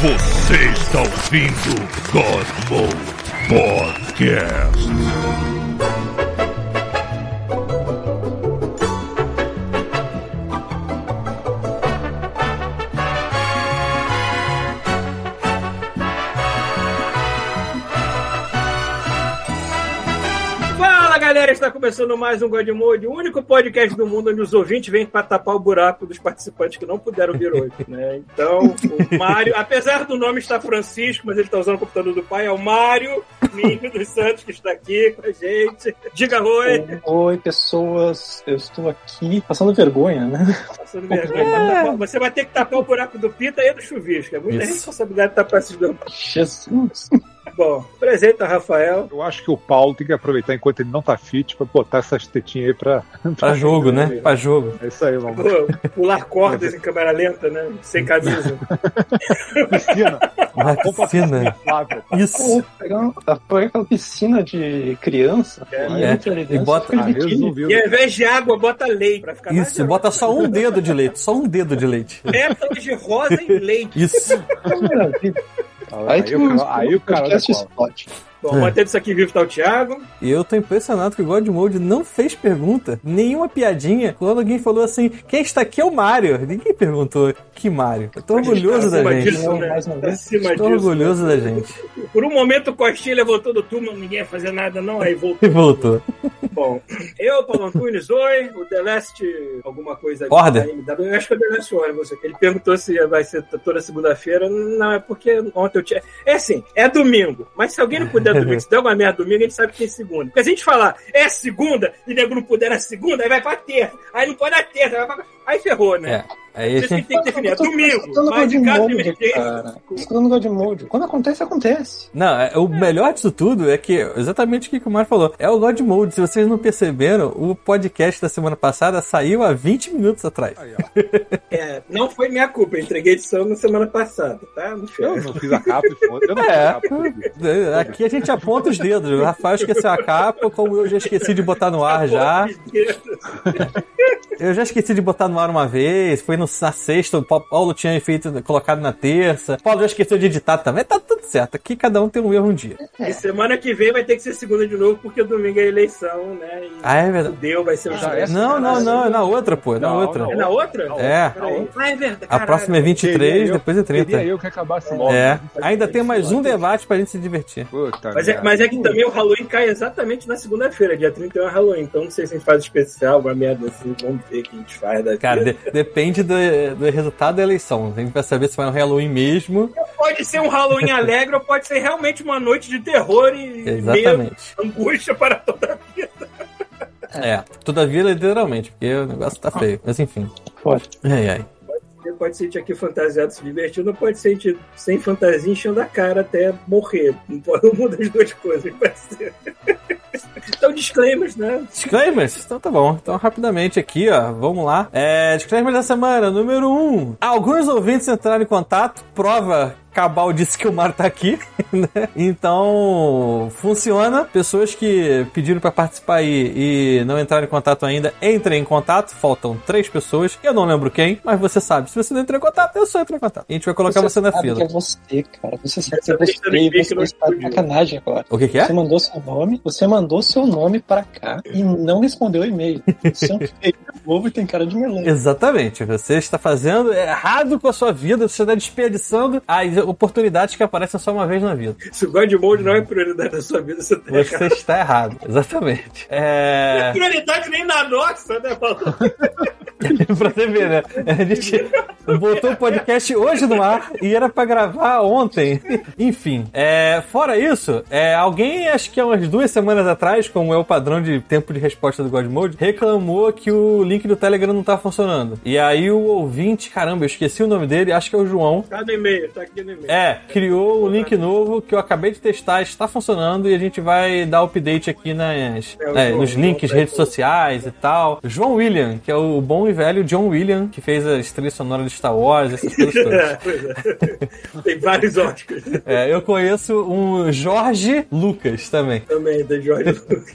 Você está ouvindo Mode Podcast. Galera, está começando mais um God Mode, o único podcast do mundo onde os ouvintes vêm para tapar o buraco dos participantes que não puderam vir hoje, né? Então, o Mário, apesar do nome estar Francisco, mas ele está usando o computador do pai, é o Mário Ninho dos Santos que está aqui com a gente. Diga oi. Oi, pessoas. Eu estou aqui passando vergonha, né? Passando vergonha. tapar- Você vai ter que tapar o buraco do Pita e do chuvisco. É muita Isso. responsabilidade tapar esses dois. Jesus. Bom, apresenta Rafael. Eu acho que o Paulo tem que aproveitar enquanto ele não tá fit pra botar essas tetinhas aí pra. Pra jogo, né? Pra jogo. É isso aí, vamos. Pular cordas em câmera lenta, né? Sem camisa. Piscina. Uma piscina. Isso. Uma- pegar aquela piscina de criança e É. entra ali E bota- Ah. E ao invés de água, bota leite. Pra ficar mais Isso, bota só um dedo de leite. Só um dedo de leite. pétalas de rosa e leite. Isso. Maravilha. Aí, Aí, o cara- aí o cara. podcast Paulo. Bom, mantendo isso aqui vivo tá o Thiago. E eu tô impressionado que o God Mode não fez pergunta, nenhuma piadinha, quando alguém falou assim: quem está aqui é o Mário. Ninguém perguntou que Mário. Eu tô orgulhoso da gente. disso, né? Mais uma vez. acima Tô disso. orgulhoso da gente. Por um momento o Costinha levantou do túmulo, ninguém ia fazer nada, não. Aí voltou. E voltou. Bom, eu, Paulo Antunes, oi. O The Last, alguma coisa. Order. da MW, Eu acho que é o The Last Order, você. Ele perguntou se vai ser toda segunda-feira. Não, é porque ontem eu tinha. É assim, é domingo. Mas se alguém não puder domingo, se der alguma merda domingo, a gente sabe que tem segunda. Porque se a gente falar é segunda e nego não puder na segunda, aí vai pra terça. Aí não pode na terça, vai pra... aí ferrou, né? É. Aí Por a isso que gente. tem que definir. É tô- domingo. tô Mas de God Mode, emergência. cara. Estou no God Mode. Quando acontece, acontece. Não, é- o melhor disso tudo é que, exatamente o que o Mário falou, é o God Mode. Se vocês não perceberam, o podcast da semana passada saiu há 20 minutos atrás. Aí. É, não foi minha culpa. Eu entreguei a edição na semana passada, tá? Não foi. Eu não fiz a capa. Eu não fiz É. a capa. Aqui a gente aponta os dedos. O Rafael esqueceu a capa, como eu já esqueci de botar no ar já. Eu já esqueci de botar no ar uma vez, foi no, na sexta, o Pa- Paulo tinha feito, colocado na terça. O Paulo já esqueceu de editar também, tá tudo certo. Aqui cada um tem um erro um dia. E semana que vem vai ter que ser segunda de novo, porque domingo é eleição, né? E Ah, é verdade. Deu, vai ser o essa Não, não, não, é na outra, pô, é na Não, outra. não. É na outra? É. Ah, é verdade. A próxima é 23, Queria eu- depois é 30. Queria eu que acabasse logo. É, ainda tem mais um debate pra gente se divertir. Puta Mas é, mas é que também o Halloween cai exatamente na segunda-feira, dia 31 é Halloween. Então não sei se a gente faz especial, uma merda assim. Vamos ver que a gente faz da Cara, vida. de- depende do, do resultado da eleição. Tem que saber se vai no Halloween mesmo. Pode ser um Halloween alegre ou pode ser realmente uma noite de terror e medo, Exatamente. angústia para toda a vida. É, todavia, literalmente, porque o negócio tá feio. Mas enfim. Pode. Ai, ai. Pode gente aqui fantasiado se divertindo, pode gente sem fantasia enchendo a cara até morrer. Não pode uma das duas coisas, ser. Então, disclaimers, né? Disclaimers? Então tá bom. Então, rapidamente aqui, ó. Vamos lá. É, disclaimer da semana, número 1. Um. Alguns ouvintes entraram em contato, prova. Cabal disse que o Mar tá aqui, né? Então, funciona. Pessoas que pediram pra participar aí e não entraram em contato ainda, entrem em contato. Faltam três pessoas. Eu não lembro quem, mas você sabe. Se você não entrou em contato, eu só entro em contato. A gente vai colocar você, na sabe fila. que é você, cara. Você sabe que você e-mail que você está de sacanagem agora. O que, que é? Você mandou seu nome, você mandou seu nome pra cá e não respondeu o e-mail. Você é um feio novo e tem cara de melão. Exatamente. Você está fazendo errado com a sua vida, você está desperdiçando as oportunidades que aparecem só uma vez na vida. Se o God Mode não é prioridade da sua vida, você tá Você errado. está errado. Exatamente. Não é É. prioridade nem na nossa, né, Paulo? pra você ver, né? A gente botou o podcast hoje no ar e era pra gravar ontem. Enfim, é, fora isso, é, alguém, acho que há umas duas semanas atrás, como é o padrão de tempo de resposta do God Mode, reclamou que o link do Telegram não tá funcionando. E aí o ouvinte, caramba, eu esqueci o nome dele, acho que é o João. Tá no e-mail, tá aqui no É, criou um link novo que eu acabei de testar, está funcionando e a gente vai dar update aqui nas, É, é, João, nos links, redes sociais e tal. João William, que é o bom e velho John William, que fez a trilha sonora de Star Wars, essas coisas todas. É, pois é. Tem vários óticos É, eu conheço um Jorge Lucas também. também, da Jorge Lucas.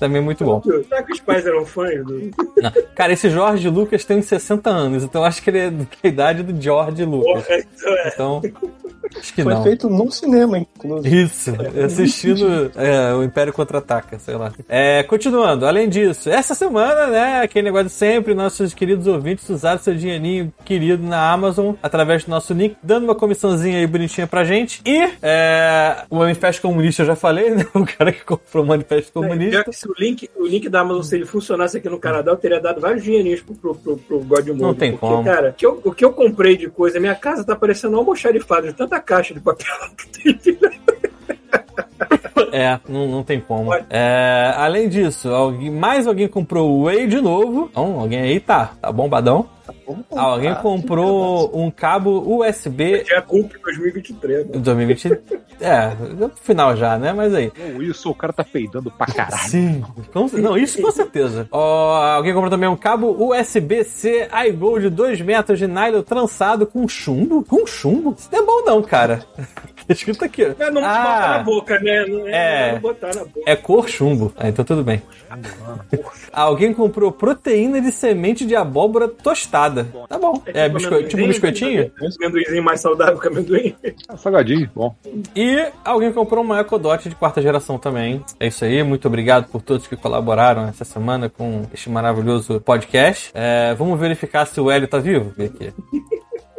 Também é muito bom. Será que os pais eram fãs do. Não. Cara, esse Jorge Lucas tem uns 60 anos, então acho que ele é da idade do George Lucas. Porra, então é. Então, acho que Foi não. feito no cinema, inclusive. Isso, assistindo é, o Império Contra-Ataca, sei lá. É, continuando, além disso, essa semana, né, aquele negócio de sempre, nossos queridos ouvintes usaram seu dinheirinho querido na Amazon, através do nosso link, dando uma comissãozinha aí bonitinha pra gente. E é, o Manifesto Comunista, eu já falei, né, o cara que comprou o Manifesto Já Comunista. que se o link, o link da Amazon, se ele funcionasse aqui no Canadá, eu teria dado vários dinheirinhos pro, pro, pro, pro God Mode. Não tem porque, como. cara, o que, eu, o que eu comprei de coisa, minha casa tá parecendo um almoxarifado de tanta caixa de papel que tem. É, não, não tem como. É, além disso, alguém, mais alguém comprou o Whey de novo. Então, alguém aí tá, tá bombadão. Vamos Alguém comprar. comprou um cabo USB Já cumpre 2023. Né? 2020. É, no final já, né? Mas aí. Isso, o cara tá peidando pra caralho. Sim. Com- não, isso com certeza. Ó, alguém comprou também um cabo USB-C iGo de 2 metros de nylon trançado com chumbo? Com chumbo? Isso não é bom não, cara. Tá escrito aqui. ó. É, não botar na Ah, boca, né? Não é, É. não botar na boca. é cor chumbo. Ah, então tudo bem. Alguém comprou proteína de semente de abóbora tostada. Tá bom. É tipo bisco... tipo um biscoitinho? Amendoinzinho mais saudável que amendoim. Ah, Salgadinho, bom. E alguém comprou uma Ecodot de quarta geração também. É isso aí, muito obrigado por todos que colaboraram essa semana com este maravilhoso podcast. É, vamos verificar se o Hélio tá vivo. Vê aqui.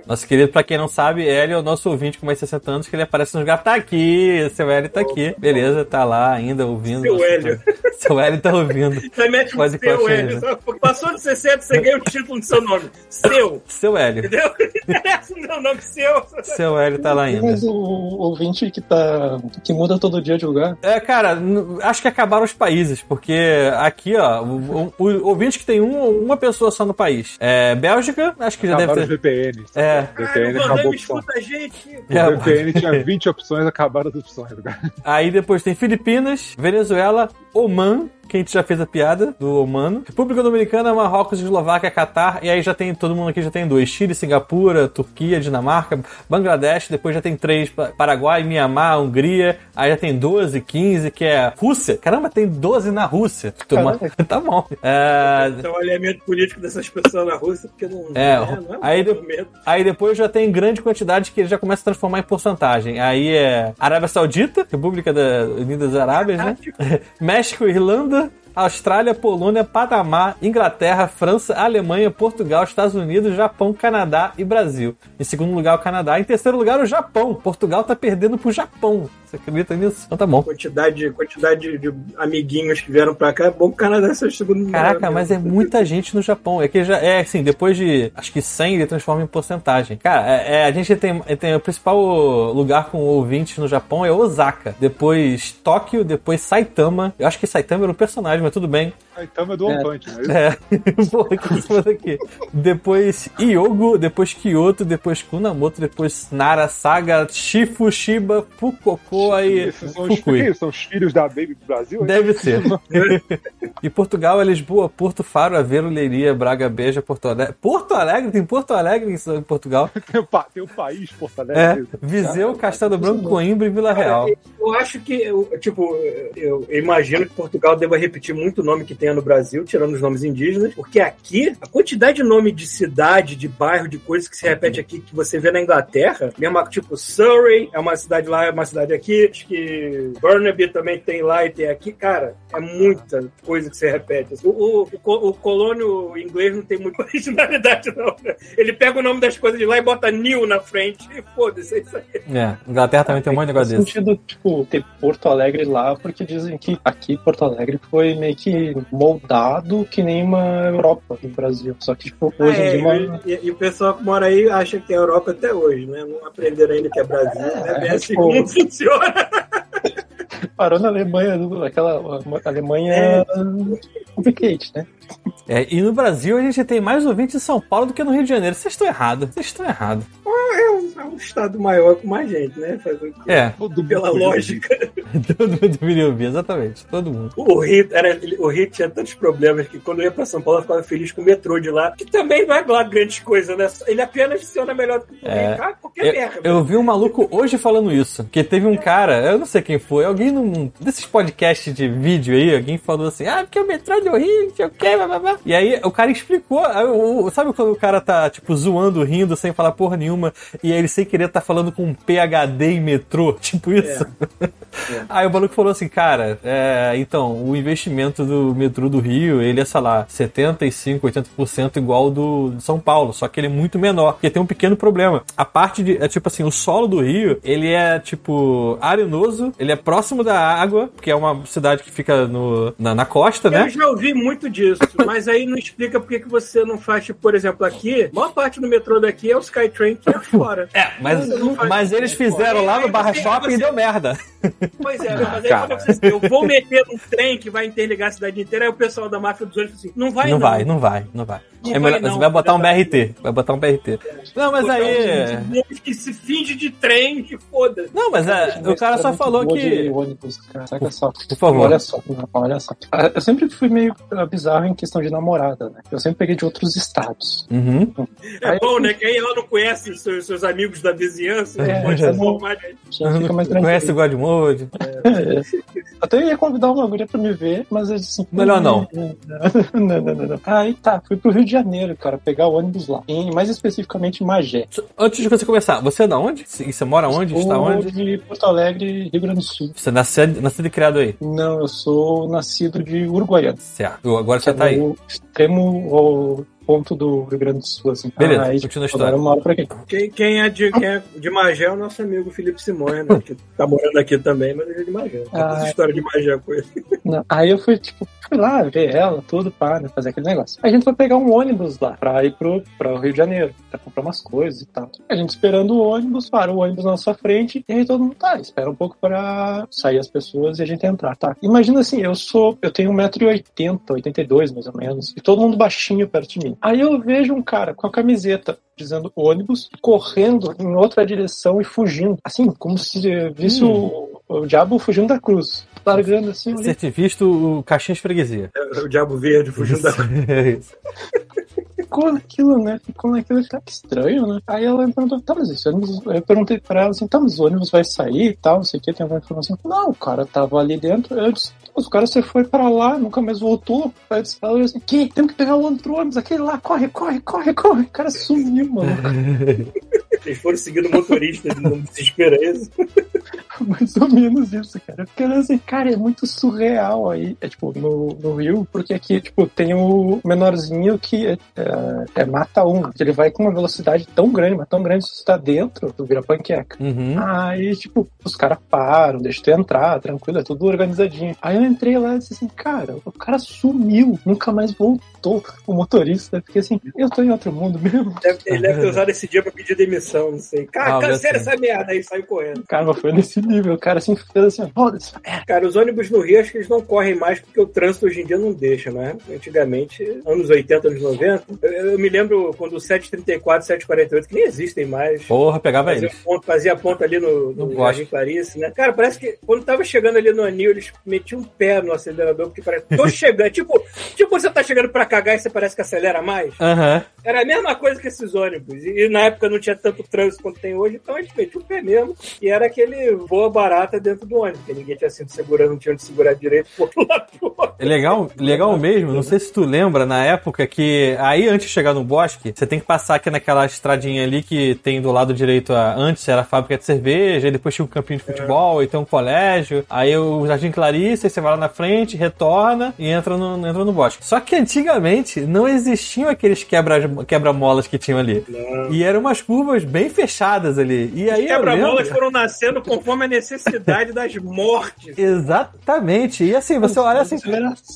Nosso querido, pra quem não sabe, Hélio é o nosso ouvinte com mais de 60 anos, que ele aparece nos gatos. Tá aqui, seu Hélio tá aqui. Beleza, tá lá ainda ouvindo. Seu nosso- Hélio. Seu Hélio tá ouvindo. Você mete um Pode seu, Hélio. né? Passou de 60, você ganha o título do seu nome. Seu. Seu Hélio. Entendeu? Não interessa o meu nome seu. Seu Hélio tá lá ainda. Mas o ouvinte que tá. que muda todo dia de lugar. É, cara, acho que acabaram os países, porque aqui, ó, o, o, o ouvinte que tem um, uma pessoa só no país. É, Bélgica, acho que já Acabaram os deve ter. VPN. É, VPN o opção. escuta a gente. O É, VPN tinha 20 opções, acabaram as opções. cara. aí depois tem Filipinas, Venezuela, Oman, que a gente já fez a piada do Omano, República Dominicana, Marrocos, Eslováquia, Catar, e aí já tem, todo mundo aqui já tem dois, Chile, Singapura, Turquia, Dinamarca, Bangladesh, depois já tem três, Pa- Paraguai, Mianmar, Hungria, aí já tem 12, 15, que é Rússia, caramba, tem 12 na Rússia. Toma- Tá bom. É, Então, o alinhamento político dessas pessoas na Rússia, porque não É, né, não é aí de-. Aí depois já tem grande quantidade que ele já começa a transformar em porcentagem. Aí é Arábia Saudita, República das Unidas Arábias, né? México, Irlanda, Austrália, Polônia, Panamá, Inglaterra, França, Alemanha, Portugal, Estados Unidos, Japão, Canadá e Brasil. Em segundo lugar, o Canadá. Em terceiro lugar, o Japão. Portugal tá perdendo pro Japão. Você acredita nisso? Então tá bom. Quantidade, quantidade de, amiguinhos que vieram pra cá. É bom que o Canadá seja o segundo lugar, Caraca, mas é muita gente no Japão. É que já é assim, depois de acho que 100 ele transforma em porcentagem. Cara, é, é, a gente tem, tem o principal lugar com ouvintes no Japão é Osaka, depois Tóquio, depois Saitama. Eu acho que Saitama era um personagem, mas tudo bem. Então é do One Punch, né? É, que daqui. Depois Hyogo, depois Kyoto, depois Kunamoto, depois Narasaga, Shifu, Shiba, E Esses são os, são os filhos da Baby do Brasil? Deve ser. e Portugal é Lisboa, Porto Faro, Aveiro, Leiria, Braga, Beja, Porto Alegre. Porto Alegre? Tem Porto Alegre em Portugal. Tem o, pa- tem o país, Porto É. Alegre. Viseu, Castelo Branco, Coimbra e Vila Real. Eu acho que, eu, tipo, eu imagino que Portugal deva repetir muito o nome que tem no Brasil, tirando os nomes indígenas, porque aqui, a quantidade de nome de cidade, de bairro, de coisas que se repete aqui, que você vê na Inglaterra, mesmo tipo Surrey, é uma cidade lá, é uma cidade aqui, acho que Burnaby também tem lá e tem aqui, cara, é muita coisa que se repete. O, o, o, co- o colônio inglês não tem muita originalidade, não. né? Ele pega o nome das coisas de lá e bota New na frente, e foda-se, é isso aí. É, Inglaterra também tem um monte de negócio desse. sentido, tipo, ter Porto Alegre lá, porque dizem que aqui Porto Alegre foi meio que moldado que nem uma Europa no Brasil. Só que, tipo, hoje É, em dia. uma- e, e- o pessoal que mora aí acha que é Europa até hoje, né? Não aprenderam ainda que é Brasil. É, bem é, assim tipo- como funciona. Parou na Alemanha, aquela Alemanha É. complicate, né? É, e no Brasil a gente tem mais ouvintes em São Paulo do que no Rio de Janeiro. Vocês estão errados. Vocês estão errados. É é um estado maior com mais gente, né? Fazer o quê? É. Todo mundo Pela lógica. todo mundo deveria ouvir, exatamente. Todo mundo. O Rio, era, o Rio tinha tantos problemas que quando eu ia pra São Paulo eu ficava feliz com o metrô de lá, que também não é lá grande coisa, né? Ele apenas funciona melhor do que o É. Rio. Qualquer merda. Eu, eu vi um maluco hoje falando isso. Que teve um cara, eu não sei quem foi, alguém num desses podcasts de vídeo aí, alguém falou assim: ah, porque o metrô de Rio, não sei o que, blá, blá, blá. E aí o cara explicou. Sabe quando o cara tá, tipo, zoando, rindo, sem falar porra nenhuma, e aí ele sem querer tá falando com um PHD em metrô? Tipo isso. Aí o maluco falou assim, cara, é, então, o investimento do metrô do Rio, ele é, sei lá, 75, 80% igual do de São Paulo, só que ele é muito menor, porque tem um pequeno problema. A parte de, é tipo assim, o solo do Rio, ele é, tipo, arenoso, ele é próximo da água, porque é uma cidade que fica no, na, na costa, Eu né? já ouvi muito disso, mas aí não explica por que que você não faz, tipo, por exemplo, aqui, a maior parte do metrô daqui é o Skytrain que é fora. É, mas, mas eles fizeram lá no Barra você- Shopping e deu merda. Pois é, mas aí Cara. você, eu vou meter um trem que vai interligar a cidade inteira, aí o pessoal da máfia dos ônibus assim, não vai não não. vai, não vai, não vai. Não É vai melhor- não, você vai botar um BRT, vai botar um BRT. Não, mas aí... ônibus que se finge de trem que foda. Não, mas é, o cara só falou que. ônibus, cara. Saca só. Por favor. Olha só, olha só. Ah, Eu sempre fui meio bizarro em questão de namorada, né? Eu sempre peguei de outros estados. Uhum. É bom, né? Que aí ela não conhece os seus, seus amigos da vizinhança, É, não pode já não- formar, né? Já fica mais tranquilo. Conhece o Godmode? Até ia convidar uma guria pra me ver, mas eu disse assim, Melhor não. não, não, não, não. Aí tá, fui pro Rio de Janeiro, cara, pegar o ônibus lá. Em, mais especificamente em Magé. Antes de você começar, você é da onde? E você mora onde? Está Sou onde? de Porto Alegre, Rio Grande do Sul. Você nasceu, nascido e criado aí. Não, eu sou nascido de Uruguaiana. Certo. Agora você é tá aí. no extremo ponto do Rio Grande do Sul, assim. Beleza, Aí, continua a agora história. eu moro por aqui. Quem, quem é de, quem é de Magé é o nosso amigo Felipe Simões, né? Que tá morando aqui também, mas ele é de Magé. Ah. História de Magé com ele. Não, Aí eu fui, tipo, fui lá ver ela, tudo, pá, né, fazer aquele negócio. A gente foi pegar um ônibus lá pra ir pro, pra Rio de Janeiro, pra comprar umas coisas e tal. A gente esperando o ônibus, para o ônibus na nossa frente, e aí todo mundo, tá, espera um pouco pra sair as pessoas e a gente entrar, tá? Imagina assim, eu sou, eu tenho 1,80m, 82 mais ou menos, e todo mundo baixinho perto de mim. Aí eu vejo um cara com a camiseta dizendo ônibus, correndo em outra direção e fugindo, assim, como se visse o, o diabo fugindo da cruz. Largando assim, Você ter visto o caixinha de freguesia. O Diabo Verde fugindo da. É isso. ficou naquilo, né? Ficou naquilo, eu falei, "Ah, que estranho, né? Aí ela me perguntou, tá, mas esse ônibus. Eu perguntei pra ela assim, tá, mas o ônibus vai sair e tal, não sei o que, tem alguma informação. Não, o cara tava ali dentro. Eu disse, "Mas o cara você foi pra lá, nunca mais voltou. Aí disse, ela disse, que? Temos que pegar o outro ônibus, aquele lá, corre, corre, corre, corre. O cara sumiu, mano. Eles foram seguindo o motorista no desespero, é? Mais ou menos isso, cara. Porque assim, cara, é muito surreal aí. É tipo, no, no Rio, porque aqui, tipo, tem o menorzinho que é, é, é mata um. Ele vai com uma velocidade tão grande, mas tão grande, se tu tá dentro, tu vira panqueca. Uhum. Aí, tipo, os caras param, deixam tu entrar, tranquilo, é tudo organizadinho. Aí eu entrei lá e disse assim, cara, o cara sumiu, nunca mais voltou, o motorista. Porque assim, eu tô em outro mundo mesmo. Deve- ele deve ter usado esse dia pra pedir demissão, não sei. Cara, Ah, cancela essa merda aí, saiu correndo. Cara, mas foi nesse nível. O cara assim fez assim, foda-se. Cara, os ônibus no Rio, acho que eles não correm mais porque o trânsito hoje em dia não deixa, né? Antigamente, anos 80, anos 90, eu, me lembro quando o 734, 748, que nem existem mais. Porra, pegava Fazia eles. ponto, fazia ponto ali no, No. Jardim Clarice, né? Cara, parece que quando tava chegando ali no anil, eles metiam um pé no acelerador, porque parece. Tô chegando. tipo, tipo, você tá chegando pra cagar e você parece que acelera mais. Aham. Era a mesma coisa que esses ônibus. E, e na época não tinha tanto trânsito quanto tem hoje, então eles metiam o pé mesmo. E era aquele voa barata dentro do ônibus, porque ninguém tinha cinto segurando, não tinha onde segurar direito, pro outro. É legal, legal mesmo. Não sei se tu lembra na época que aí antes de chegar no bosque, você tem que passar aqui naquela estradinha ali que tem do lado direito a antes era a fábrica de cerveja, e depois tinha um campinho de futebol, e tem um colégio, aí o Jardim Clarice, aí você vai lá na frente, retorna e entra no, entra no bosque. Só que antigamente não existiam aqueles quebra- quebra-molas que tinham ali. E eram umas curvas bem fechadas ali. E aí Quebra-molas lembro... foram nascendo conforme a necessidade das mortes. Exatamente. E assim, você olha assim,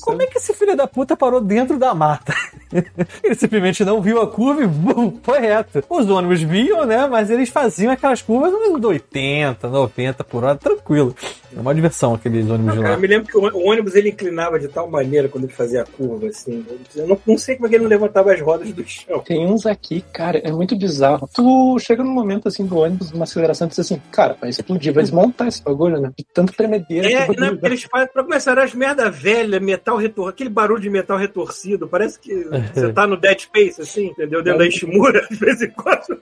como é que esse filho da puta parou dentro da mata? ele simplesmente não viu a curva e bum, foi reto. Os ônibus viam, né? Mas eles faziam aquelas curvas uns 80, 90 por hora, tranquilo. É uma diversão aqueles ônibus de Cara, lá. eu me lembro que o ônibus ele inclinava de tal maneira quando ele fazia a curva, assim. Eu não, não sei como é que ele não levantava as rodas do chão. Tem uns aqui, cara, é muito bizarro. Tu chega num momento assim do ônibus, uma aceleração, e diz assim, cara, vai explodir, vai desmontar esse bagulho, né? De tanto tremedeira. É, que não, porque eles fazem, pra começar, as merda velha, metal retor, aquele barulho de metal retorcido, parece que você tá no Dead Space, assim, entendeu? Dentro da Ishimura, de vez em quando.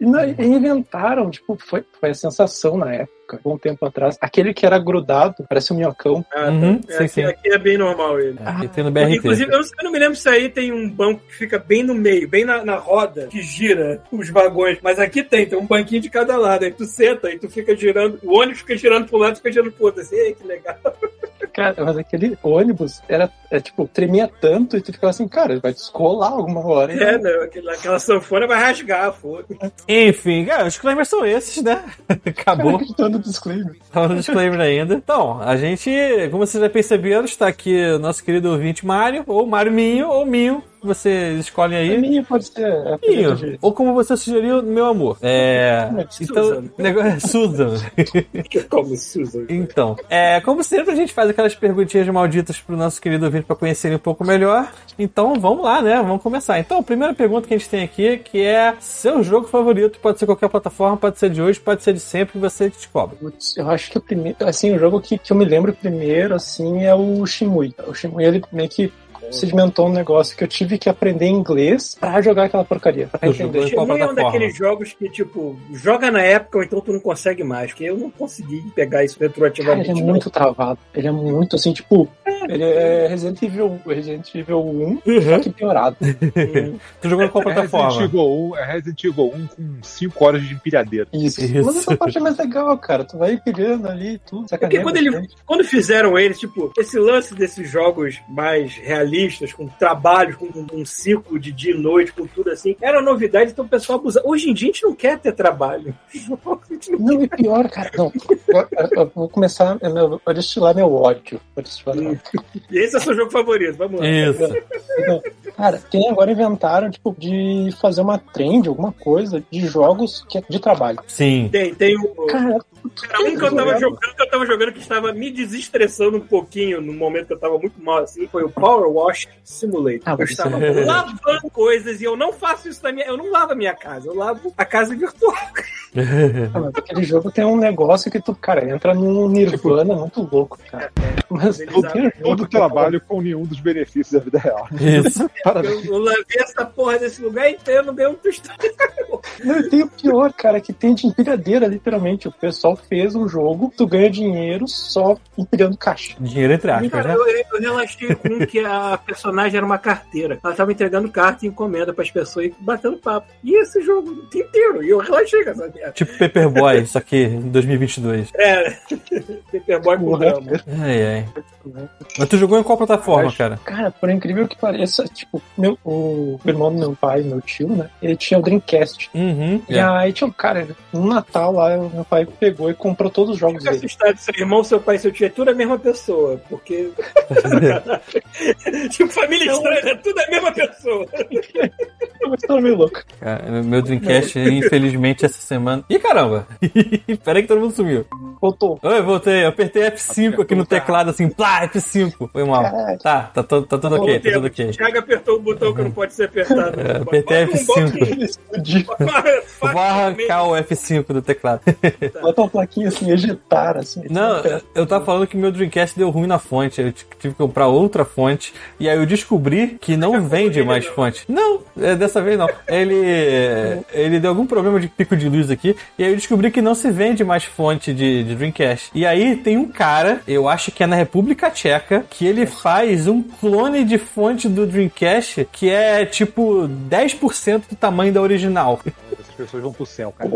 E, inventaram, tipo, foi, foi a sensação na época, um tempo atrás. Aquele que era grudado, parece um minhocão. Ah, Uhum, tá. sim, É, sim. aqui, aqui é bem normal ele. Aqui tem no BRT. Inclusive, eu, eu não me lembro se aí tem um banco que fica bem no meio, bem na, na roda, que gira os vagões. Mas aqui tem, tem um banquinho de cada lado. Aí tu senta e tu fica girando, o ônibus fica girando pro lado, fica girando pro outro. Assim, Ei, que legal. Cara, mas aquele ônibus era, é, tipo, tremia tanto e tu ficava assim, cara, vai descolar alguma hora. E É, né? Aquela, aquela sanfona vai rasgar, foda. Enfim, cara, os disclaimers são esses, né? Acabou. Acreditando no disclaimer. Tava no disclaimer ainda. Então, a gente, como vocês já perceberam, está aqui o nosso querido ouvinte Mário, ou Mário Minho, ou Minho. Vocês escolhem A aí. minha pode ser. É a Ou como você sugeriu, meu amor. É. Então, Susan. o negócio é Susan. Como Susan. Então, é, como sempre, a gente faz aquelas perguntinhas malditas pro nosso querido ouvinte para conhecerem um pouco melhor. Então, vamos lá, né? Vamos começar. Então, a primeira pergunta que a gente tem aqui, que é seu jogo favorito, pode ser qualquer plataforma, pode ser de hoje, pode ser de sempre, que você descobre. Eu acho que o primeiro, assim, o jogo que, que eu me lembro primeiro, assim, é o Shimui. O Shimui, ele meio que sedimentou um negócio que eu tive que aprender inglês pra jogar aquela porcaria, pra entender. Shimui é um daqueles jogos que, tipo, joga na época ou então tu não consegue mais. Porque eu não consegui pegar isso Cara, ele retroativamente. é muito travado. Ele é muito, assim, tipo, ele é Resident Evil, Resident Evil 1, só que piorado. Tu jogou em qual É Resident plataforma? Evil 1, é Resident Evil 1 com 5 horas de empilhadeira. Isso. Isso. Mas essa parte é mais legal, cara. Tu vai pilhando ali e tudo. Porque quando, ele, quando fizeram eles, tipo, esse lance desses jogos mais realistas, com trabalhos, com um, um ciclo de dia e noite, com tudo assim, era novidade, então o pessoal abusa. Hoje em dia a gente não quer ter trabalho. Não- Não, e pior, cara. Não. Eu, eu vou começar a meu- destilar meu ódio. Vou destilar meu. E esse é o seu jogo favorito, vamos lá. Isso. Cara, tem agora inventaram, tipo, de fazer uma trend, alguma coisa, de jogos que é de trabalho. Sim. Tem, tem o. Cara, Cara, um que eu tava jogando, que eu tava jogando que estava me desestressando um pouquinho no momento que eu tava muito mal assim, foi o Power Wash Simulator. Ah, eu mas estava é- lavando coisas e eu não faço isso na minha. Eu não lavo a minha casa, eu lavo a casa virtual. Ah, mas aquele jogo tem um negócio que tu, cara, entra num nirvana muito louco, cara. Mas Eles não tem abrem jogo Todo é trabalho com nenhum dos benefícios da vida real. Isso. Eu, eu lavei essa porra desse lugar inteiro, não ganhei um tostão. Não, tem o pior, cara, que tem de empilhadeira, literalmente. O pessoal fez um jogo, tu ganha dinheiro só empilhando caixa. Dinheiro entre aspas, Cara, né? eu, eu relaxei com um que a personagem era uma carteira. Ela tava entregando carta e encomenda pras pessoas e batendo papo. E esse jogo inteiro. E eu relaxei com essa merda. Tipo Paperboy, só que em 2022. É, Paperboy com. Ai, ai. Mas tu jogou em qual plataforma, cara? Cara, por incrível que pareça, tipo, meu, o irmão do meu pai, meu tio, né? Ele tinha o Dreamcast. Uhum. E aí tinha um cara, no Natal lá, o meu pai pegou e comprou todos os jogos Fica dele. assustado, seu irmão, seu pai e seu tio é tudo a mesma pessoa. Porque. tipo, família estranha, é tudo a mesma pessoa. É uma história meio louca. Cara, meu Dreamcast, infelizmente, essa semana. Ih, caramba! Peraí que todo mundo sumiu. Voltou. Oi, voltei. Eu apertei F5 aqui no teclado, assim, plá, F5. Foi mal. Caralho. Tá, tá, to- tá tudo ok, tá tudo O ok. Thiago apertou o botão que não pode ser apertado. É, apertei Bota um F5. botão- Ele explodiu. Vou arrancar o F5 do teclado. Bota uma plaquinha assim, ejetar, assim. Não, eu tava falando que meu Dreamcast deu ruim na fonte. Eu tive que comprar outra fonte. E aí eu descobri que não vende mais fonte. Não, é, dessa vez não. Ele, ele deu algum problema de pico de luz aqui. E aí eu descobri que não se vende mais fonte de, de Dreamcast. E aí tem um cara, eu acho que é na República Tcheca, que ele faz um clone de fonte do Dreamcast que é tipo 10% do tamanho da original. Essas pessoas vão pro céu, cara.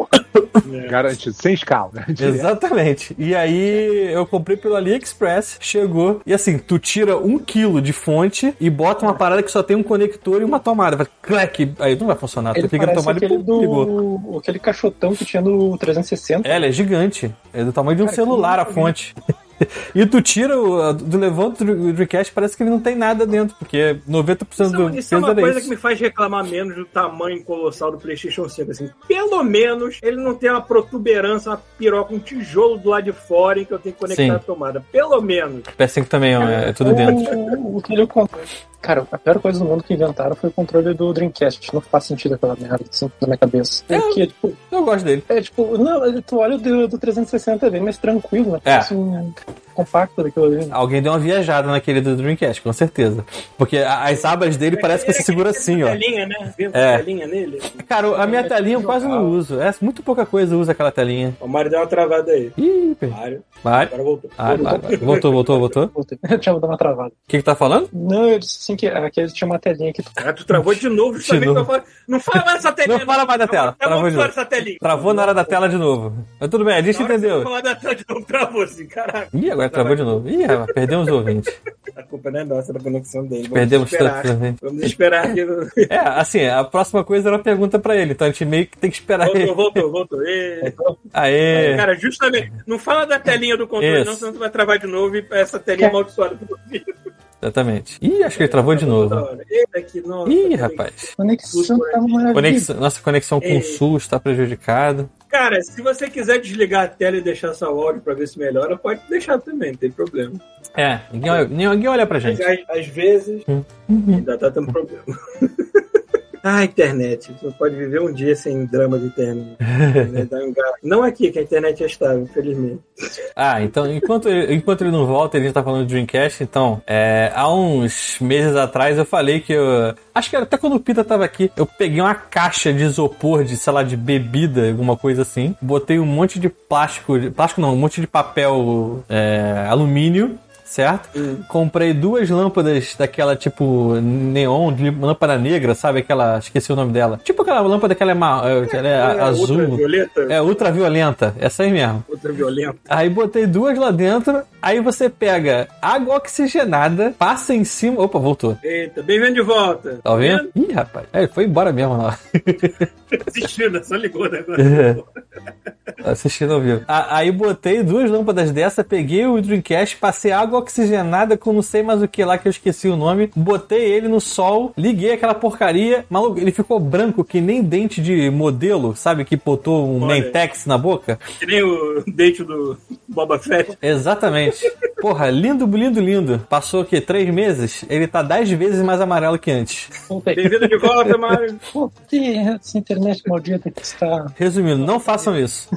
Garantido, sem escala. né? Direto. Exatamente. E aí eu comprei pelo AliExpress, chegou, e assim, tu tira um quilo de fonte e bota uma parada que só tem um conector e uma tomada. Vai, clac, aí não vai funcionar. Ele tu liga parece tomada e aquele pum, ligou. do... Aquele caixotão que tinha no 360. É, ela é gigante. É do tamanho de um Cara, celular a fonte. E tu tira o, do levanta o Dreamcast, parece que ele não tem nada dentro, porque 90% Isso, do isso é uma era coisa isso. que me faz reclamar menos do tamanho colossal do PlayStation 5. Assim, pelo menos ele não tem uma protuberância, uma piroca, um tijolo do lado de fora em que eu tenho que conectar Sim. a tomada. Pelo menos. PS5 também é, é tudo dentro. O, o que ele. Cara, a pior coisa do mundo que inventaram foi o controle do Dreamcast. Não faz sentido aquela merda assim na minha cabeça. É. Porque, tipo, Eu gosto dele. é tipo, não, tu olha o do, do 360 é bem mais tranquilo, né? É. Assim, compacto daquilo ali. Alguém deu uma viajada naquele do Dreamcast, com certeza. Porque as abas dele parece que você segura assim, ó. Telinha, né? Vê É. a telinha nele. Cara, a minha telinha eu quase não uso. É muito pouca coisa usa aquela telinha. O Mario deu uma travada aí. Ih. Mário, Vai. agora voltou. Ah, vai. Voltou, voltou, voltou. O Puta, Eu tinha dado uma travada. que que tá falando? Não, eu disse assim que aquele tinha uma telinha que tu. Ah, tu travou de novo, justamente novo. Não fala mais dessa telinha. Não fala mais da tela. Travou de novo. essa telinha. Travou na hora da tela de novo. Mas tudo bem, a gente Na hora entendeu. da tela de novo, travou assim, caraca. Ih, agora travou de novo. Ih, rapaz, perdemos os ouvintes. A culpa não é nossa, é da conexão dele. Vamos Perdemos esperar. todos. Vamos esperar que. É, assim, a próxima coisa era uma pergunta pra ele, então a gente meio que tem que esperar Voltou, ele. voltou, voltou. Ê. Aê! Cara, justamente, não fala da telinha do controle, Isso. não, senão tu vai travar de novo e essa telinha amaldiçoada pro ouvido. Exatamente. Ih, acho que ele travou de novo. Eita, nossa. Ih, rapaz. Conexão tá maravilhosa. Conexão- nossa conexão com Ei. o SUS está prejudicada. Cara, se você quiser desligar a tela e deixar só o áudio pra ver se melhora, pode deixar também, não tem problema. É, ninguém olha, ninguém olha pra gente. às, às vezes Uhum. ainda tá tendo problema. Ah, internet. Você não pode viver um dia sem drama de internet. Né? Não aqui, que a internet é estável, infelizmente. Ah, então, enquanto ele, enquanto ele não volta, ele tá falando de Dreamcast, então, é, há uns meses atrás eu falei que eu. Acho que até quando o Pita tava aqui, eu peguei uma caixa de isopor, de, sei lá, de bebida, alguma coisa assim, botei um monte de plástico, plástico não, um monte de papel é, alumínio. Certo? Comprei duas lâmpadas daquela tipo neon, lâmpada negra, sabe? Aquela. Esqueci o nome dela. Tipo aquela lâmpada que ela é, ma- é, ela é É, azul. Ultravioleta? É ultraviolenta, essa aí mesmo. Ultraviolenta. Aí botei duas lá dentro, aí você pega água oxigenada, passa em cima. Opa, voltou. Eita, bem-vindo de volta. Tá ouvindo? Ih, rapaz. É, foi embora mesmo lá. Assistindo, só ligou né, agora. Assistindo ao vivo. Aí botei duas lâmpadas dessa, peguei o Dreamcast, passei água oxigenada com não sei mais o que lá que eu esqueci o nome, botei ele no sol, liguei aquela porcaria, maluco, ele ficou branco que nem dente de modelo, sabe? Que botou um Olha. Mentex na boca. Que nem o dente do Boba Fett. Exatamente. Porra, lindo, lindo, lindo. Passou o quê? Três meses? Ele tá dez vezes mais amarelo que antes. Bem-vindo de volta, Mário. Pô, tem essa internet maldita que está. Resumindo, não façam isso.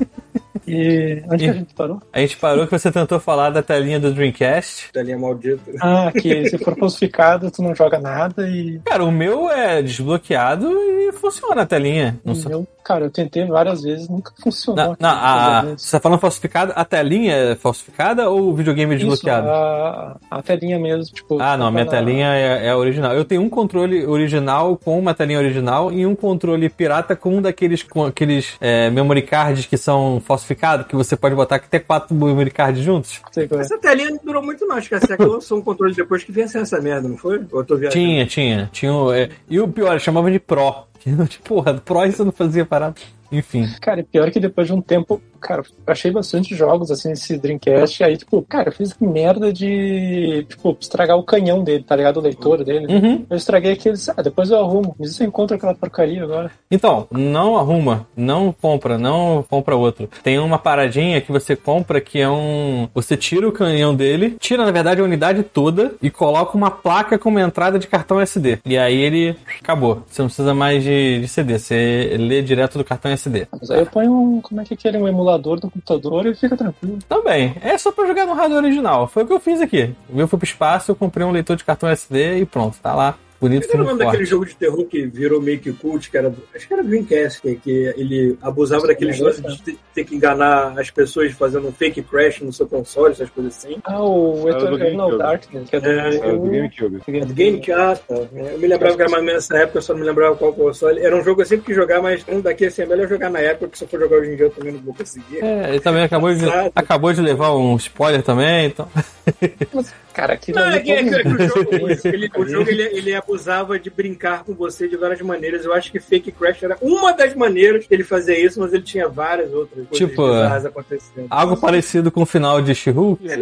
E onde que a gente parou? A gente parou que você tentou falar da telinha do Dreamcast. Telinha maldita. Ah, que se for falsificado, tu não joga nada e. Cara, o meu é desbloqueado e funciona a telinha. Não sei. Eu, cara, eu tentei várias vezes, nunca funcionou. Não, não, a, você tá falando falsificado? A telinha é falsificada ou o videogame é Isso, desbloqueado? a, a telinha mesmo, tipo. Ah, não, a minha tá na- telinha é, é a original. Eu tenho um controle original com uma telinha original e um controle pirata com um daqueles com aqueles é, memory cards que são falsificados, que você pode botar até quatro memory cards juntos. Sei qual é. Essa telinha não durou muito, não. Acho que a SEC lançou um controle depois que vinha sem essa merda, não foi? Ou eu tô viajando? Tinha, tinha. tinha é, e o pior, chamava de Pro. Tipo, porra, Pro isso não fazia parada. Enfim. Cara, e pior que depois de um tempo, cara, achei bastante jogos assim nesse Dreamcast. Aí, tipo, cara, eu fiz merda de, tipo, estragar o canhão dele, tá ligado? O leitor dele. Uhum. Eu estraguei aqueles. Ah, depois eu arrumo. Mas eu encontro aquela porcaria agora. Então, não arruma, não compra, não compra outro. Tem uma paradinha que você compra que é um. Você tira o canhão dele, tira na verdade a unidade toda e coloca uma placa com uma entrada de cartão SD. E aí ele acabou. Você não precisa mais de, de CD, você lê direto do cartão SD. Mas aí eu ponho um. Como é que é aquele? Um emulador do computador e fica tranquilo. Também, é só pra jogar no hardware original. Foi o que eu fiz aqui. O meu foi pro espaço, eu comprei um leitor de cartão SD e pronto, tá lá. Bonito, Qual era o nome daquele jogo de terror que virou meio que cult, que era acho que era do Dreamcast, que, que ele abusava daqueles lances de ter, ter que enganar as pessoas fazendo um fake crash no seu console, essas coisas assim. Ah, o o Eternal GameCube. Darkness, que é do. É, É, do GameCube. É do Game que ah, tá. Eu me lembrava que era mais ou menos nessa época, eu só não me lembrava qual console. Era um jogo que eu sempre quis jogar, mas um daqui assim é melhor jogar na época, porque se eu for jogar hoje em dia eu também não vou conseguir. É, ele também acabou de, acabou de levar um spoiler também, então. Cara, aquilo Não, é que, é que- é que o jogo, ele, o jogo ele, ele abusava de brincar com você de várias maneiras. Eu acho que Fake Crash era uma das maneiras que ele fazia isso, mas ele tinha várias outras coisas Tipo, bizarras acontecendo. Algo parecido com o final de She-Hulk?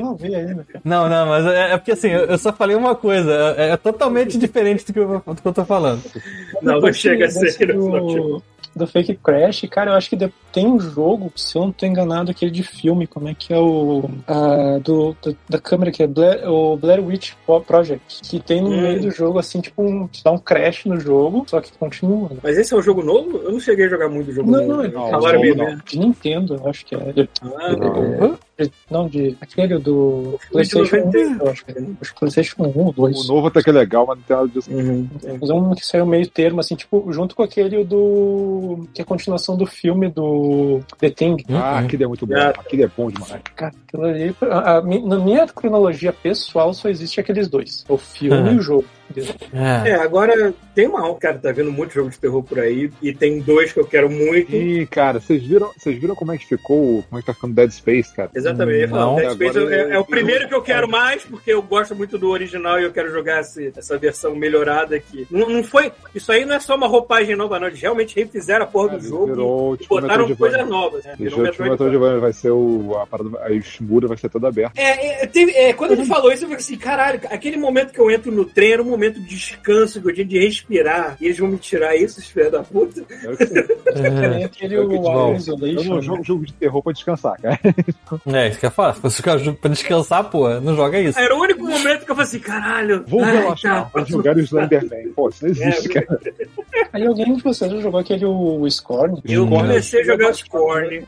Não vi ainda, cara. Não, não, mas é, é porque assim, eu, eu só falei uma coisa, é, é totalmente diferente do que, eu, do que eu tô falando. Não, não chega a ser. do, do Fake Crash, cara, eu acho que tem um jogo, se eu não tô enganado, aquele de filme, como é que é o. ah, do, do- da câmera que é Blair, o Blair Witch Project, que tem no Hum. meio do jogo, assim, tipo, um, dá um crash no jogo, só que continua. né? Mas esse é um jogo novo? Eu não cheguei a jogar muito o jogo Não, novo. não, não, Agora não, não. vê. De Nintendo, eu acho que é. De- Ah, Não. Não, de. Aquele do PlayStation 90. 1, eu acho que é. Acho que PlayStation 1 ou 2. O novo até que é legal, mas não tem nada disso. Uhum. Mas é um que saiu meio termo, assim, tipo, junto com aquele do. que é a continuação do filme do The Thing. Ah, Uhum. aquele é muito bom. Ah. Aquele é bom demais. Cara, aquilo ali. a- a na minha cronologia pessoal só existe aqueles dois: o filme Uhum. e o jogo. É. É, agora tem uma. Cara, tá vendo muito jogo de terror por aí. E tem dois que eu quero muito. E, cara, vocês viram, vocês viram como é que ficou, como é que tá ficando Dead Space, cara? Exatamente. Não. Dead Space Agora é, é o primeiro que eu quero mais, porque eu gosto muito do original e eu quero jogar esse- essa versão melhorada aqui. Não, não foi. Isso aí não é só uma roupagem nova, não. Eles realmente refizeram a porra do jogo Virou, e tipo, botaram coisas novas. Né? Virou tipo Metroidvania. Metroidvania, vai ser o. A parada, a Shimura vai ser toda aberta. É, é, teve- é, quando ele falou isso, eu falei assim, caralho, aquele momento que eu entro no trem era um momento de descanso, que eu tinha de respirar, e eles vão me tirar isso, esses filhos da puta. É o que sim. Tem aquele É o Alien falo. Eu Isolation. não né? jogo jogo de terror pra descansar, cara. É, isso que eu ia falar. Se ju- pra descansar, pô, não joga isso. Era o único momento que eu falei assim, caralho. Vou ai, relaxar tá, pra jogar o Slenderman. Pô, isso não existe, É, cara. Aí alguém de vocês já jogou aquele o Scorn? Eu Hum. comecei a jogar o Scorn.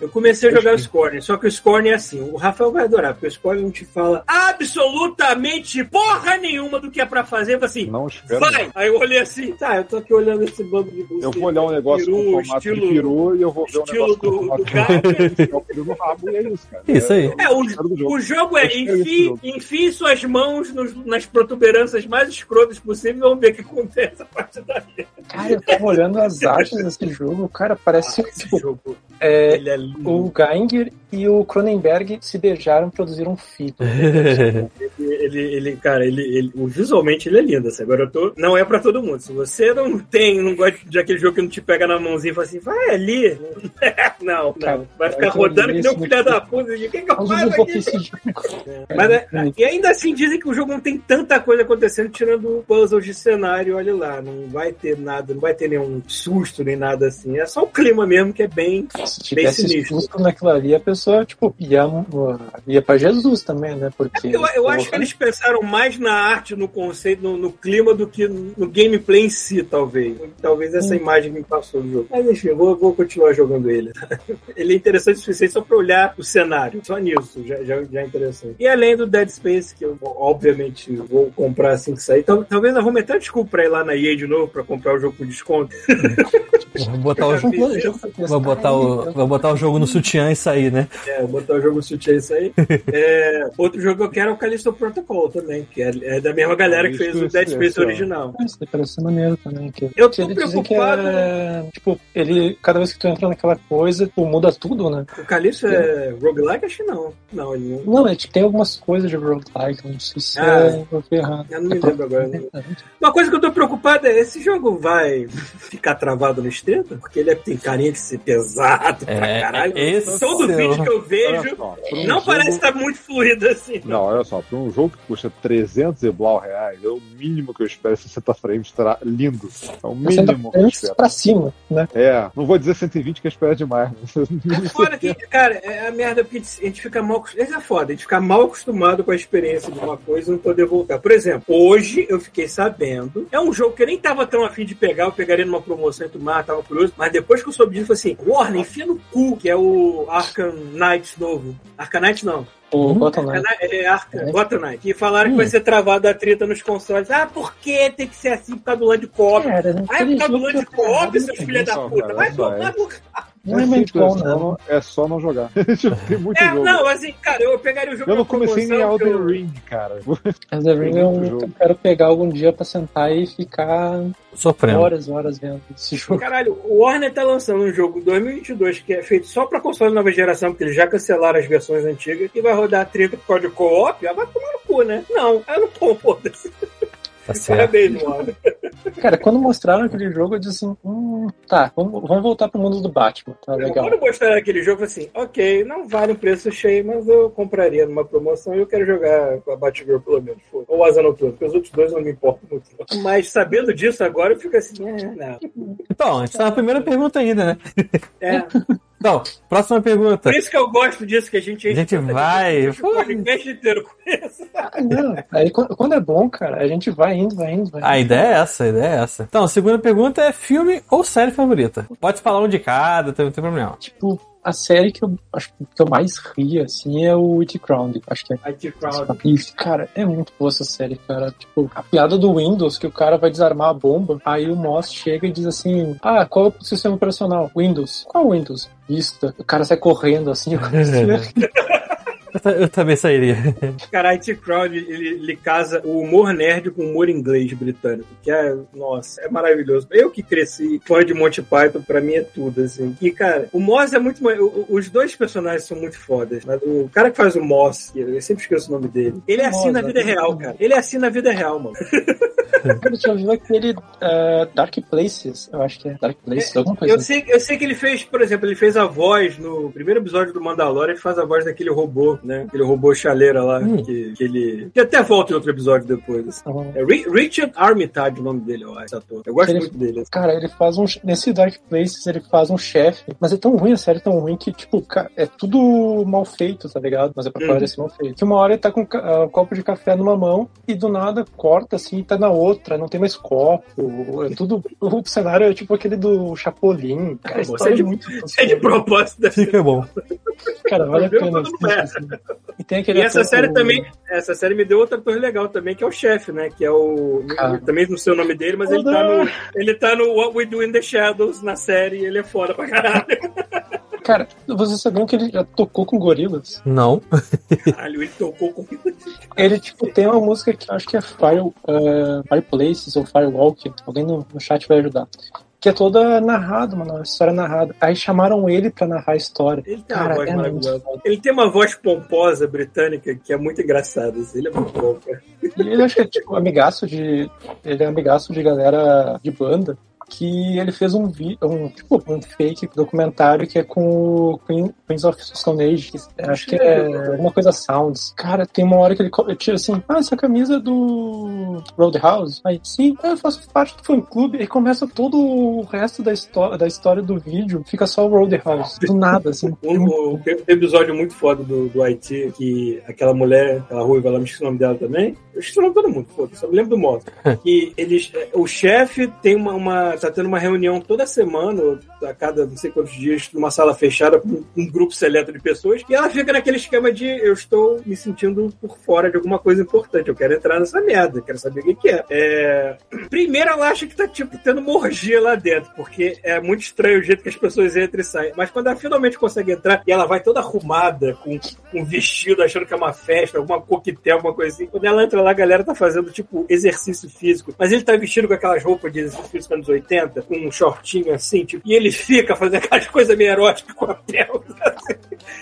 Eu comecei a jogar o Scorn, só que o Scorn é assim, o Rafael vai adorar, porque o Scorn não te fala absolutamente porra nenhuma do que é pra fazer, eu falei assim, Não espero. vai! Aí eu olhei assim, tá, eu tô aqui olhando esse bando de Eu vou olhar um negócio peru, com formato estilo, de peru e eu vou ver um negócio com do, formato do de Gaia. É o peru no rabo e é isso, cara. Isso aí. É, o, história do jogo. o jogo é enfie, jogo. enfie suas mãos nos- nas protuberâncias mais escrotas possíveis e vamos ver o que acontece a partir daí. Cara, eu tava olhando as artes desse jogo, cara, parece Esse tipo, jogo, é, ele é lindo. o Geiger e o Cronenberg se beijaram e produziram um filho. Ele, ele, cara, ele, ele, o- visualmente ele é lindo. Assim. Agora eu tô. Não é pra todo mundo. Se você não tem, não gosta de aquele jogo que não te pega na mãozinha e fala assim, vai ali. Não, não. Cara, Vai ficar rodando que nem um esse filho da puta. O que, que eu faço aqui? Mas é- e ainda assim dizem que o jogo não tem tanta coisa acontecendo, tirando puzzles de cenário, olha lá. Não vai ter nada, não vai ter nenhum susto nem nada assim. É só o clima mesmo que é bem. Se tivesse sinistro. susto naquilo ali, a pessoa, tipo, ia, ia pra Jesus também, né? Porque. Eu, eu acho que eles pensaram mais na arte, no conceito, no, no clima do que no gameplay em si, talvez. Talvez essa Hum. imagem me passou do jogo. Mas enfim, eu vou, vou continuar jogando ele. ele é interessante o suficiente só pra olhar o cenário. Só nisso, já, já, já é interessante. E além do Dead Space, que eu obviamente vou comprar assim que sair. Tal- talvez nós vamos até desculpa pra ir lá na EA de novo pra comprar o jogo com desconto. Vou botar o, vou botar o, vou botar o jogo no sutiã e sair, né? É, botar o jogo sutiã isso aí. É, outro jogo que eu quero é o Callisto Protocol também, que é, é da mesma galera que fez o Dead Space original. Isso daí parece maneiro também. Que, Eu tô eles dizem que preocupado. é. Tipo, ele. Cada vez que tu entra naquela coisa, tu muda tudo, né? O Calixto é roguelike? Acho que não. Não, ele não. Não, é tipo, tem algumas coisas de roguelike, não sei se Ah. é. Eu fui errado. Eu não me lembro agora. né? Uma coisa que eu tô preocupado é: esse jogo vai ficar travado no esteta? Porque ele é- tem carinha de ser pesado pra É, caralho. esse Todo é o- vídeo que eu vejo só, um não jogo- parece estar muito fluido assim. Não, olha só, para um jogo que custa 300 e blau reais, é o mínimo que eu espero 60 frames estará lindo. É o mínimo que eu espero. pra cima, né? É, não vou dizer 120 que eu espero demais. É foda que, cara, é a merda porque a gente fica mal acostumado. Isso é foda, a gente fica mal acostumado com a experiência de uma coisa e não poder voltar. Por exemplo, hoje eu fiquei sabendo. É um jogo que eu nem tava tão afim de pegar, eu pegaria numa promoção e tudo mais, tava curioso. Mas depois que eu soube disso, eu falei assim: Warner, enfia no cu, que é o Arkham Knight novo. Arkham Knight não. O Hum? Gotham Knight. É Arkham, É. Gotham Knight. E falaram que Hum. vai ser travado a treta nos consoles. Ah, por que tem que ser assim por causa do lado de co-op? Cara, Ah, é por causa do lado de co-op, seus filhos da puta. Vai tomar é. no Não é É muito bom, só não. não- É só não jogar. Tem muito É, jogo. não, assim, cara, eu pegaria o jogo Eu não comecei nem Elden eu- Ring, cara. The Ring é um jogo. que eu quero pegar algum dia pra sentar e ficar Sofrendo. horas e horas vendo esse jogo. Caralho, o Warner tá lançando um jogo 2022 que é feito só pra console nova geração, porque eles já cancelaram as versões antigas, e vai rodar 30 por de co-op, ah, vai tomar no cu, né? Não, eu não tô, foda-se. Tá certo. Parabéns, Warner. Cara, quando mostraram aquele jogo, eu disse assim: hum, tá, vamos, vamos voltar pro mundo do Batman. Tá legal. Quando mostraram aquele jogo, eu falei assim, ok, não vale um preço cheio, mas eu compraria numa promoção e eu quero jogar com a Batgirl pelo menos. Ou Asa Noturna, porque os outros dois não me importam muito. Mas sabendo disso agora, eu fico assim, é, não. Então, a gente tá na primeira pergunta ainda, né? É. Então, próxima pergunta. Por isso que eu gosto disso, que a gente... A gente vai. O podcast inteiro com isso. Ah, não. Aí quando quando é bom, cara, a gente vai indo, vai indo, vai indo. A ideia é essa, a ideia é essa. Então, a segunda pergunta é filme ou série favorita? Pode falar um de cada, não tem problema. Tipo, a série que eu acho que eu mais ri, assim, é o It Crowned. Acho que é. IT Crowd. Isso, cara, é muito boa essa série, cara. Tipo, a piada do Windows, que o cara vai desarmar a bomba, aí o Moss chega e diz assim: Ah, qual é o sistema operacional? Windows. Qual Windows? Vista. O cara sai correndo assim, eu comecei a rir. Eu, ta- eu também sairia. Cara, IT Crowd, ele, ele casa o humor nerd com o humor inglês britânico, que é, nossa, é maravilhoso. Eu que cresci fã de Monty Python, pra mim é tudo, assim. E, cara, o Moss é muito... Os dois personagens são muito fodas, mas o cara que faz o Moss, eu sempre esqueço o nome dele, ele é assim Moss, na vida é. real, cara. Ele é assim na vida real, mano. Cara, já viu aquele eh, Dark Places? Eu acho que é Dark Places, alguma coisa Eu assim. sei, eu sei que ele fez, por exemplo, ele fez a voz no primeiro episódio do Mandalorian, ele faz a voz daquele robô, né? Aquele robô chaleira lá, Hum. que, que ele... Que até volta em outro episódio depois, assim. Então, É Ri- Richard Armitage o nome dele, eu acho, esse ator. Eu gosto Ele- muito dele. assim. Cara, ele faz um. Nesse Dark Places, ele faz um chefe. Mas é tão ruim, a série é tão ruim que, tipo, ca- é tudo mal feito, tá ligado? Mas é pra Uhum. parecer mal feito. Que uma hora ele tá com ca- ah, um copo de café numa mão e do nada corta assim e tá na outra, não tem mais copo. É tudo. O cenário é tipo aquele do Chapolin. Cara, a Você história é de- é muito. É de propósito Fica bom. Cara, vale a pena. Bem. assistir, assim. E tem aquele E essa série que- também, essa série me deu outro ator legal também, que é o chefe, né? Que é o. Cara. Também não sei o nome dele, mas ele tá no. Ele tá no What We Do in the Shadows na série e ele é foda pra caralho. Cara, vocês sabiam que ele já tocou com gorilas? Não. Caralho, ele tocou com. Ele, tipo, tem uma música que eu acho que é Fire, uh, Fireplaces ou Firewalk. Alguém no, no chat vai ajudar. Que é toda narrada, mano. Uma história narrada. Aí chamaram ele pra narrar a história. Ele tem uma Cara, voz é maravilhosa. muito. Ele tem uma voz pomposa britânica que é muito engraçada. assim. Ele é muito bom, cara. Ele acho que é tipo amigaço de. Ele é amigaço de galera de banda. Que ele fez um vídeo, um, tipo, um fake documentário que é com o Queen, Queens of Stone Age. que acho que é alguma coisa Sounds. Cara, tem uma hora que ele tira assim: Ah, essa camisa é do Roadhouse. Aí, sim, ah, eu faço parte do fã clube. E começa todo o resto da, histó da história do vídeo. Fica só o Roadhouse. Do nada, assim. Um, um episódio muito foda do, do Haiti, que aquela mulher, aquela ruiva, ela me esqueci o nome dela também. Eu esqueci o nome de todo mundo, foda só me lembro do modo. que eles, o chefe tem uma, uma. Tá tendo uma reunião toda semana, a cada não sei quantos dias, numa sala fechada com um grupo seleto de pessoas, e ela fica naquele esquema de eu estou me sentindo por fora de alguma coisa importante, eu quero entrar nessa merda, quero saber o que, é. é. Primeiro ela acha que tá tipo tendo uma orgia lá dentro, porque é muito estranho o jeito que as pessoas entram e saem. Mas quando ela finalmente consegue entrar e ela vai toda arrumada, com um vestido, achando que é uma festa, alguma coquetel, alguma coisa assim. Quando ela entra lá, a galera tá fazendo, tipo, exercício físico. Mas ele tá vestido com aquelas roupas de exercício físico anos 80, com um shortinho assim, tipo, e ele fica fazendo aquelas coisas meio eróticas com a pele. Assim.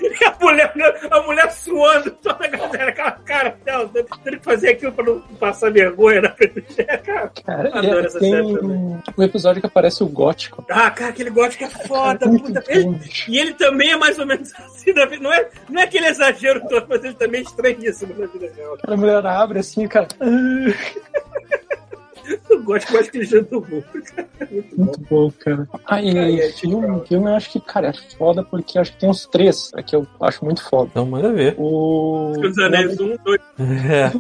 E a mulher, a mulher suando, toda a galera, aquela cara dela, tendo que fazer aquilo pra não passar vergonha na frente do chefe, cara. Cara, Adoro é- essa tem série também. um episódio que aparece o gótico. Ah, cara, aquele gótico é foda, Muito puta. Ele, e ele também é mais ou menos assim na vida. Não é, não é aquele exagero todo, mas ele também é estranhíssimo na vida real. A mulher abre assim, cara. Ah, Eu gosto mais que ele jantou muito. Muito bom. Muito bom, cara. Ah, e Cara, e é filme, tipo- filme eu acho que, cara, é foda porque acho que tem uns três é que eu acho muito foda. Então manda ver. O. Os Anéis 1, 2. É.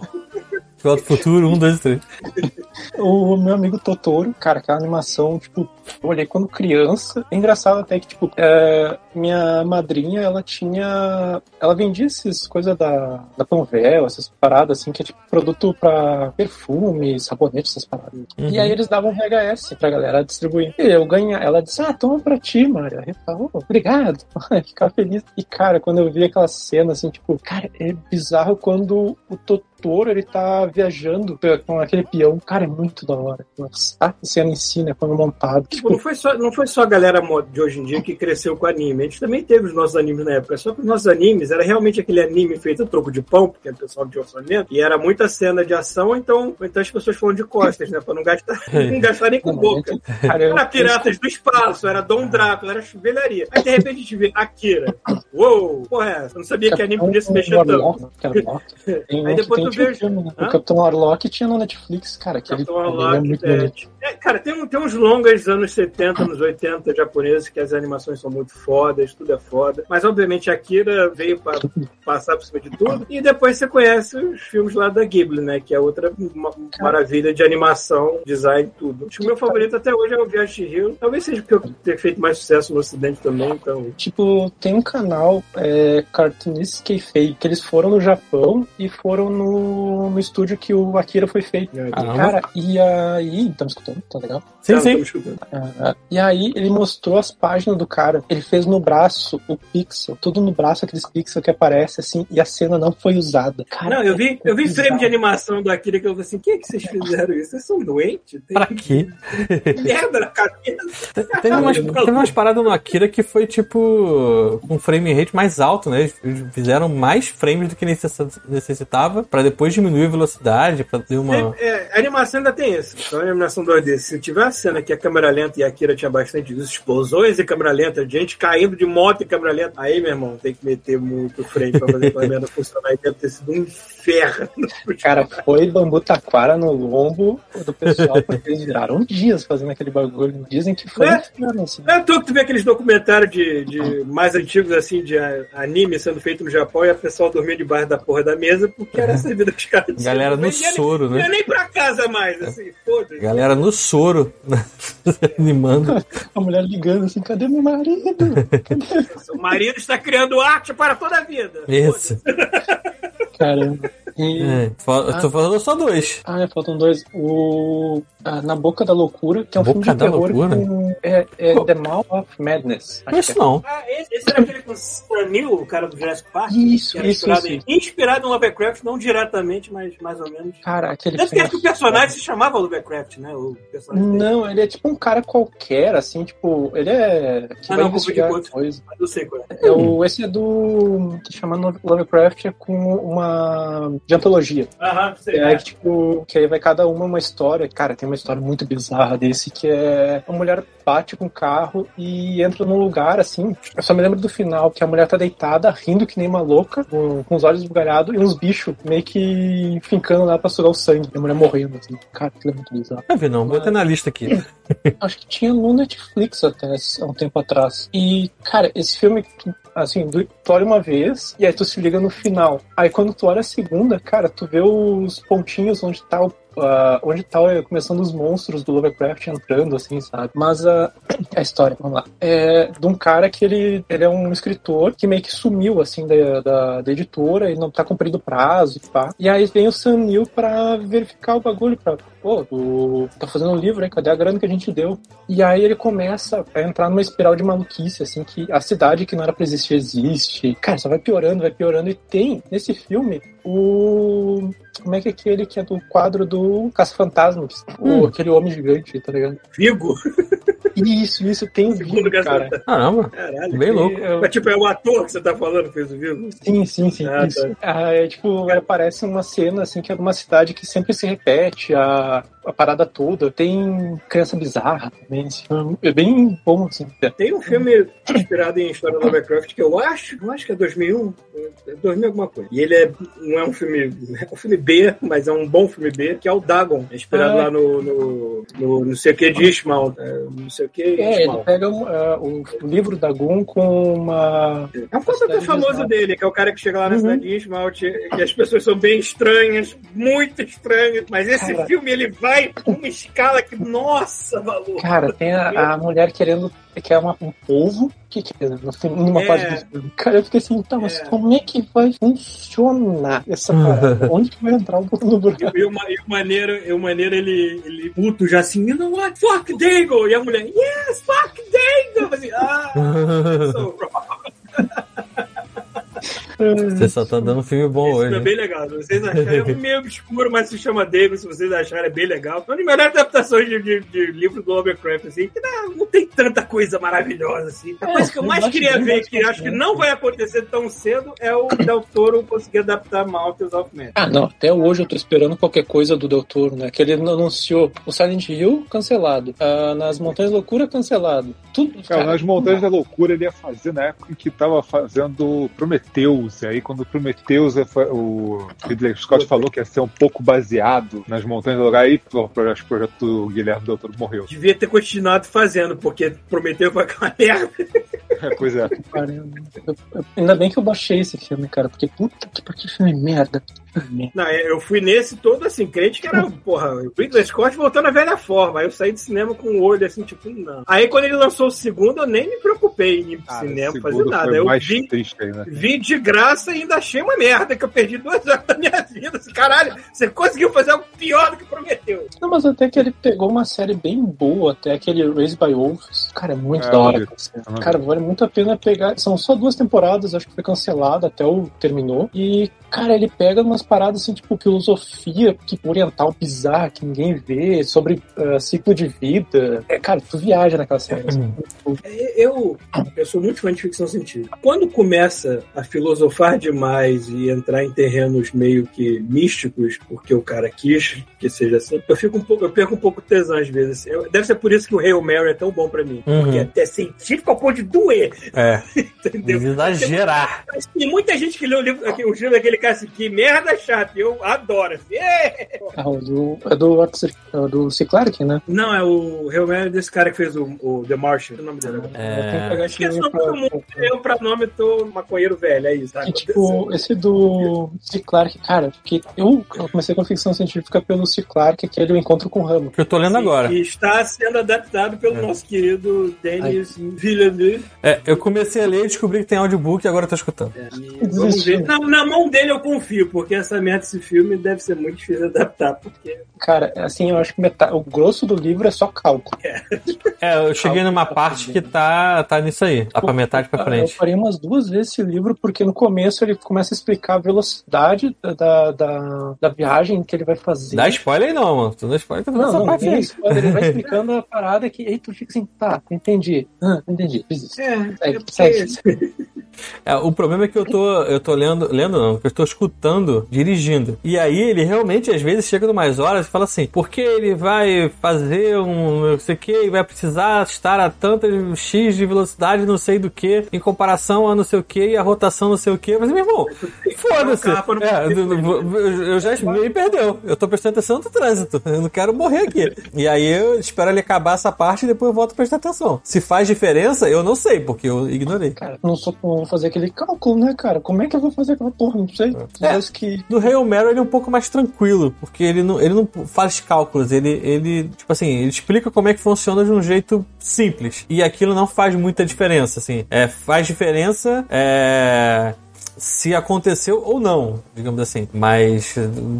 Volta pro futuro, um, dois, três. O meu amigo Totoro, cara, aquela animação, tipo, eu olhei quando criança. É engraçado até que, tipo, é, minha madrinha, ela tinha. Ela vendia essas coisas da, da Panvel, essas paradas assim, que é tipo produto pra perfume, sabonete, essas paradas. Uhum. E aí eles davam VHS pra galera distribuir. E eu ganhei. Ela disse: Ah, toma pra ti, Maria. Eu falei, oh, obrigado. Ficava feliz. E, cara, quando eu vi aquela cena, assim, tipo, cara, é bizarro quando o Totoro ele tá viajando com aquele peão. Cara, é muito da hora. Nossa, a cena em si, né? Quando montado. Tipo, não foi, só, não foi só a galera de hoje em dia que cresceu com anime. A gente também teve os nossos animes na época. Só que os nossos animes era realmente aquele anime feito a troco de pão, porque é pessoal de orçamento, e era muita cena de ação, então, então as pessoas foram de costas, né? Pra não gastar, não gastar nem com boca. Era Piratas do Espaço, era Dom Drácula, era chuvelharia. Aí de repente a gente vê Akira. Uou, porra, é essa? Eu não sabia que anime podia se mexer tanto. Aí depois que tu vê- né? O Capitão Warlock tinha no Netflix, cara. Aquele, Capitão ele é Warlock, muito é, bonito. É, cara, tem, tem uns longas anos 70, anos 80 japoneses, que as animações são muito fodas, tudo é foda. Mas, obviamente, Akira veio pra passar por cima de tudo. E depois você conhece os filmes lá da Ghibli, né? Que é outra ma- maravilha de animação, design, tudo. Acho que o meu favorito até hoje é o Viagem de Rio. Talvez seja porque eu tenha feito mais sucesso no Ocidente também, então... Tipo, tem um canal, é, Cartoonist Kayfabe, que eles foram no Japão e foram no, no estúdio que o Akira foi feito. Caramba. Cara, e aí. Estamos escutando? Tá legal? Sim, Tá, sim. estamos escutando. Ah, e aí ele mostrou as páginas do cara. Ele fez no braço o pixel, tudo no braço, aqueles pixels que aparece assim, e a cena não foi usada. Cara, Não, eu vi, eu vi frame de animação do Akira que eu falei assim, que, que vocês fizeram isso? Vocês são doentes? Tem Pra quê? merda na cabeça. Teve umas, teve umas paradas no Akira que foi tipo um frame rate mais alto, né? Eles fizeram mais frames do que necess- necessitava pra depois diminuir a velocidade, pra ter uma. É, é, a animação ainda tem isso. Então, a animação 2D, se tiver a cena que a câmera lenta e a Akira tinha bastante explosões e câmera lenta, gente caindo de moto e câmera lenta, aí, meu irmão, tem que meter muito frame pra fazer a merda funcionar. E deve ter sido um inferno. Cara, foi bambu taquara no lombo do pessoal, porque eles viraram dias fazendo aquele bagulho. Dizem que foi É. um inferno, assim. É toa que tu vê aqueles documentários de, de mais antigos, assim, de anime sendo feito no Japão e a pessoa dormia debaixo da porra da mesa porque era essa vida que os caras. Galera no ia nem- soro, Não ia né? nem pra casa mais, assim, foda-se. Galera no soro, animando. A mulher ligando assim, cadê meu marido? Seu marido está criando arte para toda a vida. Isso. Caramba. E... É, fa- tô falando só dois. Ah, faltam dois. O ah, Na Boca da Loucura, que é um Boca filme de da terror Loucura? com... É, é The Mouth of Madness. acho Isso que é. não. Ah, esse, esse era aquele com Neill, o cara do Jurassic Park? Isso, que era isso, inspirado, isso. Em, inspirado em Lovecraft, não diretamente, mas mais ou menos. Cara, aquele Deve filme... que o personagem se chamava Lovecraft, né? O personagem dele. Não, ele é tipo um cara qualquer, assim, tipo, ele é. Que Ah, vai não, investigar coisa. Mas eu sei qual é. É o, esse é do. que chama Lovecraft é com uma. de antologia. Aham, sei. É, que, tipo, que aí vai cada uma uma história. Cara, tem uma história muito bizarra desse que é uma mulher bate com o carro e entra num lugar assim. Eu só me lembro do final, que a mulher tá deitada, rindo que nem uma louca, com, com os olhos esbugalhados e uns bichos meio que fincando lá pra sugar o sangue. E a mulher morrendo, assim. Cara, aquilo é muito bizarro. Não vi não, botei na lista aqui. Acho que tinha no Netflix até há um tempo atrás. E, cara, esse filme, assim, tu olha uma vez e aí tu se liga no final. Aí quando tu olha a segunda, cara, tu vê os pontinhos onde tá o. ah, onde tá começando os monstros do Lovecraft entrando, assim, sabe? Mas a, a história, vamos lá. É de um cara que ele, ele é um escritor que meio que sumiu, assim, da, da, da editora e não tá cumprindo prazo e pá. E aí vem o Sam Neill pra verificar o bagulho, pra. Pô, tu tá fazendo um livro aí, cadê a grana que a gente deu? E aí ele começa a entrar numa espiral de maluquice, assim, que a cidade que não era pra existir existe. Cara, só vai piorando, vai piorando. E tem, nesse filme, o. Como é que é aquele que é do quadro do Caça-Fantasmas? Hum. O- Aquele homem gigante, tá ligado? Vigo. Isso, isso, tem o Caça cara. Caramba, Caralho. bem louco. E, eu- Mas tipo, é o ator que você tá falando que fez o Vigo? Sim, sim, sim. Ah, isso. Ah, é, tipo, aparece uma cena assim que é de uma cidade que sempre se repete a, a parada toda. Tem criança bizarra também. assim, é bem bom, assim. Tem um filme inspirado em história do Lovecraft que eu acho, eu acho que é 2001, é 2000 alguma coisa. E ele é, não é um filme, é um filme B, mas é um bom filme B, que é o Dagon, é inspirado Ah. lá no, no, no não sei o que de Ishmael, é, não sei o que É, ele pega um, ah, o, o livro da Gun com uma. É um conto até famoso dele, que é o cara que chega lá na Uhum. cidade de Ishmael e as pessoas são bem estranhas, muito estranhas, mas esse Cara. filme ele vai vai uma escala que, nossa, maluco. Cara, tem a, a mulher querendo que é uma, um polvo que, que no filme, numa É. parte do filme. Cara, eu fiquei assim, tá, mas É. como é que vai funcionar essa parada? Onde que vai entrar o no buraco? E o, e o maneiro, e o maneiro ele, ele puto já assim, you know what, fuck Dago! E a mulher, yes, fuck Dago! Eu Assim, ah, so wrong. Você só tá dando filme bom Esse hoje. é bem legal. Se vocês acharem, é meio obscuro, mas se chama Dago, se vocês acharem, é bem legal. É uma das melhores adaptações de, de, de livro do Lovecraft, assim, que não, não tem tanta coisa maravilhosa, assim. A É, coisa que eu mais queria ver, que acho que não vai acontecer tão cedo, é o Del Toro conseguir adaptar Mountains of Man. Ah, não, até hoje eu tô esperando qualquer coisa do Del Toro, né? Que ele anunciou o Silent Hill cancelado, ah, nas Montanhas Loucura cancelado. Tudo, Cara, cara, nas Montanhas da Loucura ele ia fazer na época em que tava fazendo Prometheus. E aí, quando o Prometheus, é o Ridley Scott falou que ia ser um pouco baseado nas Montanhas da Loucura, aí pô, acho que o projeto do Guilherme Del Toro morreu. Devia ter continuado fazendo, porque prometeu ficar uma merda. É, pois é. eu- eu- ainda bem que eu baixei esse filme, cara, porque puta que que filme merda. merda. Não, eu fui nesse todo assim, crente que era, porra, o Ridley Scott voltando à velha forma. Aí eu saí de cinema com o olho assim, tipo, não. Aí quando ele lançou o segundo, eu nem me preocupei em ir pro Ah, cinema fazer nada. foi Eu mais vi, triste aí, né? vi de graça e ainda achei uma merda, que eu perdi duas horas da minha vida. Assim, caralho, você conseguiu fazer algo pior do que prometeu. Não, mas até que ele pegou uma série bem boa, até aquele Raised by Wolves. Cara, é muito É, da hora. Cara, vale muito a pena pegar. São só duas temporadas, acho que foi cancelada até o terminou. E, cara, ele pega umas paradas assim, tipo, filosofia que oriental bizarra que ninguém vê, sobre ah, ciclo de vida. É, cara, tu viaja naquela série. assim. Eu, eu sou muito fã de ficção científica. Quando começa a filosofar demais e entrar em terrenos meio que místicos, porque o cara quis que seja assim, eu fico um pouco, eu perco um pouco de tesão às vezes. assim. Eu- deve ser por isso que o Hail Mary é tão bom pra mim. Uhum. Porque é até científico ao ponto de doer, É, entendeu? exagerar. Mas Tem muita gente que lê o livro, aqui, o livro daquele cara assim, que merda chata, e eu adoro. Assim, "É!" Ah, o do, é do, é do C. Clarke, né? Não, é o Mary desse cara que fez o, o The Martian, o nome dele. que É, Acho que esse nome pra- do mundo, eu pra nome tô maconheiro velho, é isso. tá? E, tipo, esse do C. Clarke, cara, porque eu, eu comecei com ficção científica pelo C. Clarke, que é o encontro com o Ramo. que eu tô lendo Sim, agora. Que está sendo adaptado pelo nosso querido Denis Villeneuve. É, eu comecei a ler e descobri que tem audiobook e agora eu tô escutando. É, e vamos ver. Na, na mão dele eu confio, porque essa merda desse filme deve ser muito difícil de adaptar, porque Cara, assim, eu acho que metade, o grosso do livro é só cálculo. É, eu cheguei numa parte que tá, tá nisso aí. Tá pra metade pra Eu frente. parei umas duas vezes esse livro, porque no começo ele começa a explicar a velocidade da, da, da viagem que ele vai fazer. Dá spoiler aí não, mano. Tu dá spoiler tá Não, não, parte aí. spoiler, ele vai explicando a parada que aí tu fica assim, tá, entendi, ah, entendi, fiz isso. é, Segue, é segue. É, o problema é que eu tô, eu tô lendo, lendo não, que eu tô escutando, dirigindo. E aí ele realmente, às vezes, chega numas horas e fala assim, porque ele vai fazer um não sei o que, e vai precisar estar a tanta X de velocidade, não sei do que, em comparação a não sei o que, e a rotação não sei o que. Mas, meu irmão, foda-se. É, eu já me perdeu. Eu tô prestando atenção no trânsito. Eu não quero morrer aqui. E aí eu espero ele acabar essa parte e depois eu volto a prestar atenção. Se faz diferença, eu não sei, porque eu ignorei. Cara, não sou vou fazer aquele cálculo, né, cara? Como é que eu vou fazer aquela porra? Não sei. É. Parece que. No Hail Mary ele é um pouco mais tranquilo, porque ele não, ele não faz cálculos, ele, ele, tipo assim, ele explica como é que funciona de um jeito simples. E aquilo não faz muita diferença, assim. É, faz diferença, é, se aconteceu ou não, digamos assim. Mas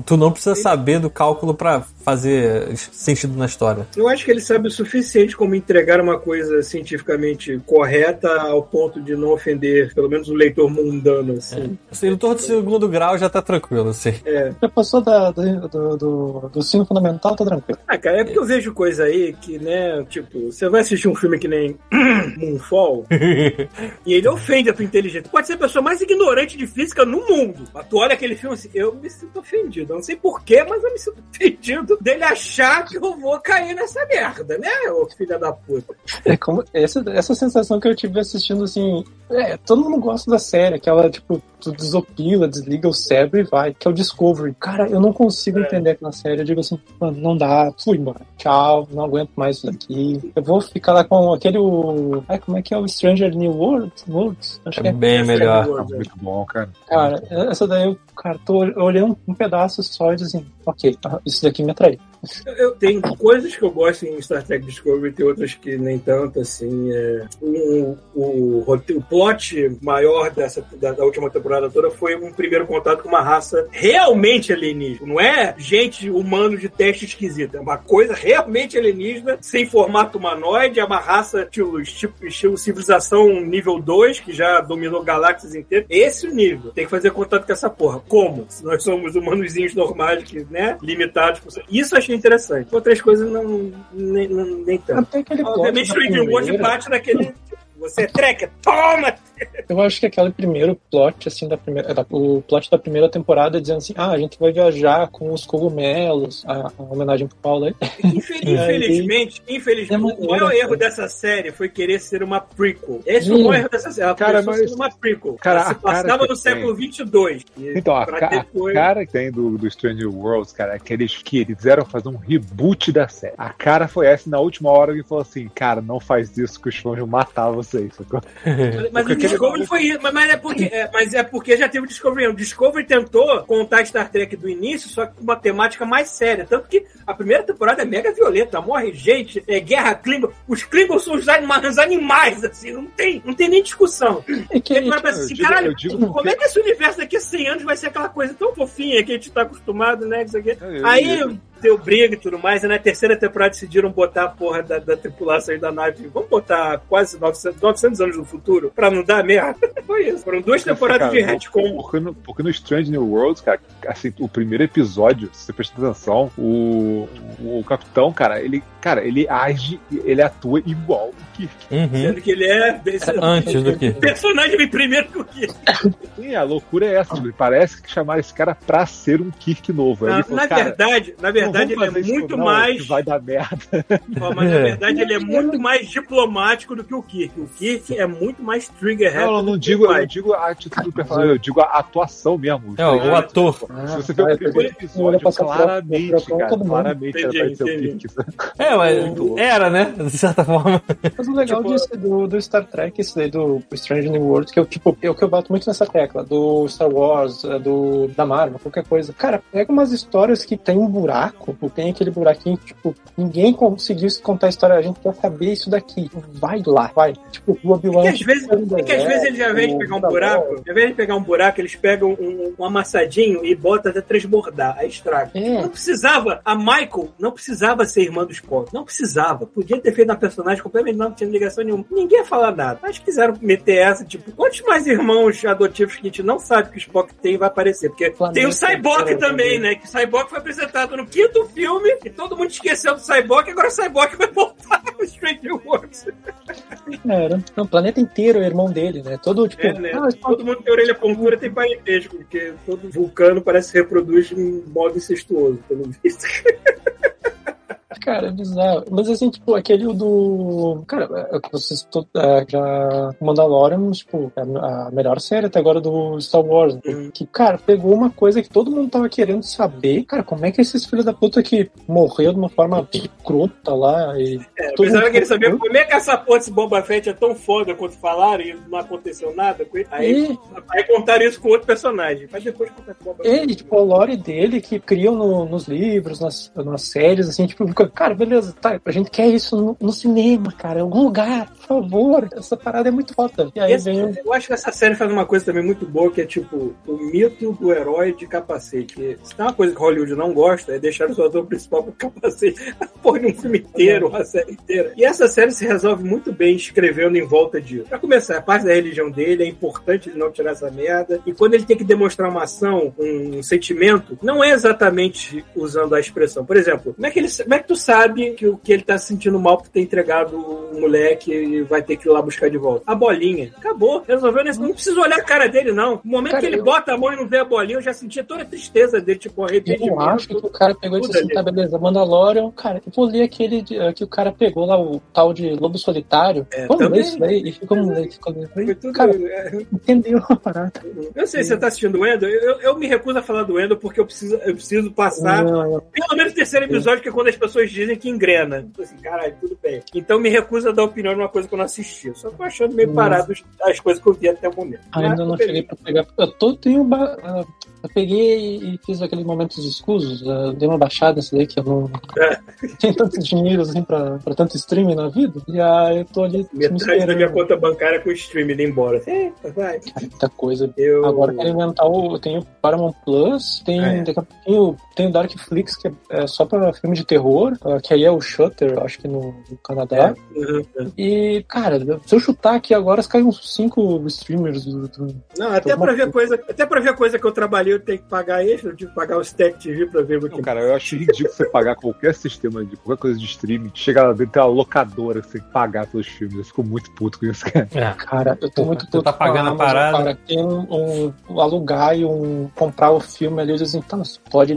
tu não precisa saber do cálculo pra fazer sentido na história. Eu acho que ele sabe o suficiente como entregar uma coisa cientificamente correta ao ponto de não ofender, pelo menos o leitor mundano, assim. O sedutor do segundo grau já tá tranquilo, assim. Já passou da, do, do, do, do sino fundamental, tá tranquilo. Ah, cara, é porque eu vejo coisa aí que, né, tipo, você vai assistir um filme que nem Moonfall e ele ofende a tua inteligência. Pode ser a pessoa mais ignorante de física no mundo. Mas tu olha aquele filme assim, eu me sinto ofendido. Eu não sei porquê, mas eu me sinto ofendido dele achar que eu vou cair nessa merda, né, ô filha da puta. É como essa, essa sensação que eu tive assistindo assim. É, todo mundo gosta da série, aquela, tipo, tu desopila, desliga o cérebro e vai, que é o Discovery. Cara, eu não consigo É. entender aquela série. Eu digo assim, mano, não dá, fui embora. Tchau, não aguento mais isso daqui. Eu vou ficar lá com aquele. o- Ai, como é que é o Stranger New World? Worlds? Acho que É é. bem melhor. Ah, muito bom, cara. Cara, essa daí eu, cara, tô, eu olhei um, um pedaço só e disse assim, ok, isso daqui me atraiu. Eu, tenho coisas que eu gosto em Star Trek Discovery, tem outras que nem tanto, assim. É, um, o, rote- o plot maior dessa, da, da última temporada toda foi um primeiro contato com uma raça realmente alienígena. Não é gente humano de teste esquisito, é uma coisa realmente alienígena, sem formato humanoide, é uma raça tipo, tipo estilo civilização nível 2, que já dominou galáxias inteiras. Esse o nível. Tem que fazer contato com essa porra. Como? Se nós somos humanozinhos normais, que, né? Limitados. Isso eu achei interessante. Outras coisas não. nem, não- nem tanto. Até aquele plot Obviamente, o Strange World bate naquele. Você é treca, toma! Eu acho que aquele primeiro plot, assim, da primeira. da- o plot da primeira temporada dizendo assim, ah, a gente vai viajar com os cogumelos, a, a homenagem pro Paulo aí. Infel- Infelizmente, infelizmente, É o maior erro dessa série foi querer ser uma prequel. Esse foi o maior erro dessa série. Ela Cara, começou mas- sendo uma prequel. cara, Ela se a cara passava que no século 22. E Então, a, ca- a depois- cara que tem do, do Stranger Worlds, cara, é que eles quiseram fazer um reboot da série. A cara foi essa e na última hora ele falou assim, cara, não faz isso que os fãs vão matar vocês. sacou? Mas o Discovery foi isso. Mas, mas é porque, é, mas é porque já teve o Discovery. O Discovery tentou contar Star Trek do início, só que com uma temática mais séria. Tanto que a primeira temporada é mega violenta, morre gente, é guerra Klingon. Os Klingons são os animais, assim, não tem, não tem nem discussão. E que, eu assim, digo- caralho, digo como é que esse universo daqui a 100 anos vai ser aquela coisa tão fofinha que a gente tá acostumado, né? Isso aqui. Eu- Aí eu- deu briga e tudo mais, e na terceira temporada decidiram botar a porra da, da tripulação e da nave. Vamos botar quase 900, 900 anos no futuro pra não dar merda. Foi isso. Foram duas temporadas Cara, de retcon. Porque no, porque no Strange New Worlds, cara, assim, o primeiro episódio, se você prestar atenção, o, o, o capitão, cara, ele, cara, ele age, ele atua igual o Kirk. Uhum. Sendo que ele é Antes do que. personagem primeiro que o Kirk. Sim, a loucura é essa, parece que chamaram esse cara pra ser um Kirk novo. Aí Na, falou, na verdade, na não verdade, ele é muito não, mais. que vai dar merda. Ó, mas na verdade ele é muito mais diplomático do que o Kirk. O Kirk é muito mais trigger Não, eu não digo, eu não digo a atitude do personagem, eu digo a atuação mesmo. É, o ator. Se você ver o primeiro episódio, claramente, cara, claramente era pra ser o Kirk. É, mas era, né? De certa forma. Mas o legal Tipo- disso do, do Star Trek, esse daí do Strange New World, que eu, tipo, é o que eu bato muito nessa tecla, do Star Wars, é, do, da Marvel, qualquer coisa. Cara, pega umas histórias que tem um buraco, ou tem aquele buraquinho que, tipo, ninguém conseguiu contar a história, a gente quer saber isso daqui. Vai lá, vai. Tipo, o Obi-Wan. É que às vezes, é que às vezes eles, ao invés de pegar um buraco, ao invés de pegar um buraco, eles pegam um, um amassadinho e botam até transbordar, aí estraga. É. Não precisava, a Michael não precisava ser irmã do Spock. Não precisava. Podia ter feito uma personagem completamente não, não tinha ligação nenhuma. Ninguém ia falar nada. Mas quiseram meter essa, tipo, quantos mais irmãos adotivos que a gente não sabe que o Spock tem vai aparecer? Porque Planeta tem o Cyborg também, né? Que o Cyborg foi apresentado no quinto filme e todo mundo esqueceu do Cyborg, agora o Cyborg vai voltar no Stranger Worlds. Era. Não, o planeta inteiro é irmão dele, né? Todo, tipo, É, né? ah, Todo mundo tem orelha pontuda tem parentesco, porque todo vulcano parece que reproduz em modo incestuoso, pelo visto. Cara, é bizarro. Mas assim, tipo, aquele do. Cara, é que vocês é, já. Mandalorian, tipo, é a melhor série até agora do Star Wars. né? Hum. Que, cara, pegou uma coisa que todo mundo tava querendo saber. Cara, como é que esses filhos da puta que morreu de uma forma escrota lá e. É, todo mundo que ele sabia ficou- como é que essa porra desse Boba Fett é tão foda quanto falaram e não aconteceu nada. Aí, E, aí contaram isso com outro personagem. Mas depois contaram com o Boba e, Fett. tipo, a lore dele que criam no- nos livros, nas, nas séries, assim, tipo, cara, beleza, tá, a gente quer isso no, no cinema, cara, em algum lugar, por favor, essa parada é muito foda. E aí Esse- vem Eu acho que essa série faz uma coisa também muito boa, que é tipo o mito do herói de capacete. Que, se tem uma coisa que Hollywood não gosta, é deixar o seu ator principal com capacete. De um filme inteiro, uma série inteira. E essa série se resolve muito bem escrevendo em volta disso. Pra começar, a parte da religião dele, é importante ele não tirar essa merda. E quando ele tem que demonstrar uma ação, um sentimento, não é exatamente usando a expressão. Por exemplo, como é que, ele, como é que tu sabe que, o- que ele tá se sentindo mal por ter entregado o moleque e vai ter que ir lá buscar de volta? A bolinha. Acabou. Resolveu nesse. Não precisa olhar a cara dele, não. No momento Cara, que ele eu- bota a mão e não vê a bolinha, eu já sentia toda a tristeza dele, tipo, arrependimento. Eu acho que o cara pegou e disse assim, tá, beleza, Mandalorian, cara, eu vou ler aquele eh, que o cara pegou lá, o tal de Lobo Solitário. É, Vamos ler também. isso daí? E ficou ler, ler. Foi tudo- Cara, é, entendeu a parada. Eu não sei se você tá assistindo o Endo. Eu, eu me recuso a falar do Endo porque eu preciso, eu preciso passar Não, pelo menos o terceiro episódio, que é quando as pessoas dizem que engrena. Eu assim, caralho, tudo bem. Então me recuso a dar opinião numa coisa que eu não assisti. Só tô achando meio parado as coisas que eu vi até o momento. Ainda não cheguei pra pegar. Eu tô, tenho. ba- ah, Eu peguei e fiz aqueles momentos escusos, ah, dei uma baixada nesse daí que eu não É. tenho tanto dinheiro assim pra, pra tanto streaming na vida. E aí eu tô ali me Metade da minha conta bancária com o stream indo embora. Eita, vai. Muita coisa. Eu... Agora eu quero inventar o. Eu tenho Paramount Plus, tem, É. daqui a pouquinho tem o Darkflix, que é, é só pra filme de terror, ah, que aí é o Shutter, acho que no, no Canadá. Uhum, uhum. E, cara, se eu chutar aqui agora, caem uns cinco streamers do. do- Não, até pra ver coisa, até pra ver coisa que eu trabalhei, eu tenho que pagar extra, eu tive que pagar o Stack TV pra ver. Não, cara, eu acho ridículo você pagar qualquer sistema de qualquer coisa de streaming, chegar lá dentro e ter uma locadora que você tem que pagar pelos filmes. Eu fico muito puto com isso, cara. É. Cara, eu tô Porra, muito tu puto tá pagando a parada. Cara, tem um, um alugar e um comprar o filme ali, eles dizem, então, você pode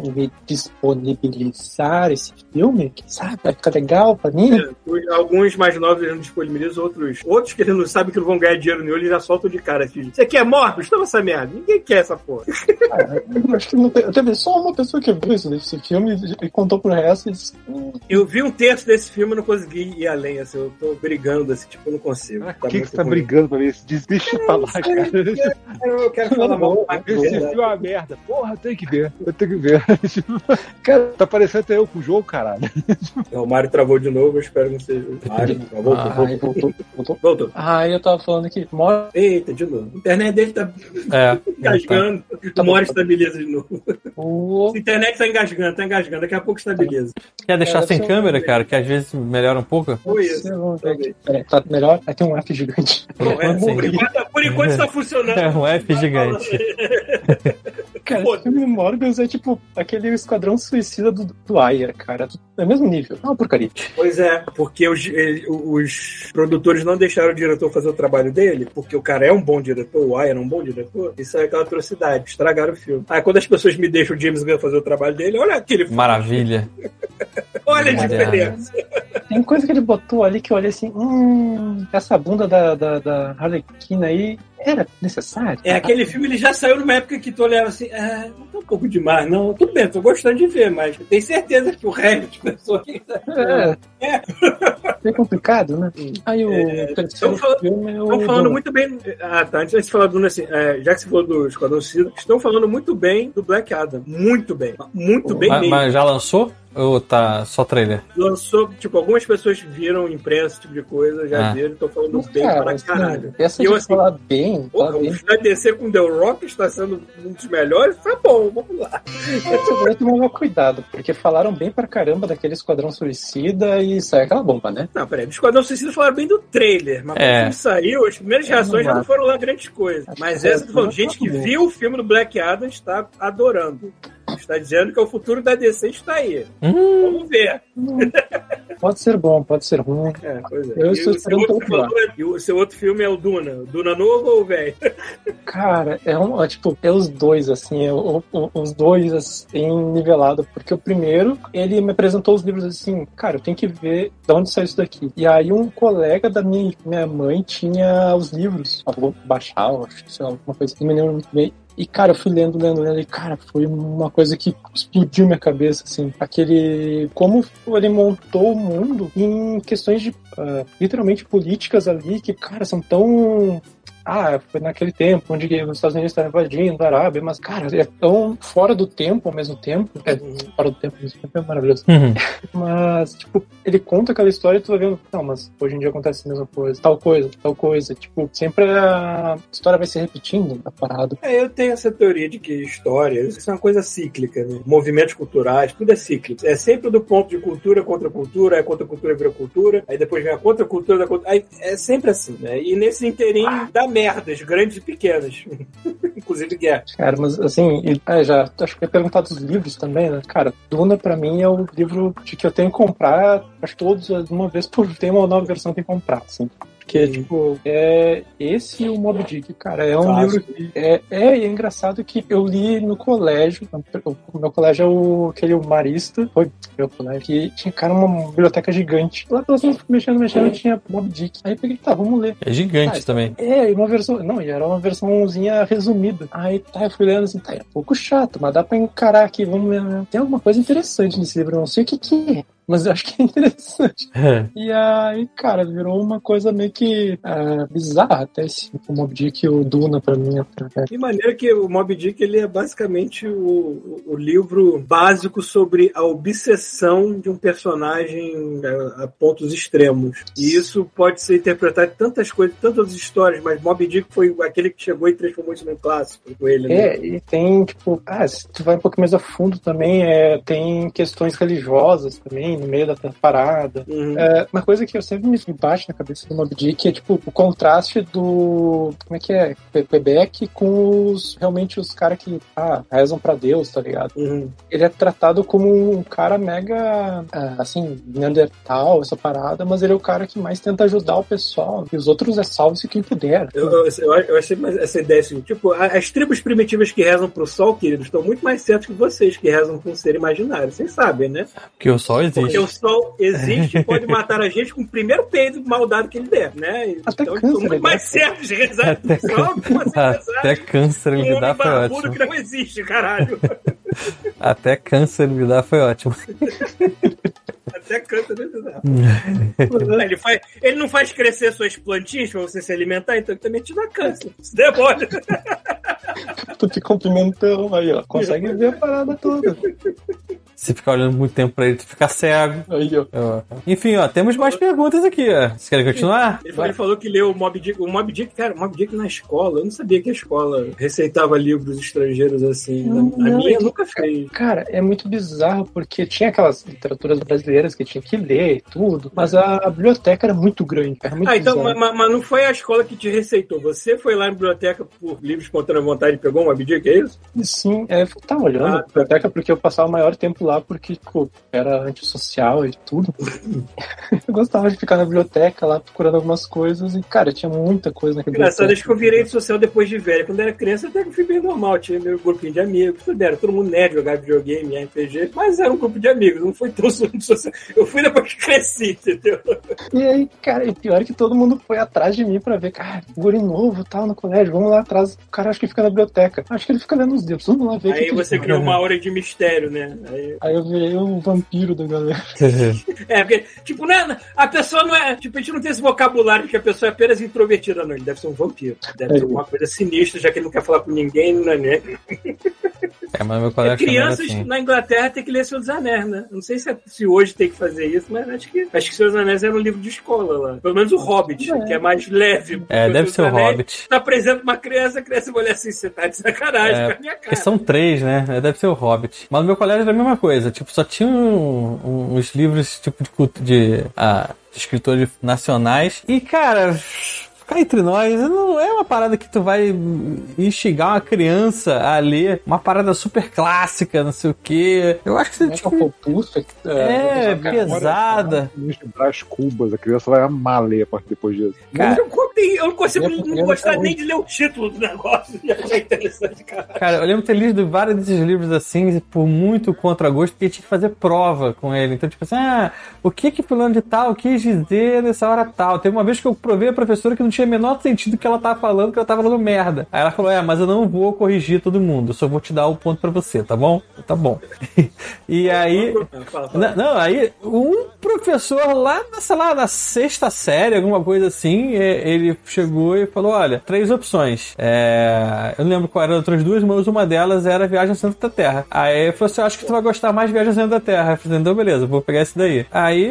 disponibilizar esse filme? Quem sabe? Vai ficar legal pra mim? Os- Alguns mais novos eles não disponibilizam, outros, outros que eles não sabem que não vão ganhar dinheiro nenhum, eles já soltam de cara assim. Você quer Morbius? Toma essa merda. Ninguém quer essa porra. Eu acho que não tem, teve só uma pessoa que viu isso desse filme e contou pro resto e disse, hum, Eu vi um terço desse filme e não consegui ir além, assim, eu tô brigando, assim, tipo, eu não consigo. Por Tá que, que você tá ruim. brigando pra ver isso? Diz- Deixa pra lá, cara. Eu, eu quero falar mal. mas é Esse filme é uma merda. Porra, tem que ver. Eu tenho que ver. cara, tá parecendo até eu com o jogo, caralho. O Mário travou de novo, eu espero que não seja. Mário, voltou, ai, voltou. voltou, voltou. Voltou. Aí eu tava falando que mora Eita, de novo. A internet dele tá É. engasgando. Tá Uma hora estabiliza de novo. o. A internet tá engasgando, tá engasgando. Daqui a pouco estabiliza. Quer deixar Era sem câmera, cara, que às vezes melhora um pouco? Foi isso. Ver aqui. Peraí, tá melhor? Aí tem um F gigante. Bom, é, por, ver. enquanto, por enquanto está funcionando. É um F gigante. Cara, esse filme Morbius é tipo aquele esquadrão suicida do, do Ayer, cara. É o mesmo nível. É uma porcaria. Pois é, porque os, os produtores não deixaram o diretor fazer o trabalho dele, porque o cara é um bom diretor, o Ryan é um bom diretor, isso é aquela atrocidade, estragaram o filme. Aí quando as pessoas me deixam o James Gunn fazer o trabalho dele, olha aquele filme, Maravilha. olha a diferença. Tem coisa que ele botou ali que eu olhei assim, hum, essa bunda da, da, da Harlequina aí era necessária? É, aquele filme ele já saiu numa época que tu olhava assim, ah, não tá um pouco demais, não. Tudo bem, tô gostando de ver, mas tenho certeza que o resto de pessoas. É. É. É complicado, né? Aí o É, terceiro tão fal- filme é o. Estão falando muito bem. Ah, tá. Antes de você falar do assim, é, já que você falou do Esquadrão Suicida, estão falando muito bem do Black Adam. Muito bem. Muito bem Mas, mesmo. mas já lançou? Ou tá só trailer? Lançou, tipo, algumas pessoas viram imprensa, esse tipo de coisa, já Ah. viram, estão falando Mas, bem cara, pra assim, caralho. essa E eu, assim, falar bem, Porra, falar o bem. da DC com The Rock está sendo um dos melhores, tá bom, vamos lá. Eu vou tomar cuidado, porque falaram bem pra caramba daquele Esquadrão Suicida e saiu aquela bomba, né? Não, peraí, do Esquadrão Suicida falaram bem do trailer, mas quando É. o filme saiu, as primeiras reações já não não foram lá grandes coisas. Acho Mas que essa, é, tô gente que viu o filme do Black Adam está adorando. Está dizendo que o futuro da DC está aí. Hum, Vamos ver. Pode ser bom, pode ser ruim. É, pois é. Eu e, estou o seu esperando você falou, e o seu outro filme é o Duna. O Duna novo ou o velho? Cara, é um, é, tipo, é os dois, assim, é o- o- os dois, assim, nivelado. Porque o primeiro, ele me apresentou os livros assim, cara, eu tenho que ver de onde saiu isso daqui. E aí um colega da minha, minha mãe tinha os livros. Eu vou baixar, eu acho que sei lá, alguma coisa, não me lembro muito bem. E, cara, eu fui lendo, lendo, lendo, e, cara, foi uma coisa que explodiu minha cabeça, assim. Aquele. Como ele montou o mundo em questões de, ah, literalmente, políticas ali, que, cara, são tão ah, foi naquele tempo onde os Estados Unidos estavam invadindo a Arábia, mas, cara, é tão fora do tempo ao mesmo tempo. É, fora do tempo ao mesmo tempo é maravilhoso. uhum. Mas, tipo, ele conta aquela história e tu vai vendo, não, mas hoje em dia acontece a mesma coisa, tal coisa, tal coisa. Tipo, sempre a história vai se repetindo a parada. É, eu tenho essa teoria de que história, isso é uma coisa cíclica, né? Movimentos culturais, tudo é cíclico. É sempre do ponto de cultura contra cultura, aí contra cultura vira cultura, aí depois vem a contra cultura da cultura. Aí é sempre assim, né? E nesse interim dá merdas, grandes e pequenas. Inclusive guerra. Cara, mas assim, é, já acho que é perguntado dos livros também, né? Cara, Duna pra mim é o livro de que eu tenho que comprar, acho todos uma vez por tem uma nova versão que tem que comprar, assim. Porque, Uhum. tipo, é esse e o Mob Dick, cara, é um livro que é, é, e é engraçado que eu li no colégio, o meu colégio é o, aquele marista, foi meu colégio, que tinha, cara, uma biblioteca gigante. Lá pelas tantas, mexendo, mexendo, tinha Mob Dick. Aí eu peguei, tá, vamos ler. É gigante Ah, também. É, e uma versão. Não, e era uma versãozinha resumida. Aí tá, eu fui lendo assim, tá, é um pouco chato, mas dá pra encarar aqui, vamos ver. né? Tem alguma coisa interessante nesse livro, não sei o que que é. Mas eu acho que é interessante. E aí, cara, virou uma coisa meio que é, bizarra até esse o Mob Dick e o Duna pra mim. até. De maneira que o Mob Dick ele é basicamente o, o livro básico sobre a obsessão de um personagem a, a pontos extremos. E isso pode ser interpretado em tantas coisas, tantas histórias, mas Mob Dick foi aquele que chegou e transformou isso num clássico com ele. né? É, e tem, tipo, ah, se tu vai um pouco mais a fundo também, é, tem questões religiosas também no meio da parada. Uhum. É, uma coisa que eu sempre me bate na cabeça do Mob Dick é, tipo, o contraste do. Como é que é? Que- Quebec com os. Realmente os caras que ah, rezam pra Deus, tá ligado? Uhum. Ele é tratado como um cara mega. ah, assim, Neandertal, essa parada, mas ele é o cara que mais tenta ajudar o pessoal. E os outros é salve-se quem puder. Eu, eu, eu, eu achei mais essa ideia assim, tipo, as tribos primitivas que rezam pro sol, queridos, estão muito mais certos que vocês que rezam com um ser imaginário. Vocês sabem, né? Que o sol Porque o sol existe e pode matar a gente com o primeiro peido mal dado que ele der, né? Até então, câncer, muito né? mais certos de rezar pro sol Até câncer um dá foi ótimo. que não existe, caralho. Até câncer me dá foi ótimo. Até canta dentro dela. Ele, faz, ele não faz crescer suas plantinhas pra você se alimentar, então ele também te dá câncer. Se demora. Tu te cumprimentando aí, ó. Consegue ver a parada toda. Se ficar olhando muito tempo pra ele, tu fica cego. Aí, ó. Enfim, ó, temos mais perguntas aqui, ó. Vocês querem continuar? Ele, falou- ele falou que leu o Mob Dick. O Mob Dick, cara, o Mob Dick na escola. Eu não sabia que a escola receitava livros estrangeiros assim. Não, a não, minha nunca fez. Cara, é muito bizarro porque tinha aquelas literaturas brasileiras que tinha que ler e tudo, mas a biblioteca era muito grande. Era muito Ah, então, mas, mas não foi a escola que te receitou. Você foi lá na biblioteca por livre espontânea vontade e pegou um Mob Dick, é isso? Sim, é, eu tava olhando Ah, a biblioteca porque eu passava o maior tempo lá porque, tipo, era antissocial e tudo. eu gostava de ficar na biblioteca lá procurando algumas coisas e, cara, tinha muita coisa naquela Engraçado, acho que eu virei social depois de velho. Quando era criança, até que fui bem normal. Tinha meu grupinho de amigos, tudo era. Todo mundo nerd, jogava videogame, RPG. Mas era um grupo de amigos, não foi tão social. Eu fui depois que cresci, entendeu? E aí, cara, e pior é que todo mundo foi atrás de mim pra ver, cara, guri novo, tal, no colégio, vamos lá atrás. O cara acho que fica na biblioteca. Acho que ele fica lendo os livros, vamos lá ver. o que Aí que você faz. criou uma aura de mistério, né? Aí- Aí eu virei o vampiro da galera. É, porque, tipo, né, a pessoa não é. Tipo, a gente não tem esse vocabulário que a pessoa é apenas introvertida, não. Ele deve ser um vampiro. Deve É. ser alguma coisa sinistra, já que ele não quer falar com ninguém, não é, né? É, mas meu É, crianças assim. na Inglaterra tem que ler Senhor dos Anéis, né? Não sei se, é- se hoje tem que fazer isso, mas acho que acho que Senhor dos Anéis era um livro de escola lá. Pelo menos o Hobbit, É. que é mais leve. É, deve ser o Hobbit. Tá apresentando uma criança, a criança vai olhar assim, você tá de sacanagem É, com a minha Porque cara. são três, né? É, Deve ser o Hobbit. Mas no meu colégio era a mesma coisa. Tipo, só tinha um- um- uns livros tipo de, culto- de, ah, de escritores nacionais. E, cara. Ficar entre nós não é uma parada que tu vai instigar uma criança a ler uma parada super clássica, não sei o quê. Eu acho que você, é tipo, Copopulsa, é, cara, pesada. De Brás Cubas, a criança vai amar ler a partir depois disso. Cara, eu, não eu não consigo não gostar nem de ler o título do negócio. Já é interessante, cara. Cara, eu lembro de ter lido vários desses livros assim, por muito contragosto, porque tinha que fazer prova com ele. Então, tipo assim, ah, o que que fulano de tal quis dizer nessa hora tal? Teve uma vez que eu provei a professora que não tinha o menor sentido que ela tava falando, que ela tava falando merda. Aí ela falou, é, mas eu não vou corrigir todo mundo, eu só vou te dar o ponto pra você, tá bom? Tá bom. e aí... Não, não, aí um professor lá, na, sei lá, na sexta série, alguma coisa assim, ele chegou e falou: olha, três opções. É, eu não lembro qual eram as outras duas, mas uma delas era Viagem ao Centro da Terra. Aí ele falou assim: acho que tu vai gostar mais de Viagem ao Centro da Terra. Eu falei, então beleza, vou pegar esse daí. Aí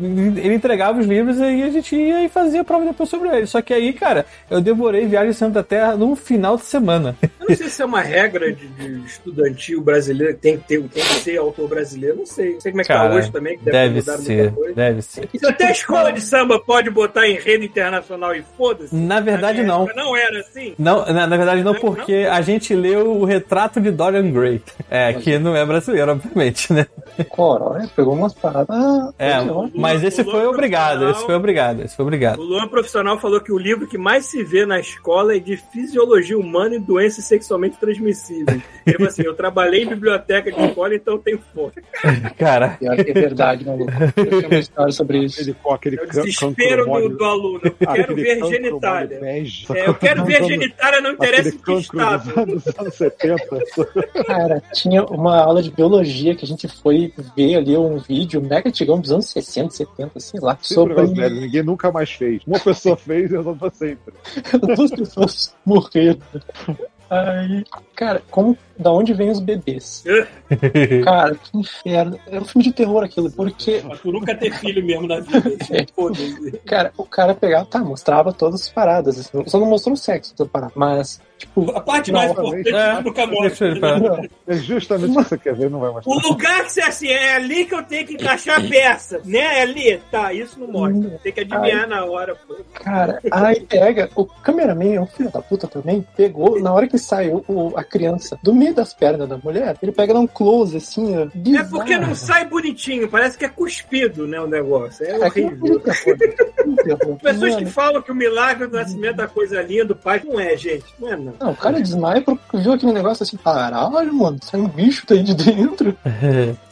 ele entregava os livros e a gente ia e fazia a prova depois sobre ele. Só que aí, cara, eu devorei Viagem ao Centro da Terra num final de semana. Eu não sei se é uma regra de, de estudantil brasileiro que tem que, ter, tem que ser autor brasileiro. Não sei. Não sei como é que tá Cara, hoje também, que deve, deve mudar muita ser, coisa. deve ser. Se até a escola de samba pode botar em rede internacional e foda-se. Na verdade, minha não. Não era assim. Não, na, na verdade não, Não, porque a gente leu o retrato de Dorian Gray. É, que não é brasileiro, obviamente, né? Coró, é, pegou umas paradas. É, mas esse foi obrigado, esse foi obrigado, esse foi obrigado. O Luan Profissional falou que o livro que mais se vê na escola é de Fisiologia Humana e Doenças sexualmente transmissíveis. Ele falou assim: eu trabalhei em biblioteca de escola, então eu tenho força. Cara, Pior que é verdade, maluco. Eu tenho uma história sobre isso. Ele aquele É o desespero do, do aluno. Eu quero aquele ver genitália. bege. É, eu quero ver genitália, não interessa em que estado. anos, dos anos 70. Cara, tinha uma aula de biologia que a gente foi ver ali um vídeo mega antigão dos anos 60, 70, sei lá, Sempre sobre os velhos, ninguém nunca mais fez. Uma pessoa fez resolve pra sempre. duas pessoas morreram. Aí, cara, como, da onde vêm os bebês? Cara, que inferno. É um filme de terror aquilo, porque, Mas tu nunca ter filho mesmo na vida. Cara, o cara pegava, tá, mostrava todas as paradas, assim, só não mostrou o sexo da parada, mas, tipo, A parte mais importante É, nunca mostra. É justamente o que você quer ver, não vai mostrar. O lugar que você assim, é ali que eu tenho que encaixar a peça, né? É ali. Tá, isso não mostra. Tem que adivinhar na hora, pô. Cara, aí pega, o cameraman é um filho da puta também, pegou, na hora que saiu o, a criança do meio das pernas da mulher, ele pega um close, assim, ó, É porque não sai bonitinho, parece que é cuspido, né? O negócio. É É horrível. terror. Pessoas que Mano, falam que o milagre do nascimento da coisa linda do pai não é, gente. Não é, não. Não, o cara desmaia porque viu aquele negócio assim, caralho, mano, sai um bicho daí de dentro.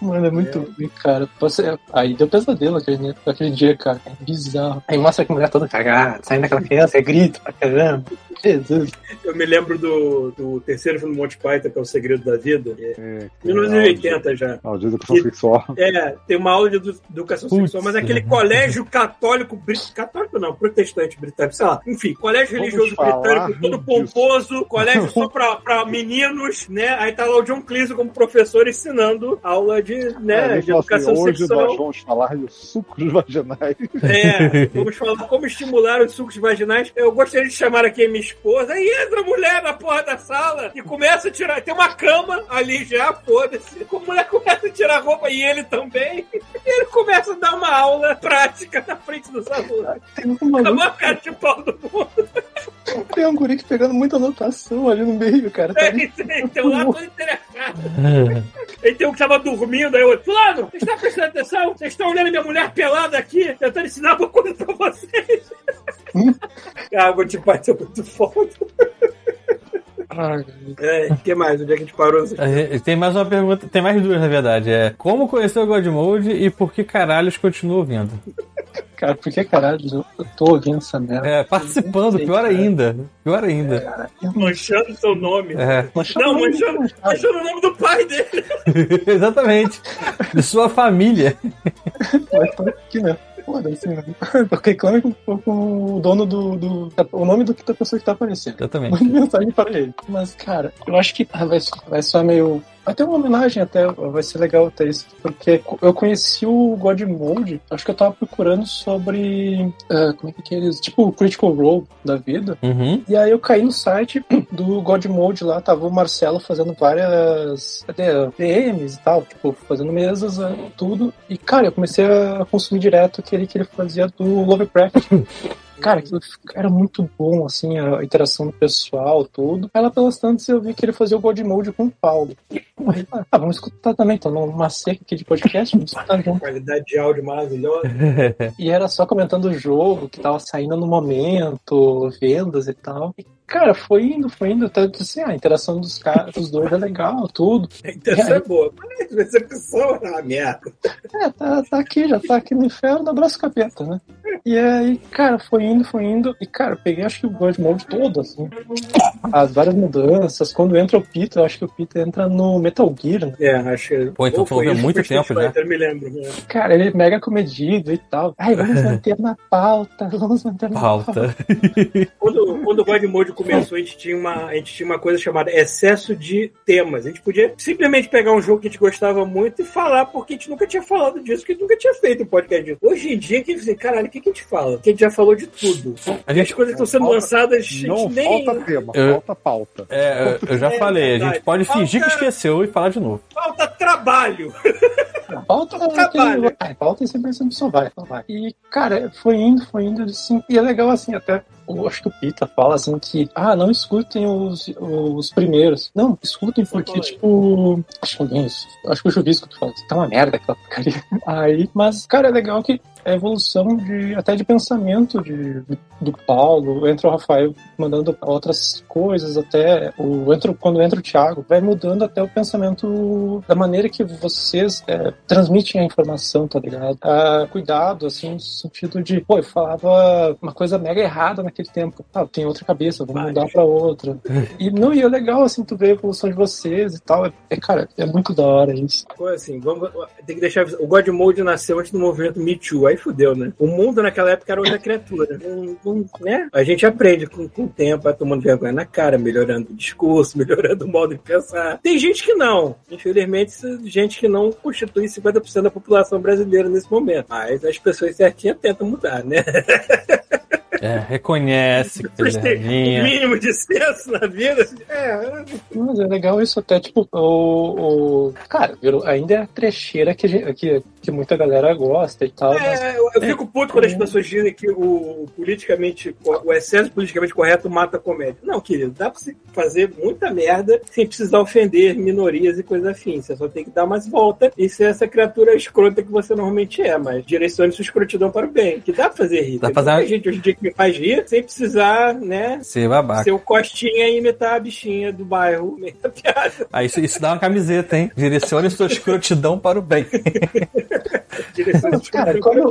Mano, é muito ruim, cara. Você... Aí deu pesadelo aquele, aquele dia, cara. É bizarro. Aí mostra que a mulher toda cagada, saindo daquela criança, é grito pra caramba. Jesus. Eu me lembro do, do terceiro filme do Monty Python, que é O Segredo da Vida. É É, 1980 já. Aula de educação sexual. É, tem uma aula de edu- educação Putz. sexual, mas aquele colégio católico, católico não, protestante britânico, sei lá, enfim, colégio Vamos religioso britânico, todo disso. pomposo, colégio só pra, pra meninos, né? Aí tá lá o John Cleese como professor ensinando aula de, né, Aí de fala educação assim, hoje sexual. nós vamos falar de sucos vaginais. É, vamos falar como estimular os sucos vaginais. Eu gostaria de chamar aqui a minha esposa. Aí entra a mulher na porra da sala e começa a tirar. Tem uma cama ali já, foda-se. A mulher começa a tirar roupa e ele também. E ele começa a dar uma aula prática na frente dos alunos. Tem um A maluco, cara de pau do mundo. tem um guri que pegando muita anotação ali no meio, cara. Tá Tem, tem, tem um lá todo interessado. Ele tem um que tava dormindo, aí o outro, Fulano, você está prestando atenção? Vocês estão olhando minha mulher pelada aqui, tentando ensinar uma coisa pra vocês. ah, vou te bater muito foda. É, o que mais? Onde é que a gente parou? Tem mais uma pergunta, tem mais duas na verdade. É como conheceu o Godmode e por que caralhos continua ouvindo? Cara, por que caralho eu tô ouvindo essa merda? É, participando, pior ainda. Pior ainda. Manchando seu nome. É, Não, manchando, manchando o nome do pai dele. exatamente. De sua família. Mas tô aqui, né? Foda-se, né? O dono do, do. O nome do que da pessoa que tá aparecendo. Exatamente. Mande mensagem para ele. Mas, cara, eu acho que ah, vai, vai soar meio. Vai ter uma homenagem até, vai ser legal ter isso. Porque eu conheci o God Mode, acho que eu tava procurando sobre. ah, como é que é eles? Tipo o Critical Role da vida. Uhum. E aí eu caí no site do God Mode lá, tava o Marcelo fazendo várias até, DMs e tal, tipo, fazendo mesas, eh, tudo. E, cara, eu comecei a consumir direto aquele que ele fazia do Lovecraft. Cara, aquilo era muito bom, assim, a interação do pessoal, tudo. Aí lá pelas tantas eu vi que ele fazia o God Mode com o Paulo. Aí, ah, vamos escutar também, tô numa seca aqui de podcast, vamos escutar junto. Qualidade de áudio maravilhosa. E era só comentando o jogo que tava saindo no momento, vendas e tal. E, cara, foi indo, foi indo. Até assim, ah, a interação dos caras, dos dois é legal, tudo. A intenção é boa. Mas a execução é uma merda. É, tá, tá aqui, já tá aqui no inferno, abraço capeta, né? E aí, cara, foi indo, foi indo. E, cara, eu peguei acho que o God Mode todo, assim. As várias mudanças. Quando entra o Peter, eu acho que o Peter entra no Metal Gear, né? É, acho que. Pô, então muito foi Street tempo Eu me lembro. né? Cara, ele é mega comedido e tal. Ai, vamos manter na pauta, vamos manter na pauta. Falta. Quando, quando o God Mode começou, a gente, tinha uma, a gente tinha uma coisa chamada excesso de temas. A gente podia simplesmente pegar um jogo que a gente gostava muito e falar, porque a gente nunca tinha falado disso, porque a gente nunca tinha feito um podcast disso. Hoje em dia, que assim, caralho, o que, que a gente fala? Que a gente já falou de tudo. A As gente, coisas que estão sendo Falta- lançadas, a gente Não nem. falta tema, Eu- falta pauta. é, eu já É falei, a gente verdade. pode fingir que Falta- esqueceu e falar de novo. Falta trabalho. Pauta Trabalho. pauta é sempre assim, só vai, só vai. E, cara, foi indo, foi indo, assim. E é legal, assim, até. Eu acho que o Pita fala assim que, ah, não escutem os, os primeiros. Não, escutem porque, tipo. Acho que alguém. Acho que o Chuvisco tu fala, tá uma merda aquela porcaria. Aí, mas, cara, é legal que a evolução de até de pensamento de, do Paulo, entra o Rafael mandando outras coisas, até o entra, quando entra o Thiago, vai mudando até o pensamento da maneira que vocês é, transmitem a informação, tá ligado? Ah, cuidado, assim, no sentido de, pô, eu falava uma coisa mega errada naquele tempo. Ah, tem outra cabeça, vou mudar pra outra. E não, e é legal, assim, tu ver a evolução de vocês e tal. É, cara, é muito da hora isso. Assim, vamos, tem que deixar. O God Mode nasceu antes do movimento Me Too, aí fudeu, né? O mundo naquela época era outra criatura. Um, um, né? A gente aprende com, com o tempo, vai tomando vergonha na cara, melhorando o discurso, melhorando o modo de pensar. Tem gente que não. Infelizmente, gente que não constitui 50% da população brasileira nesse momento. Mas as pessoas certinhas tentam mudar, né? É, reconhece que tem o mínimo de senso na vida. É, Mas é legal isso até, tipo, o. o... Cara, ainda é a trecheira que, que, que muita galera gosta e tal. É, mas... eu, eu fico puto quando as pessoas dizem que o politicamente, o excesso politicamente correto mata a comédia. Não, querido, dá pra você fazer muita merda sem precisar ofender minorias e coisas afins. Você só tem que dar mais volta e ser essa criatura escrota que você normalmente é, mas direcione sua escrotidão para o bem. Que dá pra fazer rir. Dá pra fazer... gente hoje em dia que me faz rir sem precisar, né? Ser babaca. Ser o Costinha e imitar a bichinha do bairro. Meia piada. Aí isso, isso dá uma camiseta, hein? Direcione sua escrotidão para o bem. Cara, quando,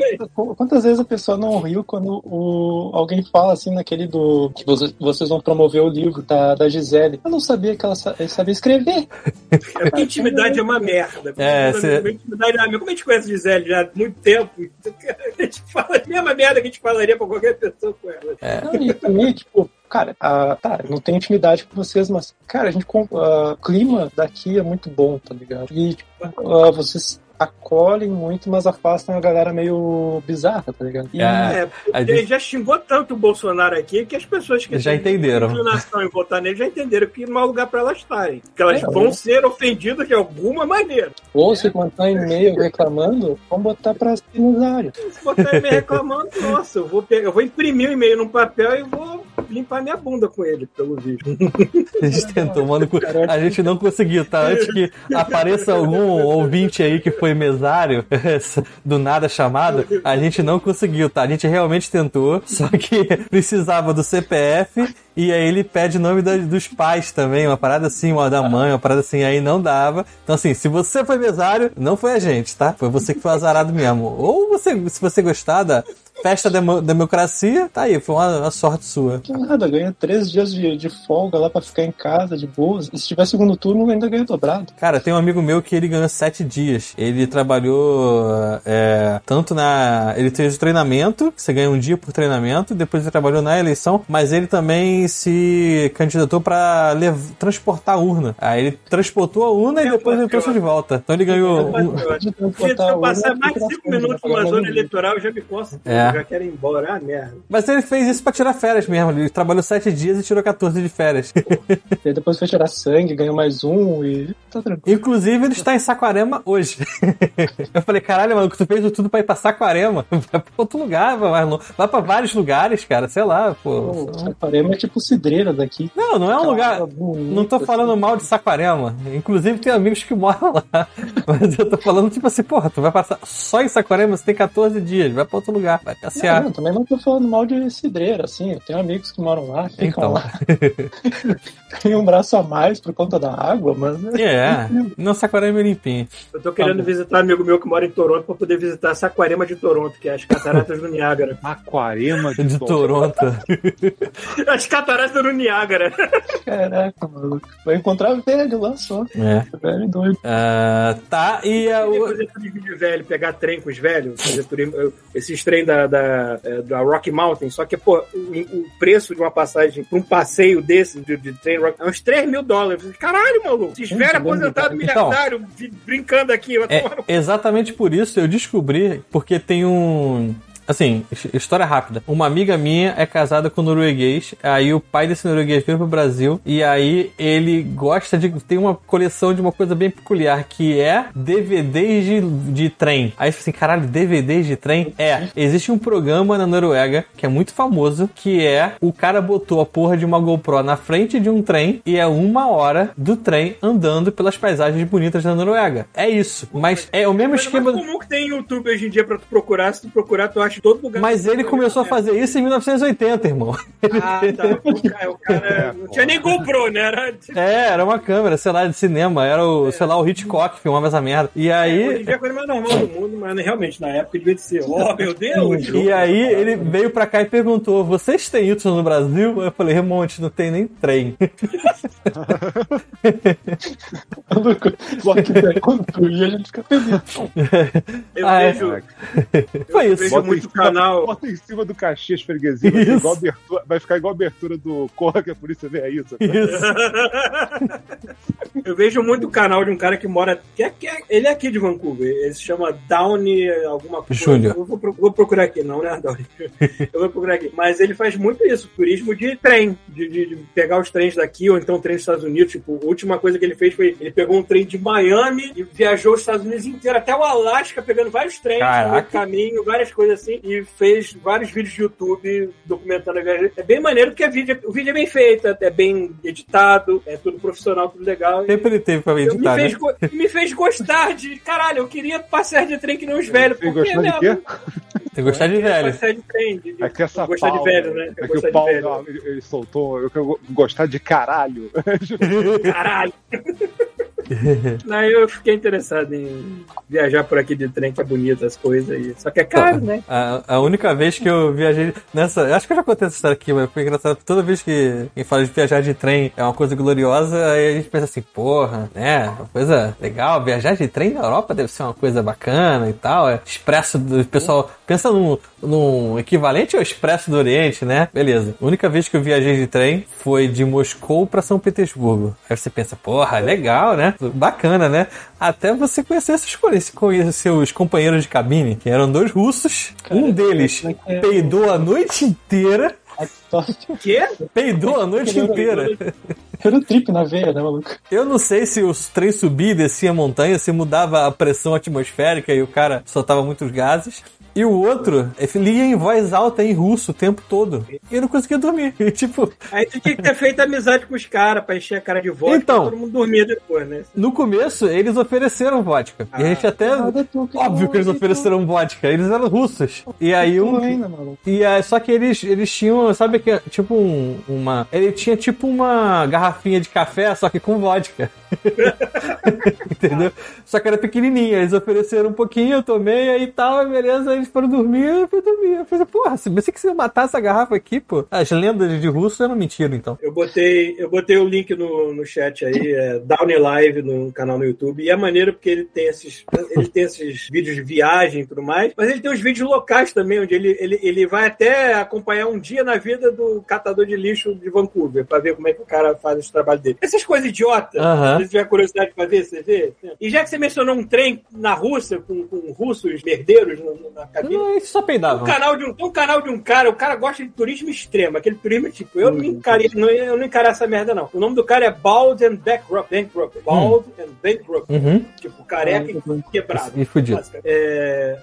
quantas vezes a pessoa não riu quando o, alguém fala assim naquele do. que vocês vão promover o livro da, da Gisele? Eu não sabia que ela sabia escrever. É porque intimidade é uma merda. É, cê... intimidade é Como a gente conhece a Gisele já há muito tempo, a gente fala a mesma merda que a gente falaria pra qualquer pessoa com ela. É. Não, e também, tipo, cara, a, tá, não tenho intimidade com vocês, mas, cara, a gente, o clima daqui é muito bom, tá ligado? E, tipo, uh, vocês acolhem muito, mas afastam a galera meio bizarra, tá ligado? E... É, ele gente... já xingou tanto o Bolsonaro aqui que as pessoas que já entenderam inclinação em votar nele já entenderam que não há lugar para elas estarem. Que elas é, vão é. ser ofendidas de alguma maneira. Ou se mandar e-mail reclamando, vão botar pra áreas. Se botar e-mail reclamando, nossa, eu vou, pegar, eu vou imprimir o e-mail num papel e vou limpar minha bunda com ele, pelo vídeo. A gente tentou, mano. A gente não conseguiu, tá? Antes que apareça algum ouvinte aí que foi mesário, do nada chamado, a gente não conseguiu, tá? A gente realmente tentou, só que precisava do CPF e aí ele pede nome da, dos pais também, uma parada assim, uma da mãe, uma parada assim, aí não dava. Então, assim, se você foi mesário, não foi a gente, tá? Foi você que foi azarado mesmo. Ou você, se você gostar da festa da democracia, tá aí, foi uma, uma, sorte sua. Que nada, ganha três dias de, de folga lá pra ficar em casa, de boas. E se tiver segundo turno, ainda ganha dobrado. Cara, tem um amigo meu que ele ganhou sete dias. Ele trabalhou é, tanto na. Ele fez o treinamento, você ganha um dia por treinamento, depois ele trabalhou na eleição, mas ele também se candidatou pra lev... transportar a urna. Aí ele transportou a urna e depois ele trouxe de volta. Então ele ganhou. Se eu passar mais cinco minutos numa zona eleitoral, eu já me coço. É já quero ir embora. Ah, merda. Mas ele fez isso pra tirar férias mesmo. Ele trabalhou sete dias e tirou 14 de férias. e depois foi tirar sangue, ganhou mais um e tá tranquilo. Inclusive, ele está em Saquarema hoje. eu falei, caralho, mano, tu fez tudo pra ir pra Saquarema. Vai pra outro lugar, vai, vai pra vários lugares, cara. Sei lá, pô. pô Saquarema é tipo cidreira daqui. Não, não é um lugar. Bonito, não tô falando assim. mal de Saquarema. Inclusive, tem amigos que moram lá. Mas eu tô falando, tipo assim, porra, tu vai passar só em Saquarema, você tem 14 dias, vai pra outro lugar. Passear. Não, também não tô falando mal de cidreira, assim. Eu tenho amigos que moram lá, ficam então. lá. Tem um braço a mais por conta da água, mas. É, não Saquarema é limpinho. Eu tô querendo tá visitar um amigo meu que mora em Toronto pra poder visitar a Saquarema de Toronto, que é as cataratas do Niágara. Aquarema de, de Toronto. as cataratas do Niágara. Caraca, maluco. Vai encontrar velho lá só. É. Velho doido. Uh, tá, e. Uh, fazer turismo de velho, pegar trem com os velhos, fazer turismo, esses trem da, da, é, da Rock Mountain, só que, pô, o, o preço de uma passagem pra um passeio desse de, de trem rock é uns 3 mil dólares. Caralho, maluco, esses velhos aposentados militários então, brincando aqui. É, exatamente por isso eu descobri, porque tem um Assim, his- história rápida. Uma amiga minha é casada com um norueguês, aí o pai desse norueguês veio pro Brasil, e aí ele gosta de. tem uma coleção de uma coisa bem peculiar, que é DVDs de, de trem. Aí você assim, caralho, DVDs de trem? É, existe um programa na Noruega que é muito famoso, que é o cara botou a porra de uma GoPro na frente de um trem e é uma hora do trem andando pelas paisagens bonitas da Noruega. É isso. Mas é o mesmo Mas esquema. mais comum que tem YouTube hoje em dia pra tu procurar. Se tu procurar, tu acha em todo lugar. Mas ele começou a fazer isso em 1980, irmão. Ah, tá. O cara, o cara não tinha nem GoPro, né? Era... É, era uma câmera, sei lá, de cinema. Era o, sei lá, o Hitchcock que filmava essa merda. E Hoje em aí. é a coisa mais normal do mundo, mas realmente na época devia de ser. Oh, meu Deus! E aí ele veio pra cá e perguntou: vocês têm isso no Brasil? Eu falei, remonte, não tem nem trem. A gente fica feliz. Eu Ah, é. vejo, Foi eu isso. vejo muito cima- canal. Bota em cima do Caxias Freguesia, vai, Isso. igual abertura, vai ficar igual a abertura do Corra que a polícia vê aí. sabe? Isso. Eu vejo muito canal de um cara que mora. Que é, que é- ele é aqui de Vancouver. Ele se chama Downey alguma coisa. Júnior. Vou, vou procurar aqui, não, né, Downey? Eu vou procurar aqui. Mas ele faz muito isso, turismo de trem. De, de- de pegar os trens daqui, ou então trem dos Estados Unidos. Tipo, a última coisa que ele fez foi. Ele pegou um trem de Miami e viajou os Estados Unidos inteiro, até o Alasca, pegando vários trens Caraca. no caminho, várias coisas assim. E fez vários vídeos de YouTube documentando a viagem. É bem maneiro porque a vídeo, o vídeo é bem feito, é bem editado, é tudo profissional, tudo legal. Sempre ele teve pra me, editar, né? fez, go- me fez gostar de. Caralho, eu queria passear de trem que nem os velhos. Porque, gostar né? de quê? Tem que gostar de velho. Passear de trem. De, de, É que essa gostar de pau, velho, né? É que o de pau não, ele, ele soltou. Eu quero gostar de caralho. Caralho. Aí eu fiquei interessado em viajar por aqui de trem, que é bonito as coisas. E... Só que é caro, né? A, a única vez que eu viajei nessa. Acho que eu já contei essa história aqui, mas foi engraçado. Toda vez que quem fala de viajar de trem é uma coisa gloriosa, aí a gente pensa assim, porra, né? Uma coisa legal. Viajar de trem na Europa deve ser uma coisa bacana e tal. É expresso do pessoal. Pensa num, num equivalente ao Expresso do Oriente, né? Beleza. A única vez que eu viajei de trem foi de Moscou pra São Petersburgo. Aí você pensa, porra, legal, né? Bacana, né? Até você conhecer seus, conhecer seus companheiros de cabine, que eram dois russos. um deles é que é? peidou a noite inteira. O quê? Peidou a noite inteira. Era o trip na veia, né, maluco? Eu não sei se os trem subia e descia a montanha, se mudava a pressão atmosférica e o cara soltava muitos gases. E o outro, ele lia em voz alta em russo o tempo todo. E eu não conseguia dormir. E, tipo, Aí tu tinha que ter feito amizade com os caras pra encher a cara de vodka Então. todo mundo dormir depois, né? no começo, eles ofereceram vodka. e a gente até. Nada, tu, que Óbvio que eles ofereceram vodka. Eles eram russos. E aí um. ainda. E é, só que eles, eles tinham, sabe que tipo um, uma. Ele tinha tipo uma garrafinha de café, só que com vodka. Entendeu? Só que era pequenininha. Eles ofereceram um pouquinho, eu tomei aí e tal, beleza. Eles foram dormir, eu fui dormir. Eu falei, porra, se você quiser matar essa garrafa aqui, pô. As lendas de russo eram mentira, então. Eu botei, eu botei o link no, no chat aí, é Downey Live no canal no YouTube. E é maneiro porque ele tem esses, ele tem esses vídeos de viagem e tudo mais, mas ele tem os vídeos locais também, onde ele, ele, ele vai até acompanhar um dia na vida do catador de lixo de Vancouver, pra ver como é que o cara faz esse trabalho dele. Essas coisas idiotas, se você tiver curiosidade pra ver, você vê. E já que você mencionou um trem na Rússia com, com russos merdeiros na, na cabine, eles só um peidavam. canal de um, um canal de um cara, o cara gosta de turismo extremo, aquele turismo tipo, eu não encarei, não, eu não encarei essa merda não. O nome do cara é Bald and Bankrupt, Bankrupt, Bald and Bankrupt, Uhum. tipo, careca e quebrado. E fudido. É,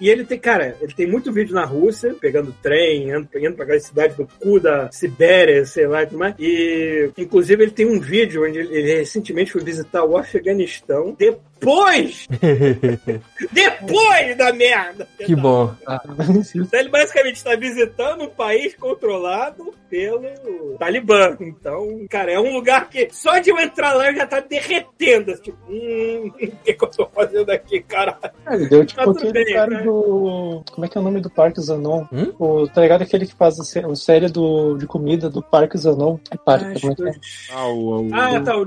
E ele tem, cara, ele tem muito vídeo na Rússia, pegando trem, indo, indo pra aquela cidade do cu da Sibéria, sei lá e tudo mais. E, inclusive, ele tem um vídeo onde ele, ele recentemente foi visitar o Afeganistão depois, depois da merda. Que bom. Ah, não sei. Então ele basicamente está visitando um país controlado pelo Talibã. Então, cara, é um lugar que só de eu entrar lá eu já tá derretendo. Tipo, hum, o que, que eu tô fazendo aqui, caralho? Ah, ele deu tipo Tá aquele bem, cara né? do. Como é que é o nome do Parque Zanon? Hum? O, tá ligado aquele que faz a sé- a série do, de comida do Parque Zanon? É Parque, como é que é? Ah, o, o, Ah, tá, o,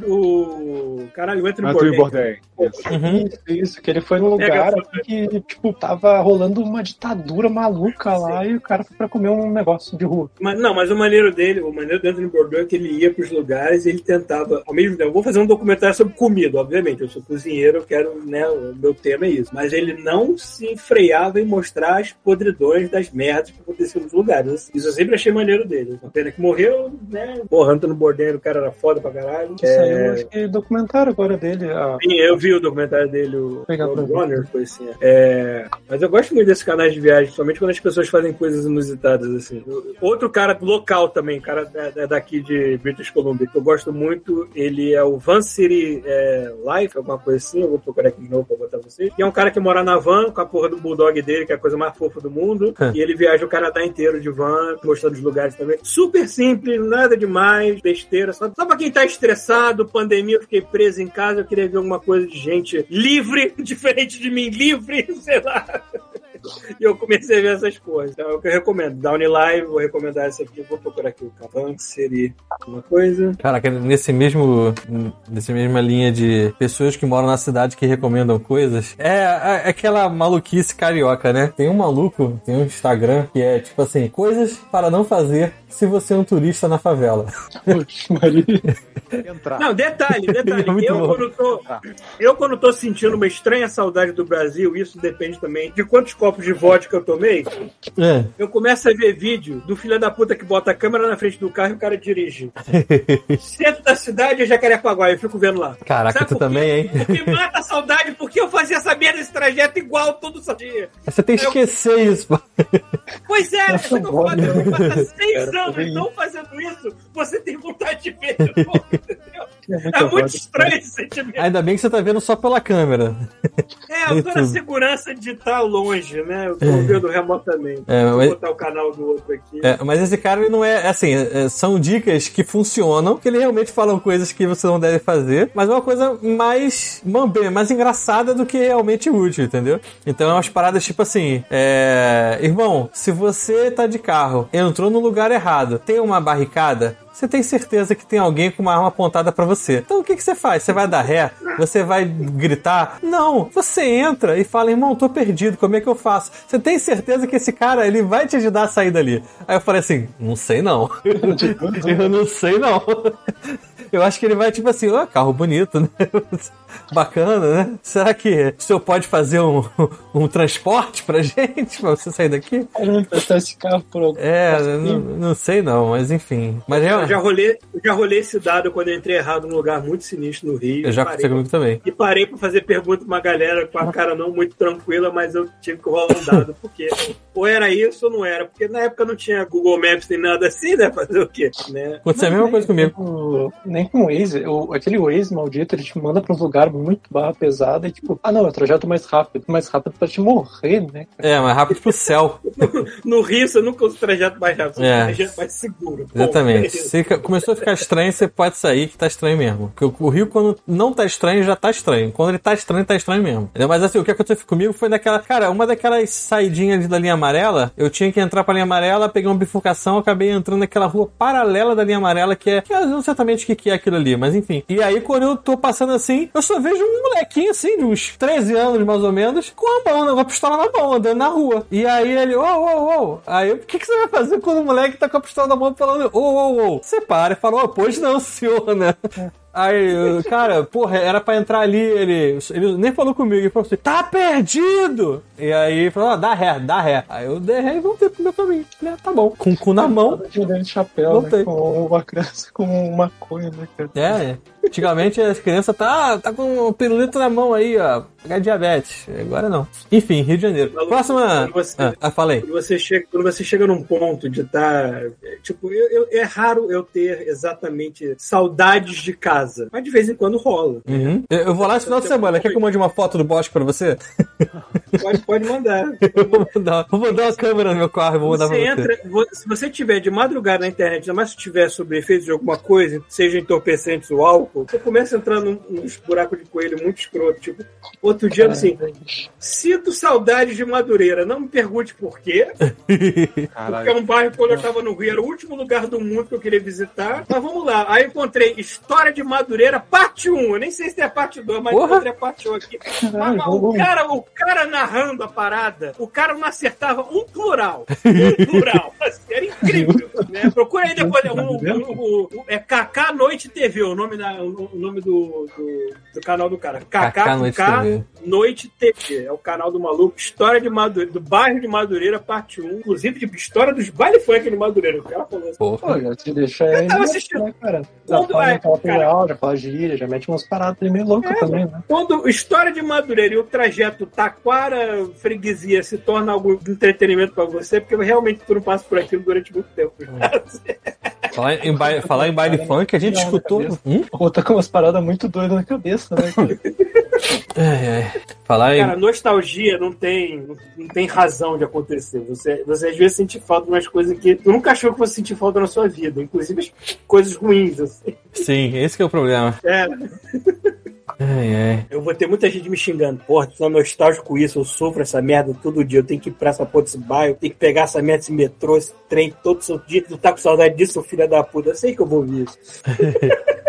o caralho, o Anthony Bourdain. Isso. Uhum. Isso, isso, que ele foi num lugar assim que, tipo, tava rolando uma ditadura maluca lá e o cara foi pra comer um negócio de rua. Mas, não, mas o maneiro dele, o maneiro do Anthony Bourdain é que ele ia pros lugares e ele tentava, ao mesmo tempo, eu vou fazer um documentário sobre comida, obviamente, eu sou cozinheiro, eu quero, né, o meu tema é isso. Mas ele não se freava em mostrar as podridões das merdas que aconteciam nos lugares. Isso eu sempre achei maneiro dele. Uma pena que morreu, né, porra, Anthony Bourdain, o cara era foda pra caralho. Saiu, É, acho que documentário agora dele. A... Sim, eu vi o documentário dele, o. Runner, foi assim. É, mas eu gosto muito desses canais de viagem, principalmente quando as pessoas fazem coisas inusitadas, assim. Outro cara local também, cara da- da- daqui de British Columbia, que eu gosto muito, ele é o Van City é, Life, alguma coisa assim, eu vou procurar aqui de novo pra botar vocês. E é um cara que mora na van com a porra do bulldog dele, que é a coisa mais fofa do mundo, e ele viaja o Canadá inteiro de van, mostrando os lugares também. Super simples, nada demais, besteira, só, só pra quem tá estressado, pandemia, eu fiquei preso em casa, eu queria ver alguma coisa de gente livre, diferente de mim, livre, sei lá. E eu comecei a ver essas coisas. Então é o que eu recomendo. Downy Live, vou recomendar essa aqui. Vou procurar aqui o Cavan, seria uma coisa. Caraca, nesse mesmo. Nessa mesma linha de pessoas que moram na cidade que recomendam coisas. É, é aquela maluquice carioca, né? Tem um maluco, tem um Instagram que é tipo assim: coisas para não fazer se você é um turista na favela. Não, detalhe, detalhe. É eu, bom. quando tô, eu, quando tô sentindo uma estranha saudade do Brasil, isso depende também de quantos copos de vodka eu tomei, É. eu começo a ver vídeo do filho da puta que bota a câmera na frente do carro e o cara dirige. Centro da cidade é Jacarepaguá, eu fico vendo lá. Caraca, Sabe tu também, hein? Porque mata a saudade, porque eu fazia essa merda desse trajeto igual todo dia. Você tem que esquecer isso, pô. Pois é, que eu falo, eu faço seis Cara, anos também. não fazendo isso, você tem vontade de ver de novo, entendeu? É muito É muito estranho esse sentimento. Ainda bem que você tá vendo só pela câmera. É, eu tô na segurança de estar longe, né? Eu tô É. vendo remotamente. É, Vou mas- botar o canal do outro aqui. É, mas esse cara ele não é assim, são dicas que funcionam, que ele realmente falam coisas que você não deve fazer, mas é uma coisa mais mambê, mais engraçada do que realmente útil, entendeu? Então é umas paradas tipo assim, é, irmão, se você tá de carro, entrou no lugar errado, tem uma barricada, você tem certeza que tem alguém com uma arma apontada pra você. Então o que, que você faz? Você vai dar ré? Você vai gritar? Não, você entra e fala, irmão, tô perdido, como é que eu faço? Você tem certeza que esse cara ele vai te ajudar a sair dali? Aí eu falei assim, não sei não. eu não sei não. Eu acho que ele vai tipo assim, ó, carro bonito, né? Bacana, né? Será que o senhor pode fazer um, um transporte pra gente, pra você sair daqui? Vai emprestar esse carro por algum. É, não, não sei não, mas enfim. Mas Eu eu, já rolei, eu já rolei esse dado quando eu entrei errado num lugar muito sinistro no Rio. eu já parei, aconteceu comigo também. E parei pra fazer pergunta pra uma galera com a cara não muito tranquila, mas eu tive que rolar um dado, porque ou era isso ou não era. Porque na época não tinha Google Maps nem nada assim, né? Fazer o quê? Né? Aconteceu a mesma coisa comigo. O- Nem com o Waze, o, aquele Waze maldito, ele te manda pra um lugar muito barra pesada e tipo, ah não, é o trajeto mais rápido. Mais rápido pra te morrer, né? É, mais rápido pro céu. No Rio você nunca usa o trajeto mais rápido, É. o trajeto mais seguro. Exatamente. é ca- começou a ficar estranho, você pode sair que tá estranho mesmo. Porque o- Rio, quando não tá estranho, já tá estranho. Quando ele tá estranho, tá estranho mesmo. Mas assim, o que aconteceu comigo foi naquela. Cara, uma daquelas saidinhas da linha amarela, eu tinha que entrar pra linha amarela, peguei uma bifurcação, acabei entrando naquela rua paralela da linha amarela, que é. Que eu não sei exatamente o que, é aquilo ali, mas enfim. E aí, quando eu tô passando assim, eu só vejo um molequinho assim, de uns 13 anos mais ou menos, com a mão, uma pistola na mão, andando na rua. E aí ele, ô, ô, ô. Aí o que, que você vai fazer quando o moleque tá com a pistola na mão falando, ô, ô, ô? Você para e fala, ô, pois não, senhor, né? Aí, eu, cara, porra, era pra entrar ali, ele, ele nem falou comigo, ele falou assim, tá perdido! E aí, falou, ó, dá ré, dá ré. Aí eu dei ré e voltei pro meu caminho. Falei, ah, tá bom, com o cu na mão. Tava de de chapéu, Voltei. né? Com uma criança com maconha, né, cara? É, é. Antigamente as crianças tá, tá com o pirulito na mão aí, ó. Pegar diabetes. Agora não. Enfim, Rio de Janeiro. Maluco, Próxima. você- Ah, ah, falei. Quando você chega, quando você chega num ponto de estar. tipo, eu, eu- é raro eu ter exatamente saudades de casa. Mas de vez em quando rola. Uhum. Eu, eu vou lá esse final de semana. Quer que eu mande uma foto do bosque pra você? Pode, pode mandar. Eu vou mandar, vou mandar uma câmera no meu carro e vou mandar Você pra você. entra, se você tiver de madrugada na internet, ainda mais se tiver sobre efeitos de alguma coisa, seja entorpecentes ou álcool, você começa a entrar num- nos buracos de coelho muito escroto. Tipo, outro dia, assim, sinto saudades de Madureira. Não me pergunte por quê, porque é um bairro quando eu tava no Rio, era o último lugar do mundo que eu queria visitar. Mas vamos lá. Aí eu encontrei História de Madureira, parte 1. Eu nem sei se tem a parte 2, mas Porra. encontrei a parte 1 aqui. Mas, Caralho, mas o, cara, o cara narrando a parada, o cara não acertava um plural. Um plural. Assim, era incrível. Né? Procura aí depois. O, o, o- o- é KK Noite TV, o nome, da, o nome do, do, do canal do cara. KK, Kaká Noite TV. Noite TV. É o canal do maluco. História de Madureira, do bairro de Madureira, parte 1. Inclusive, de história dos baile funk de Madureira. O cara falou assim. Pô, Porra. já te deixa aí. tava assistindo. Né, cara? Já Quando fala é, um cara? real, já fala gíria, já mete umas paradas meio loucas também, né? Quando História de Madureira e o trajeto Taquara Freguesia se torna algo de entretenimento pra você, porque realmente tu não passa por aquilo durante muito tempo. Falar em, baile, falar em baile funk, a gente escutou. Hum? Ou tá com umas paradas muito doidas na cabeça, né? cara? Ai, ai. Falar em. Cara, nostalgia não tem, não tem razão de acontecer. Você, você às vezes sente falta de umas coisas que tu nunca achou que fosse sentir falta na sua vida, inclusive as coisas ruins. Assim. Sim, esse que é o problema. É, Ai, ai. eu vou ter muita gente me xingando. Porra, tu é nostálgico com isso, eu sofro essa merda todo dia. Eu tenho que ir pra essa porra desse bairro, eu tenho que pegar essa merda desse metrô, esse trem todo seu dia. Tu tá com saudade disso, seu filho da puta. Eu sei que eu vou ouvir isso.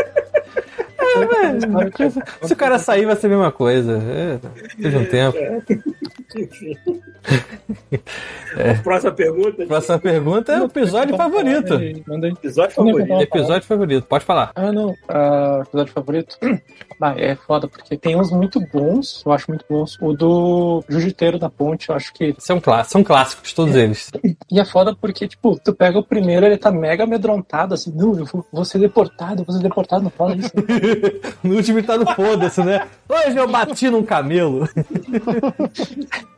Se o cara sair, vai ser a mesma coisa. É, seja um tempo. Enfim. Próxima pergunta. Próxima pergunta é o episódio favorito. Manda. Episódio favorito. Episódio favorito, pode falar. Ah, não. Ah, episódio favorito? Ah, é foda, porque tem uns muito bons, eu acho muito bons. O do Jiu-Jiteiro da Ponte, eu acho que. São, clá- são clássicos, todos eles. E é foda porque, tipo, tu pega o primeiro, ele tá mega amedrontado, assim, não, eu vou, vou ser deportado, vou ser deportado, não fala isso. No último ele tá no foda-se, né? Hoje eu bati num camelo.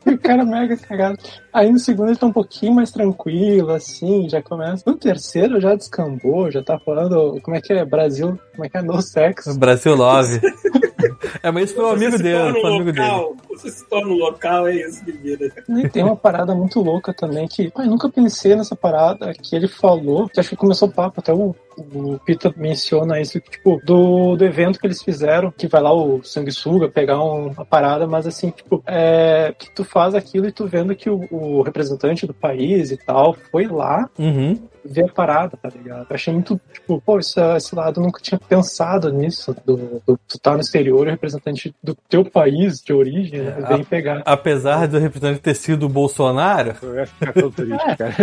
O cara mega cagado. Aí no segundo ele tá um pouquinho mais tranquilo, assim, já começa. No terceiro já descambou, já tá falando, como é que é? Brasil, como é que é? No sexo. Brasil Love. É, mas isso foi um amigo dele, um amigo dele. local, Você se torna um local, é isso de vida. E tem uma parada muito louca também que, pai, nunca pensei nessa parada que ele falou, que acho que começou o papo, até o, o Pita menciona isso, que, tipo, do, do evento que eles fizeram, que vai lá o sanguessuga pegar um- uma parada, mas assim, tipo, é, que tu faz aquilo e tu vendo que o, o representante do país e tal foi lá Uhum. Ver a parada, tá ligado? Eu achei muito, tipo, pô, esse, esse lado eu nunca tinha pensado nisso, do, do tu tá no exterior e o representante do teu país de origem, né, É, vem pegar. Apesar do representante ter sido o Bolsonaro, Eu ia ficar tão triste, cara.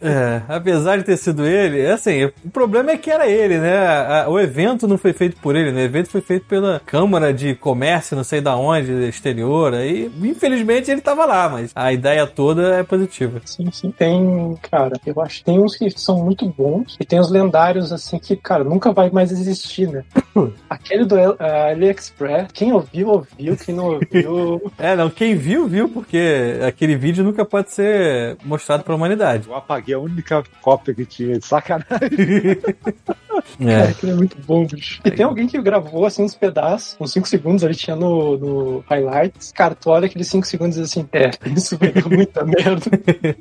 é, apesar de ter sido ele, é assim, o problema é que era ele, né? A- O evento não foi feito por ele, né? O evento foi feito pela Câmara de Comércio, não sei da onde, exterior, aí infelizmente ele tava lá, mas a ideia toda é positiva. Sim, sim. Tem, cara, eu acho que tem uns que são muito bons e tem os lendários, assim, que, cara, nunca vai mais existir, né? Aquele do uh, AliExpress, quem ouviu, ouviu, quem não ouviu. É, não, quem viu, viu, porque aquele vídeo nunca pode ser mostrado pra humanidade. Eu apaguei a única cópia que tinha, de sacanagem. Cara, É. aquele é muito bom, bicho. E tem alguém que gravou, assim, uns pedaços, uns 5 segundos ali, tinha no, no highlights. Cara, tu olha aqueles 5 segundos e diz assim, é, isso vai dar muita merda.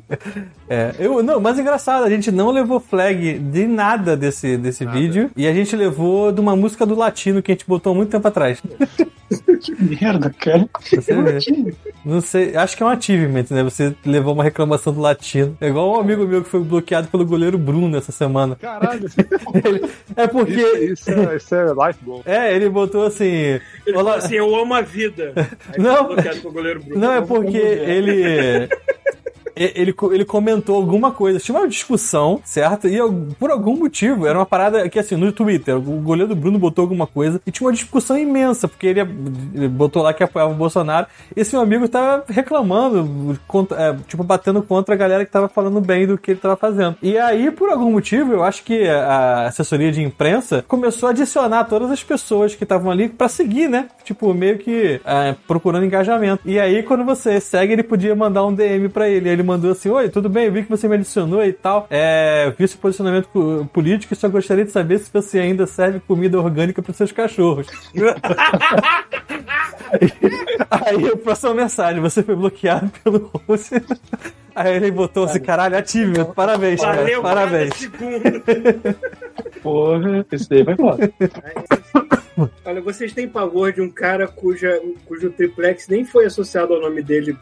É, eu, não, mas engraçado, a gente não levou flag de nada desse, desse vídeo e a gente levou de uma música do latino que a gente botou há muito tempo atrás. que merda, cara. Você vê. Não sei, acho que é um achievement, né? Você levou uma reclamação do latino. É igual um amigo meu que foi bloqueado pelo goleiro Bruno essa semana. Caralho, Ele- é porque. isso, isso, é, isso é life goal. É, ele botou assim. Ele falou Olá- assim, eu amo a vida. Aí Não. Não, é porque ele. Ele, ele comentou alguma coisa, tinha uma discussão, certo? E eu- por algum motivo, era uma parada que assim, no Twitter, o goleiro do Bruno botou alguma coisa e tinha uma discussão imensa, porque ele, ele botou lá que apoiava o Bolsonaro. Esse meu amigo tava reclamando, contra- é, tipo, batendo contra a galera que tava falando bem do que ele tava fazendo. E aí, por algum motivo, eu acho que a assessoria de imprensa começou a adicionar todas as pessoas que estavam ali pra seguir, né? Tipo, meio que é, procurando engajamento. E aí, quando você segue, ele podia mandar um DM pra ele. Ele mandou assim: Oi, tudo bem? Eu vi que você me adicionou e tal. É, vi seu posicionamento po- político e só gostaria de saber se você ainda serve comida orgânica pros seus cachorros. Aí a próxima mensagem, você foi bloqueado pelo host. Aí ele botou assim, caralho, ative, parabéns, cara, Valeu parabéns. cada segundo. Porra, esse daí vai embora. Olha, vocês têm pavor de um cara cuja, cujo triplex nem foi associado ao nome dele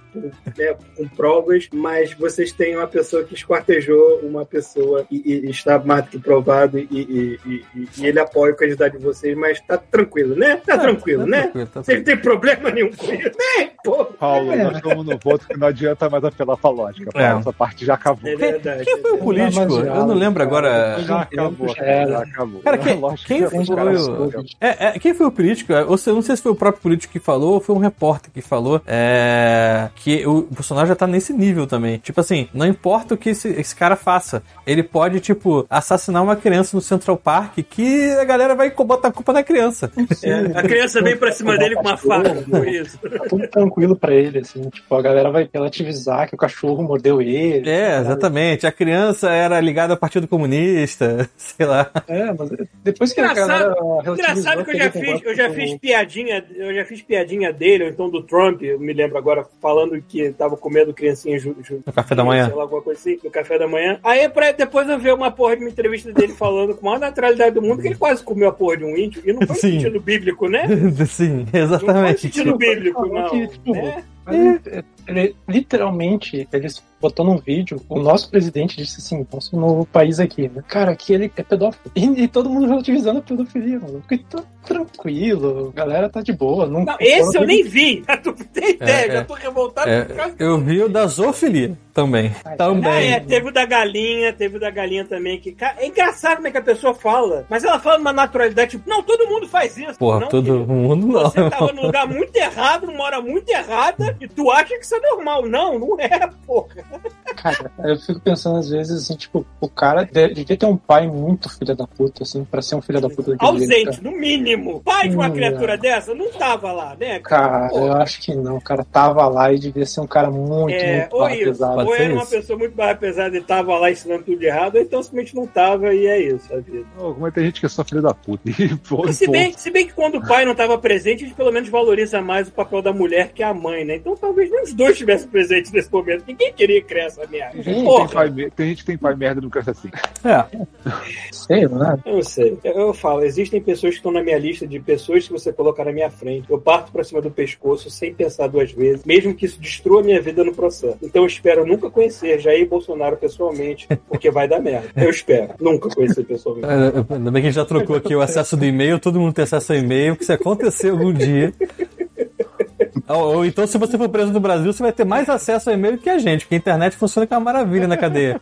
né, com provas, mas vocês têm uma pessoa que esquartejou uma pessoa e, e está mais do que provado e, e- e- ele apoia o candidato de vocês, mas tá tranquilo, né? Tá tranquilo, Tá né? tranquilo, tá Vocês não tem problema nenhum com isso, né? Pô, Paulo, nós estamos no voto que não adianta mais apelar pra lógica. É. Essa parte já acabou. é verdade. Quem foi o político? Eu não lembro agora. Já acabou, Já acabou. Cara, quem- quem foi o- já- É, é, quem foi o político? Ou seja, eu não sei se foi o próprio político que falou ou foi um repórter que falou é, que o Bolsonaro já tá nesse nível também. Tipo assim, não importa o que esse, esse cara faça, ele pode, tipo, assassinar uma criança no Central Park que a galera vai botar a culpa na criança. É, a criança vem pra cima dele com uma faca, por isso. Tá tudo tranquilo pra ele, assim. Tipo, a galera vai relativizar que o cachorro mordeu ele. É, exatamente. A criança era ligada ao Partido Comunista, sei lá. É, mas depois que a Engraçado- galera relativizou Engraçado que eu já fiz, eu já fiz piadinha, eu já fiz piadinha dele, ou então do Trump, eu me lembro agora, falando que tava comendo criancinha ju, ju, No café da manhã. sei lá, alguma coisa assim, no café da manhã. Aí pra depois eu ver uma porra de uma entrevista dele falando com a maior naturalidade do mundo que ele quase comeu a porra de um índio, e não foi Sim. sentido bíblico, né? Sim, Não foi exatamente. sentido bíblico, não. tipo, né? Mas ele, ele- literalmente, eles botou num vídeo, o nosso presidente disse assim, nosso novo país aqui, né? Cara, que ele é pedófilo. E, e todo mundo relativizando a pedofilia, mano. Porque tá tranquilo, a galera tá de boa. Não, Não, esse eu nem vi. Tu tem ideia, É, já tô revoltado É, por causa eu vi o da zoofilia também. Ah, Também. é, teve o da galinha, teve o da galinha também. Que, é engraçado como é que a pessoa fala, mas ela fala numa naturalidade, tipo, não, todo mundo faz isso. Porra, não, todo querido. mundo não. Você tava num lugar muito errado, numa hora muito errada, e tu acha que isso é normal. Não, não é, porra. Cara, eu fico pensando às vezes assim, tipo, o cara de- devia ter um pai muito filho da puta, assim, pra ser um filho da puta Ausente, no mínimo. Pai de uma Hum, criatura é. dessa não tava lá, né? Cara, eu acho que não. O cara tava lá e devia ser um cara muito, É, muito ou barra isso, pesado. Ou era uma isso. pessoa muito mais pesada e tava lá ensinando tudo de errado, ou então simplesmente não tava e é isso a vida. Não, Como é que tem gente que é só filho da puta? E, pô, se bem, se bem que quando o pai não estava presente, a gente pelo menos valoriza mais o papel da mulher que a mãe, né? Então talvez nem os dois estivessem presentes nesse momento. Ninguém queria criar essa merda. tem, gente que tem, pai, tem gente que tem pai merda e não cresce assim. É, Sei lá. eu sei. Eu, eu falo, existem pessoas que estão na minha lista de pessoas que você colocar na minha frente. Eu parto pra cima do pescoço sem pensar duas vezes, mesmo que isso destrua a minha vida no processo. Então eu espero nunca conhecer Jair Bolsonaro pessoalmente, porque vai dar merda. Eu espero nunca conhecer pessoalmente. É, Ainda bem que a gente já trocou aqui o acesso do e-mail, todo mundo tem acesso ao e-mail, que se acontecer algum dia. Ou, ou então, se você for preso no Brasil, você vai ter mais acesso ao e-mail que a gente, porque a internet funciona com uma maravilha na cadeia.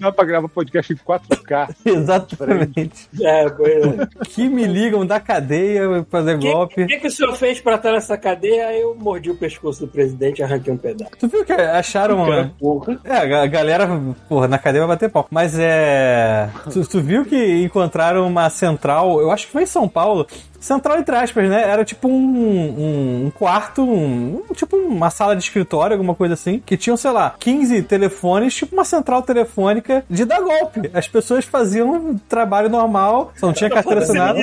Dá pra gravar podcast em 4K. Exatamente. É, pois é. Que me ligam da cadeia pra fazer O que, golpe. que, que o senhor fez pra estar nessa cadeia? Eu mordi o pescoço do presidente e arranquei um pedaço. Tu viu que acharam uma. Porra. É, a galera, porra, na cadeia vai bater pau. Mas é. Tu, tu viu que encontraram uma central, eu acho que foi em São Paulo. Central entre aspas, né? Era tipo um, um, um quarto, um, tipo uma sala de escritório, alguma coisa assim, que tinham, sei lá, 15 telefones, tipo uma central telefônica de dar golpe. As pessoas faziam um trabalho normal, só não tinha carteira assinada.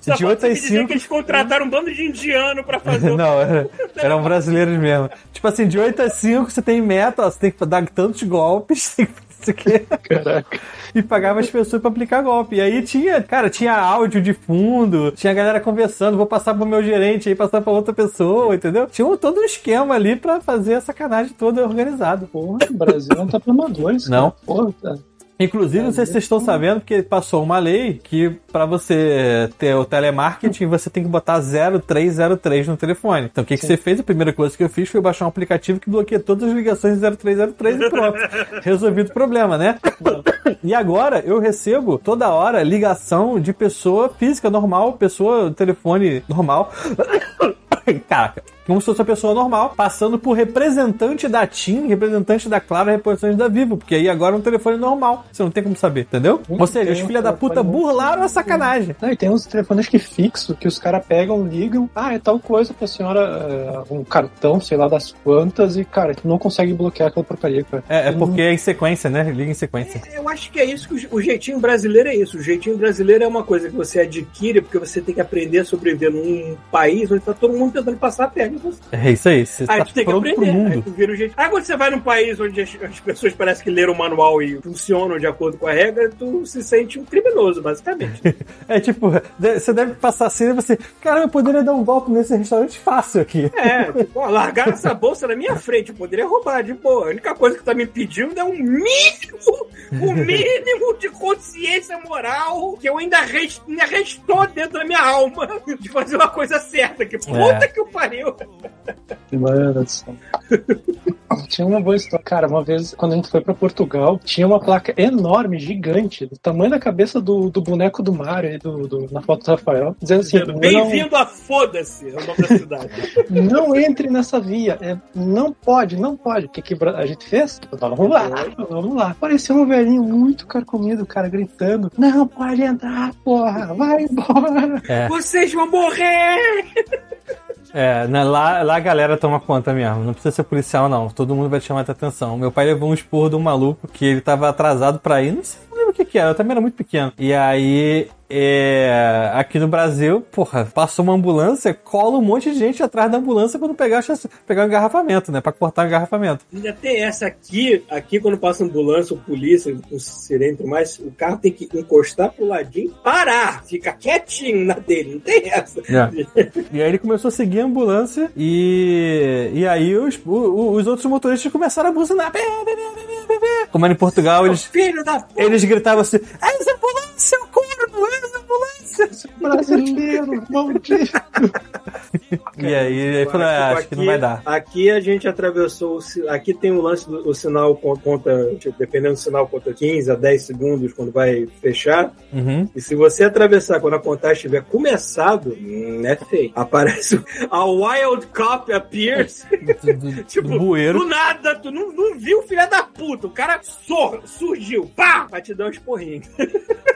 só De falta 8 você me às dizer 5. que eles contrataram um bando de indiano pra fazer. Não, era- eram brasileiros mesmo. Tipo assim, de 8 a 5 você tem meta, ó, você tem que dar tantos golpes, tem que fazer isso aqui. Caraca. E pagava as pessoas pra aplicar golpe. E aí tinha, cara, tinha áudio de fundo, tinha galera conversando, vou passar pro meu gerente aí, passar pra outra pessoa, entendeu? Tinha um- todo um esquema ali pra fazer a sacanagem toda organizada. Porra, o Brasil não tá pra amadores. Não. cara. Porra, tá. Inclusive, não sei se vocês estão sabendo, porque passou uma lei que pra você ter o telemarketing, você tem que botar 0303 no telefone. Então, o que, que você fez? A primeira coisa que eu fiz foi baixar um aplicativo que bloqueia todas as ligações de 0303 e pronto. Resolvido o problema, né? E agora eu recebo toda hora ligação de pessoa física normal, pessoa, telefone normal. Caraca. Como se fosse uma pessoa normal, passando por representante da TIM, representante da Claro, representante da Vivo, porque aí agora é um telefone normal. Você não tem como saber, entendeu? Ou seja, os filha da puta burlaram a sacanagem. Não, e tem uns telefones que fixo, que os caras pegam, ligam, ah, é tal coisa pra senhora, é, um cartão, sei lá das quantas, e, cara, tu não consegue bloquear aquela porcaria, cara. É, é porque é em sequência, né? Liga em sequência. Eu acho que é isso que o, o jeitinho brasileiro é isso. O jeitinho brasileiro é uma coisa que você adquire porque você tem que aprender a sobreviver num país onde tá todo mundo tentando passar a perna É isso aí. Você Aí tá tu tem que aprender. Aí mundo. tu vira o jeito. Aí quando você vai num país onde as, as pessoas parecem que leram o manual e funcionam de acordo com a regra, tu se sente um criminoso, basicamente. É tipo, você deve passar assim e você. Cara, eu poderia dar um golpe nesse restaurante fácil aqui. É, tipo, ó, largaram essa bolsa na minha frente, eu poderia roubar de boa. A única coisa que tá me pedindo é um mínimo, um mínimo de consciência moral que eu ainda, rest, ainda restou dentro da minha alma de fazer uma coisa certa. Que puta É. que o pariu. Mano. Tinha uma boa história. Cara, uma vez, quando a gente foi pra Portugal, tinha uma placa enorme, gigante, do tamanho da cabeça do, do boneco do Mario, aí do, do- na foto do Rafael, dizendo assim: não, Bem-vindo a Foda-se, é o nome da cidade. não entre nessa via. É, não pode, não pode. O que, que a gente fez? Vamos lá, vamos lá. Parecia um velhinho muito carcomido, cara, gritando: Não pode entrar, porra, vai embora. Vocês vão morrer! É, né, lá, lá a galera toma conta mesmo. Não precisa ser policial, não. Todo mundo vai te chamar a atenção. Meu pai levou um esporro de um maluco que ele tava atrasado pra ir. Não sei não lembro o que que era. Eu também era muito pequeno. E aí, é, aqui no Brasil, porra, passou uma ambulância, cola um monte de gente atrás da ambulância quando pegar, o pegar o engarrafamento, né? Pra cortar o engarrafamento. Ainda tem essa aqui, aqui quando passa ambulância ou polícia, com sirene e tudo mais, o carro tem que encostar pro ladinho, parar, fica quietinho na dele, não tem essa. E aí ele começou a seguir a ambulância e, e aí os, o- o- os outros motoristas começaram a buzinar. Bé, bé, bé. Como era em Portugal, eles, Filho da eles gritavam assim: Essa ambulância, o corno, Brasileiro, maldito. E aí ele falou: ah, Acho que não vai dar. Aqui a gente atravessou. Aqui tem o lance do o sinal con- conta, tipo, dependendo do sinal, conta 15 a 10 segundos quando vai fechar. Uhum. E se você atravessar quando a contagem estiver começado, hum, é feio. Aparece a Wild Cop appears. Do, do- Tipo, do bueiro. do nada, tu não, não viu, filha da puta. O cara sor, surgiu, pá, pra te dar um esporrinho.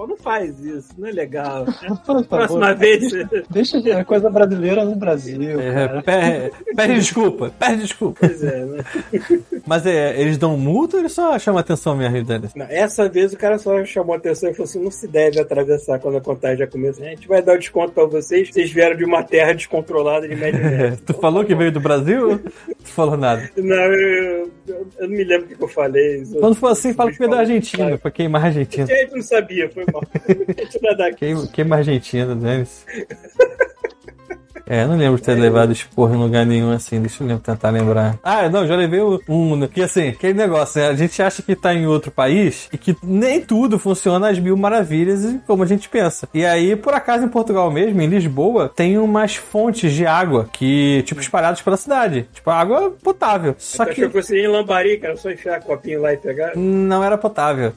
tipo, não faz isso, não é legal. Por favor, Próxima vez. Deixa a coisa brasileira no Brasil. É, pede, pede desculpa, pede desculpa. Pois é, né? Mas é, eles dão multa ou eles só chamam atenção mesmo deles? Não, essa vez o cara só chamou a atenção e falou assim: não se deve atravessar quando a contagem já começa. A gente vai dar o desconto pra vocês. Vocês vieram de uma terra descontrolada de médio É, tu falou que veio do Brasil? Tu falou nada. Não, eu, eu- eu não me lembro o que que eu falei. Quando for assim, fala que veio da Argentina, pra queimar a Argentina. A gente não sabia, foi Queima, queima a Argentina, né? É, eu não lembro de ter levado esporro em lugar nenhum assim. Deixa eu tentar lembrar. Ah, não, já levei um. Que assim, aquele negócio, né? A gente acha que tá em outro país e que nem tudo funciona às mil maravilhas como a gente pensa. E aí, por acaso, em Portugal mesmo, em Lisboa, tem umas fontes de água que, tipo, espalhadas pela cidade. Tipo, água potável. Só que que fosse em Lambari, cara, só enfiar copinho lá e pegar. não era potável.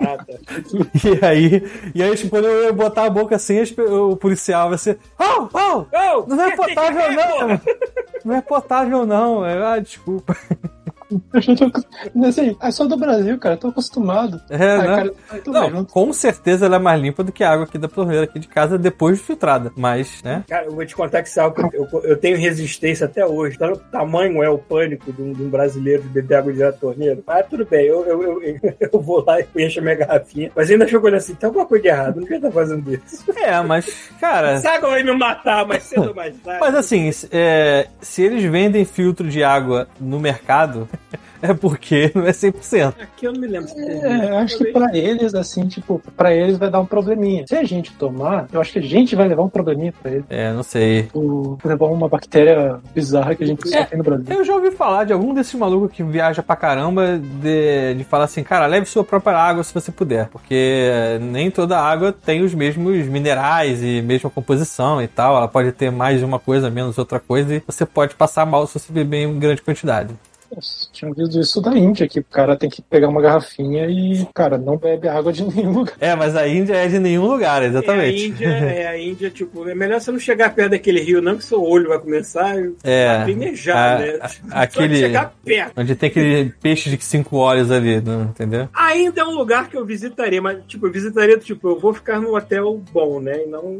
Ah, tá. E aí, e aí tipo, quando eu ia botar a boca assim, o policial vai ser. Oh, oh! Não é quer ter potável, café, não! Não é potável, não. É, ah, desculpa. Assim, é só do Brasil, cara. Eu tô acostumado. É, Ah, né? cara, Não, com certeza ela é mais limpa do que a água aqui da torneira aqui de casa depois de filtrada. Mas, né? Cara, eu vou te contar que isso é algo que eu, eu- eu tenho resistência até hoje. Tá? O tamanho é o pânico de um, de um brasileiro de beber água direto da torneira. Mas tudo bem, eu, eu, eu, eu vou lá e encho a minha garrafinha. Mas ainda olhando assim, tem alguma coisa de errado, não devia estar fazendo isso. É, mas, cara. Essa água vai me matar mais cedo ou mais tarde. Mas assim, é, se eles vendem filtro de água no mercado, é porque não é 100%. Aqui eu não me lembro se. É, eu acho que pra eles, assim, tipo, pra eles vai dar um probleminha. Se a gente tomar, eu acho que a gente vai levar um probleminha pra eles. É, não sei. Por levar uma bactéria bizarra que a gente É. tem no Brasil. Eu já ouvi falar de algum desses malucos que viaja pra caramba de, de falar assim, cara, leve sua própria água se você puder, porque nem toda água tem os mesmos minerais e mesma composição e tal. Ela pode ter mais uma coisa, menos outra coisa, e você pode passar mal se você beber em grande quantidade. Tinha ouvido isso da Índia, que o cara tem que pegar uma garrafinha e, cara, não bebe água de nenhum lugar. É, mas a Índia é de nenhum lugar, É a exatamente. Índia, é a Índia, tipo, é melhor você não chegar perto daquele rio, não, que seu olho vai começar É, a a- né? a- aquele- chegar perto. Onde tem aquele peixe de cinco olhos ali, não, entendeu? Ainda é um lugar que eu visitaria, mas, tipo, eu visitaria, tipo, eu vou ficar num hotel bom, né? E não.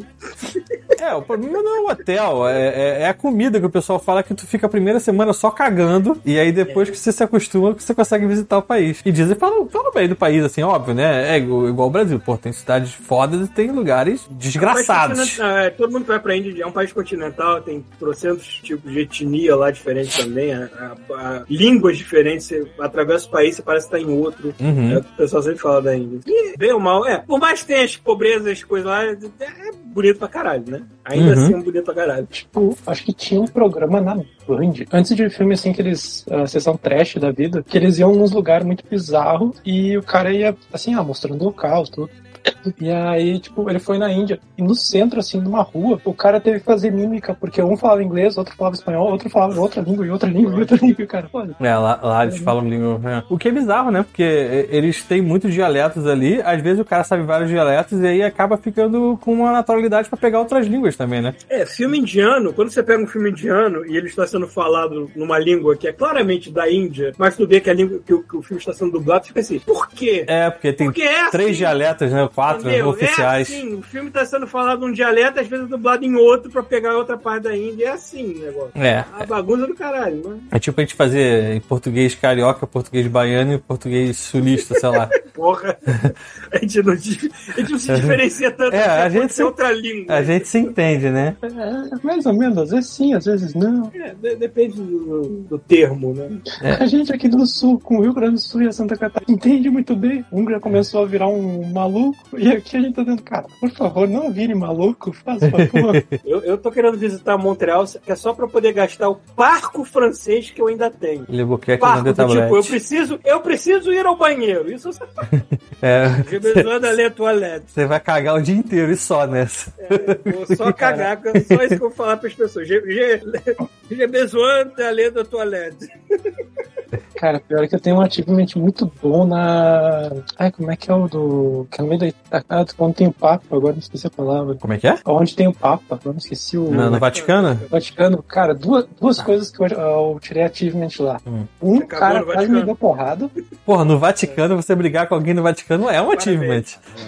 É, o problema não é o hotel, é, é- é a comida que o pessoal fala que tu fica a primeira semana só cagando e aí depois que você se acostuma, você consegue visitar o país. E dizem, fala, fala bem do país, assim, óbvio, né? É igual, igual o Brasil. Pô, tem cidades fodas e tem lugares desgraçados. é, todo mundo vai pra Índia, é um país continental, tem trocentos tipos de etnia lá diferentes também, a, a- a- línguas diferentes, você atravessa o país, você parece estar em outro. Uhum. É o que o pessoal sempre fala da Índia. E bem ou mal, é, por mais que tenha as pobrezas, as coisas lá, é bonito pra caralho, né? Ainda Uhum. assim é bonito pra caralho. Tipo, acho que tinha um programa na Band, antes de filme assim, que eles, a sessão trash da vida, que eles iam nos lugares muito bizarros e o cara ia, assim, ah, mostrando o local, tudo. E aí, tipo, ele foi na Índia. E no centro, assim, numa rua, o cara teve que fazer mímica, porque um falava inglês, outro falava espanhol, outro falava outra língua, e outra língua, e outra língua, cara. Foda. É, lá, lá eles falam língua. é. O que é bizarro, né? Porque é, eles têm muitos dialetos ali, às vezes o cara sabe vários dialetos e aí acaba ficando com uma naturalidade pra pegar outras línguas também, né? É, filme indiano, quando você pega um filme indiano e ele está sendo falado numa língua que é claramente da Índia, mas tu vê que a língua que o, que o filme está sendo dublado, fica assim, por quê? É, porque tem Porque é três assim, dialetos, né? Quatro Entendeu? oficiais. É assim, o filme está sendo falado num dialeto, às vezes dublado em outro pra pegar outra parte da Índia. É assim o negócio. É. A bagunça do caralho, né? É tipo a gente fazer em português carioca, português baiano e português sulista, sei lá. Porra. A gente não, a gente não se diferencia tanto. É, a gente se- outra língua. A gente se entende, né? É, mais ou menos, às vezes sim, às vezes não. É, de- depende do, do termo, né? A gente aqui do sul, com o Rio Grande do Sul e a Santa Catarina, entende muito bem. Um já começou a virar um maluco, e aqui a gente tá dizendo, cara, por favor, não vire maluco, faz favor. Eu, eu tô querendo visitar Montreal, que é só pra poder gastar o parco francês que eu ainda tenho. Le Parco, do tipo, eu preciso, eu preciso ir ao banheiro. Isso você É, à toilette. você vai cagar o dia inteiro e só nessa. É, vou só cagar, é só isso que eu vou falar pras pessoas. J'ai- besoin d'aller à toilette. Cara, pior que eu tenho um achievement muito bom na. Ai, como é que é o do. Que é da. Ah, onde tem o Papa, agora não esqueci a palavra. Como é que é? Onde tem o Papa, agora não esqueci o. No, no Vaticano? Vaticano, cara, duas, duas coisas que eu, eu tirei achievement lá. Hum. Um, acabou cara quase me deu porrada. Porra, no Vaticano, você brigar com alguém no Vaticano é um achievement.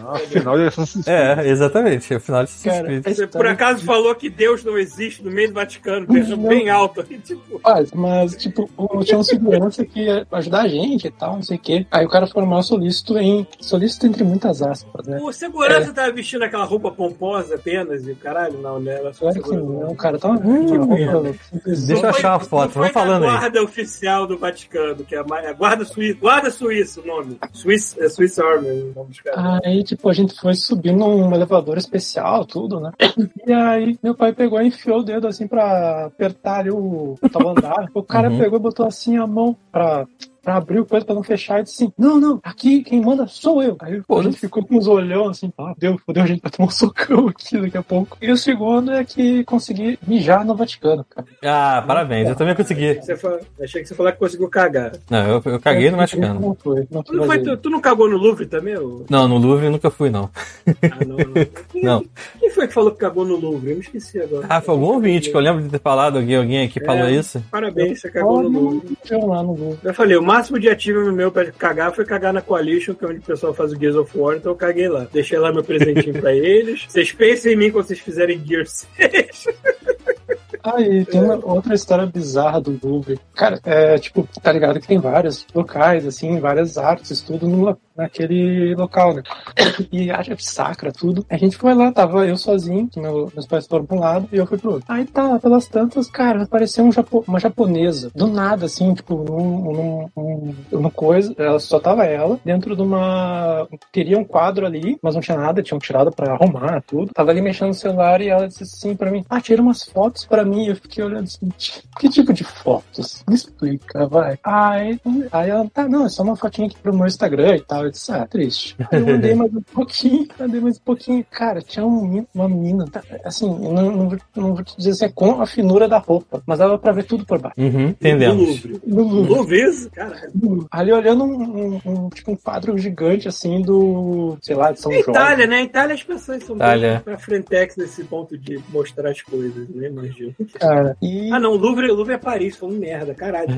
Afinal, é Assassin's Creed. É, exatamente. Afinal de Cara, a Você por acaso falou que Deus não existe no meio do Vaticano, bem, Não. bem alto. Aí, tipo, Mas, mas, tipo, o- tinha um segurança que ia ajudar a gente e tal, não sei o quê. Aí o cara falou mal solícito em. Solícito entre muitas aspas, né? o segurança tava vestindo aquela roupa pomposa apenas e o caralho, não, né? Ela só Claro que segurança. não, o cara tava roupa. Deixa eu achar uma não foto, foi vamos falando aí. guarda oficial do Vaticano, que é a é a guarda suíça. Guarda suíça o nome. Swiss, é Swiss Army o nome dos caras. Aí, tipo, a gente foi subir num elevador especial, tudo, né? E aí, meu pai pegou e enfiou o dedo assim pra apertar ali o tal andar. O cara Uhum. pegou e botou assim a mão pra. Pra abrir o coisa pra não fechar e disse assim: Não, não, aqui quem manda sou eu. Aí a Foda-se. gente ficou com uns olhão assim: Ah, deu, fodeu, a gente vai tomar um socão aqui daqui a pouco. E o segundo é que consegui mijar no Vaticano, cara. Ah, parabéns, eu também consegui. Você Achei que você falou que conseguiu cagar. Não, eu, eu caguei no Vaticano. Não foi, não Tu, não foi. tu, tu não cagou no Louvre também? ou- Não, no Louvre eu nunca fui, não. Ah, não, não. Quem, Não. quem foi que falou que cagou no Louvre? Eu me esqueci agora. Ah, foi algum ouvinte que eu lembro de ter falado, alguém, alguém aqui falou É. isso. Parabéns, você cagou no Louvre. Eu lá no Louvre. Eu falei, o máximo de ativo meu pra cagar foi cagar na Coalition, que é onde o pessoal faz o Gears of War, então eu caguei lá. Deixei lá meu presentinho pra eles. Vocês pensem em mim quando vocês fizerem Gears 6. Ah, e tem uma outra história bizarra do Louvre. Cara, é tipo, tá ligado que tem vários locais, assim, várias artes, tudo no, naquele local, né? E a arte sacra, tudo. A gente foi lá, tava eu sozinho, meu- meus pais foram pra um lado e eu fui pro outro. Aí tá, pelas tantas, cara, apareceu um japo- uma japonesa, do nada, assim, tipo, num, num, num, coisa, ela só tava ela, dentro de uma. Teria um quadro ali, mas não tinha nada, tinham tirado pra arrumar tudo. Tava ali mexendo no celular e ela disse assim pra mim: Ah, tira umas fotos pra mim. Eu fiquei olhando assim: Que tipo de fotos? Me explica, vai. Aí, aí ela, tá, não, é só uma fotinha aqui pro meu Instagram e tal. Eu disse: Ah, triste. Eu andei mais um pouquinho, andei mais um pouquinho. Cara, tinha um menino- uma menina, tá, assim, não, não, vou, não vou te dizer assim, é com a finura da roupa, mas dava pra ver tudo por baixo. Uhum, No entendemos. Louvre. No Louvre. Louvre, isso? Caralho. Ali olhando um, um- um- tipo um quadro gigante assim do, sei lá, de São É João. Itália, né? Itália as pessoas são Itália. bem pra frentex nesse ponto de mostrar as coisas, né? Imagino. Cara, e, Ah, não, o Louvre, Louvre é Paris, um merda, caralho.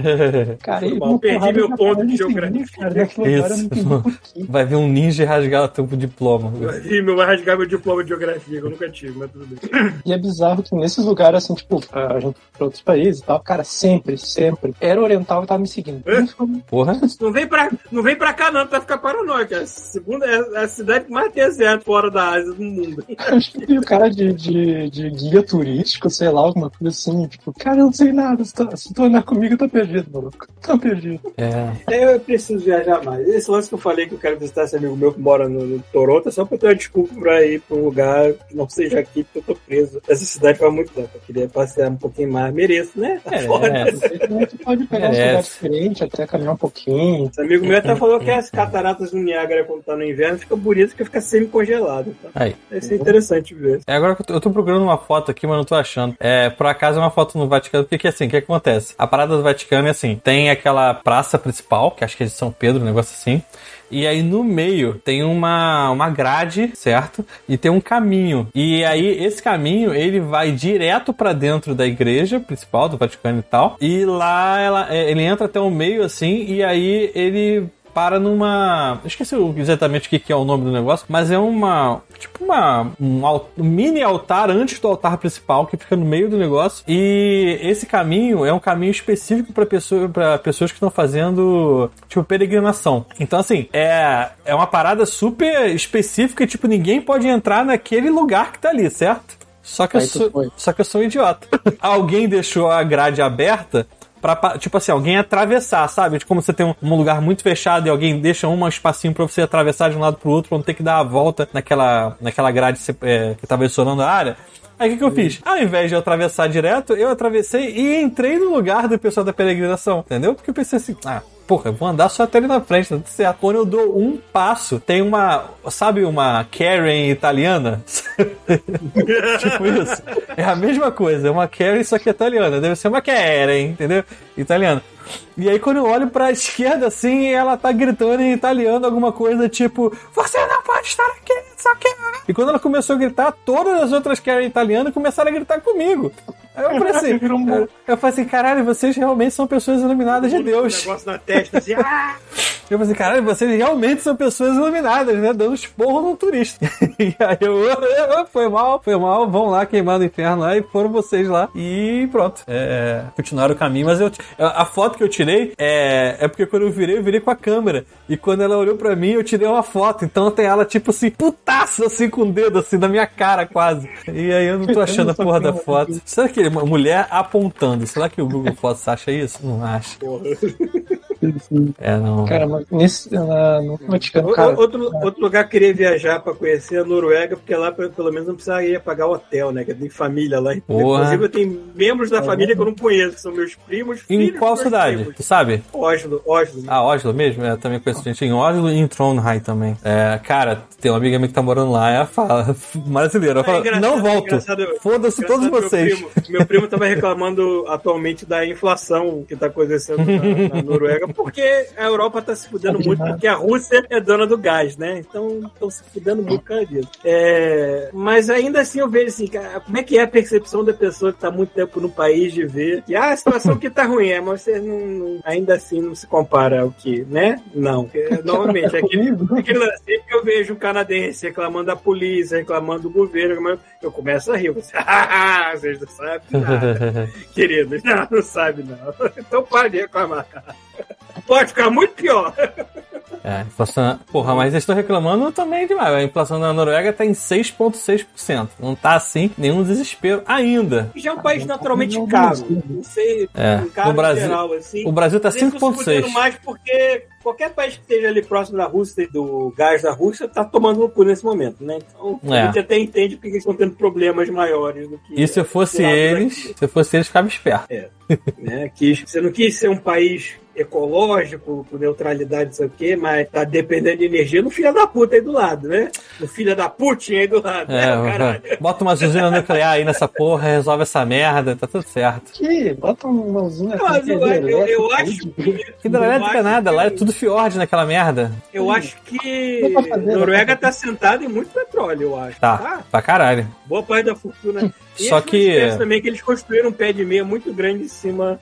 cara, foi mal, perdi meu ponto de geografia. Cara, naquele lugar eu não entendi por Vai ver um ninja rasgar o teu diploma. E meu vai rasgar meu diploma de geografia, que eu nunca tive, mas tudo bem. E é bizarro que nesses lugares, assim, tipo, a gente foi pra outros países e tal, cara, sempre, sempre, era oriental e tava me seguindo. É? Porra. Não vem pra, não vem pra cá, não, pra ficar paranoico. É a segunda é a cidade que mais tem exército fora da Ásia do mundo. Acho que tem o cara de, de, de guia turístico, sei lá, alguma coisa assim, tipo, cara, eu não sei nada, se tu, se tu andar comigo, eu tô perdido, maluco. Tô perdido. É. Eu preciso viajar mais. Esse lance que eu falei que eu quero visitar esse amigo meu que mora no, no Toronto é só pra ter uma desculpa pra ir pra um lugar que não seja aqui, porque eu tô preso. Essa cidade faz muito tempo. Eu queria passear um pouquinho mais. Mereço, né? Tá É, foda. é. Tu pode pegar É. lugares diferentes, até caminhar um pouquinho. Esse amigo meu até falou que as cataratas do Niágara, quando tá no inverno, fica bonito porque fica semi-congelado. Tá? Aí. Isso é interessante ver. É, agora eu tô, procurando uma foto aqui, mas não tô achando. É, por acaso é uma foto no Vaticano, porque que assim, o que acontece? A parada do Vaticano é assim, tem aquela praça principal, que acho que é de São Pedro, um negócio assim. E aí no meio tem uma, uma grade, certo? E tem um caminho. E aí esse caminho, ele vai direto pra dentro da igreja principal do Vaticano e tal. E lá ela, é, ele entra até o meio assim, e aí ele para numa. Esqueci exatamente o que é o nome do negócio, mas é uma. Tipo uma. Um, um mini altar antes do altar principal que fica no meio do negócio. E esse caminho é um caminho específico para pessoa, pra pessoas que estão fazendo. Tipo, peregrinação. Então, assim, é, é uma parada super específica e, tipo, ninguém pode entrar naquele lugar que tá ali, certo? Só que, eu Aí sou, só que eu sou um idiota. Alguém deixou a grade aberta pra, pa- tipo assim, alguém atravessar, sabe? De como você tem um, um lugar muito fechado e alguém deixa um espacinho pra você atravessar de um lado pro outro, pra não ter que dar a volta naquela, naquela grade é, que tava isolando a área. Aí o que, que eu fiz? Ao invés de eu atravessar direto, eu atravessei e entrei no lugar do pessoal da peregrinação, entendeu? Porque eu pensei assim, ah, porra, vou andar só até ali na frente, tá tudo certo. Quando eu dou um passo, tem uma, sabe uma Karen italiana? tipo isso. É a mesma coisa, é uma Karen, só que italiana. Deve ser uma Karen, entendeu? Italiana. E aí, quando eu olho pra esquerda, assim, ela tá gritando em italiano alguma coisa tipo: Você não pode estar aqui, só que. E quando ela começou a gritar, todas as outras Karen italianas começaram a gritar comigo. Aí eu falei assim: um- eu, eu falei assim, caralho, vocês realmente são pessoas iluminadas de Um Deus. negócio na testa, assim, ah! Eu falei assim, caralho, vocês realmente são pessoas iluminadas, né? Dando esporro no turista. e aí eu, foi mal, foi mal, vão lá queimar no inferno lá e foram vocês lá. E pronto. É, continuaram o caminho, mas eu, a foto que eu tirei é, é porque quando eu virei, eu virei com a câmera. E quando ela olhou pra mim, eu tirei uma foto. Então tem ela, tipo assim, putaça assim com o dedo, assim, na minha cara quase. E aí eu não tô achando a porra da foto. Será que uma mulher apontando? Será que o Google Fotos acha isso? Não acha. É, não. Cara, mas nesse, na, no Vaticano, cara, outro, outro lugar que eu queria viajar pra conhecer é a Noruega, porque lá pe- pelo menos não precisaria pagar hotel, né? Que tem família lá. Porra. Inclusive eu tenho membros da família que eu não conheço, que são meus primos. Em filhos qual cidade? primos. Tu sabe? Oslo, Oslo. Ah, Oslo mesmo? É, também conheço gente em Oslo e em Trondheim também. É, cara, tem uma amiga minha que tá morando lá, ela fala, brasileira, É fala, engraçado, não é volto. engraçado, Foda-se todos meu vocês. primo- Meu primo tava reclamando atualmente da inflação que tá acontecendo na, na Noruega, porque a Europa tá se fudendo muito, porque a Rússia é dona do gás, né? Então estão se fudendo muito por disso. É, mas ainda assim eu vejo assim, cara, como é que é a percepção da pessoa que tá muito tempo no país de ver que ah, a situação que tá ruim é, mas você não, não- ainda assim não se compara ao que, né? Não. Porque, novamente, é aquele, aquele lance, que eu vejo um canadense reclamando da polícia, reclamando do governo, reclamando- eu começo a rir. Assim, "Ah, vocês não sabem nada, queridos. Não, não sabe não. Então para de reclamar. Pode ficar muito pior. É, inflação. Porra, mas eles estão reclamando também demais. A inflação na Noruega tá em 6,6%. Não tá assim, nenhum desespero ainda. Já é um país naturalmente caro. Não sei, É, um caro no Brasil- geral, assim. O Brasil tá Mas eles estão se fudendo 5,6%. mais porque qualquer país que esteja ali próximo da Rússia e do gás da Rússia tá tomando no cu nesse momento, né? Então É. a gente até entende porque eles estão tendo problemas maiores do que. E se eu fosse eles, daqui, se eu fosse eles, ficava esperto. né? Quis, você não quis ser um país ecológico, com neutralidade, não sei o quê, mas tá dependendo de energia no filho da puta aí do lado, né? No filho da Putin aí do lado, né? É, Caralho. bota uma usina nuclear aí nessa porra, resolve essa merda, tá tudo certo. que bota uma usina mas eu, eu, eu acho que. Hidrelétrica acho nada, que- lá é tudo fiord naquela merda. Eu acho que Noruega tá sentada em muito petróleo, eu acho. Tá, pra caralho. Boa parte da fortuna. E Só não que- também que eles construíram um pé de meia muito grande em cima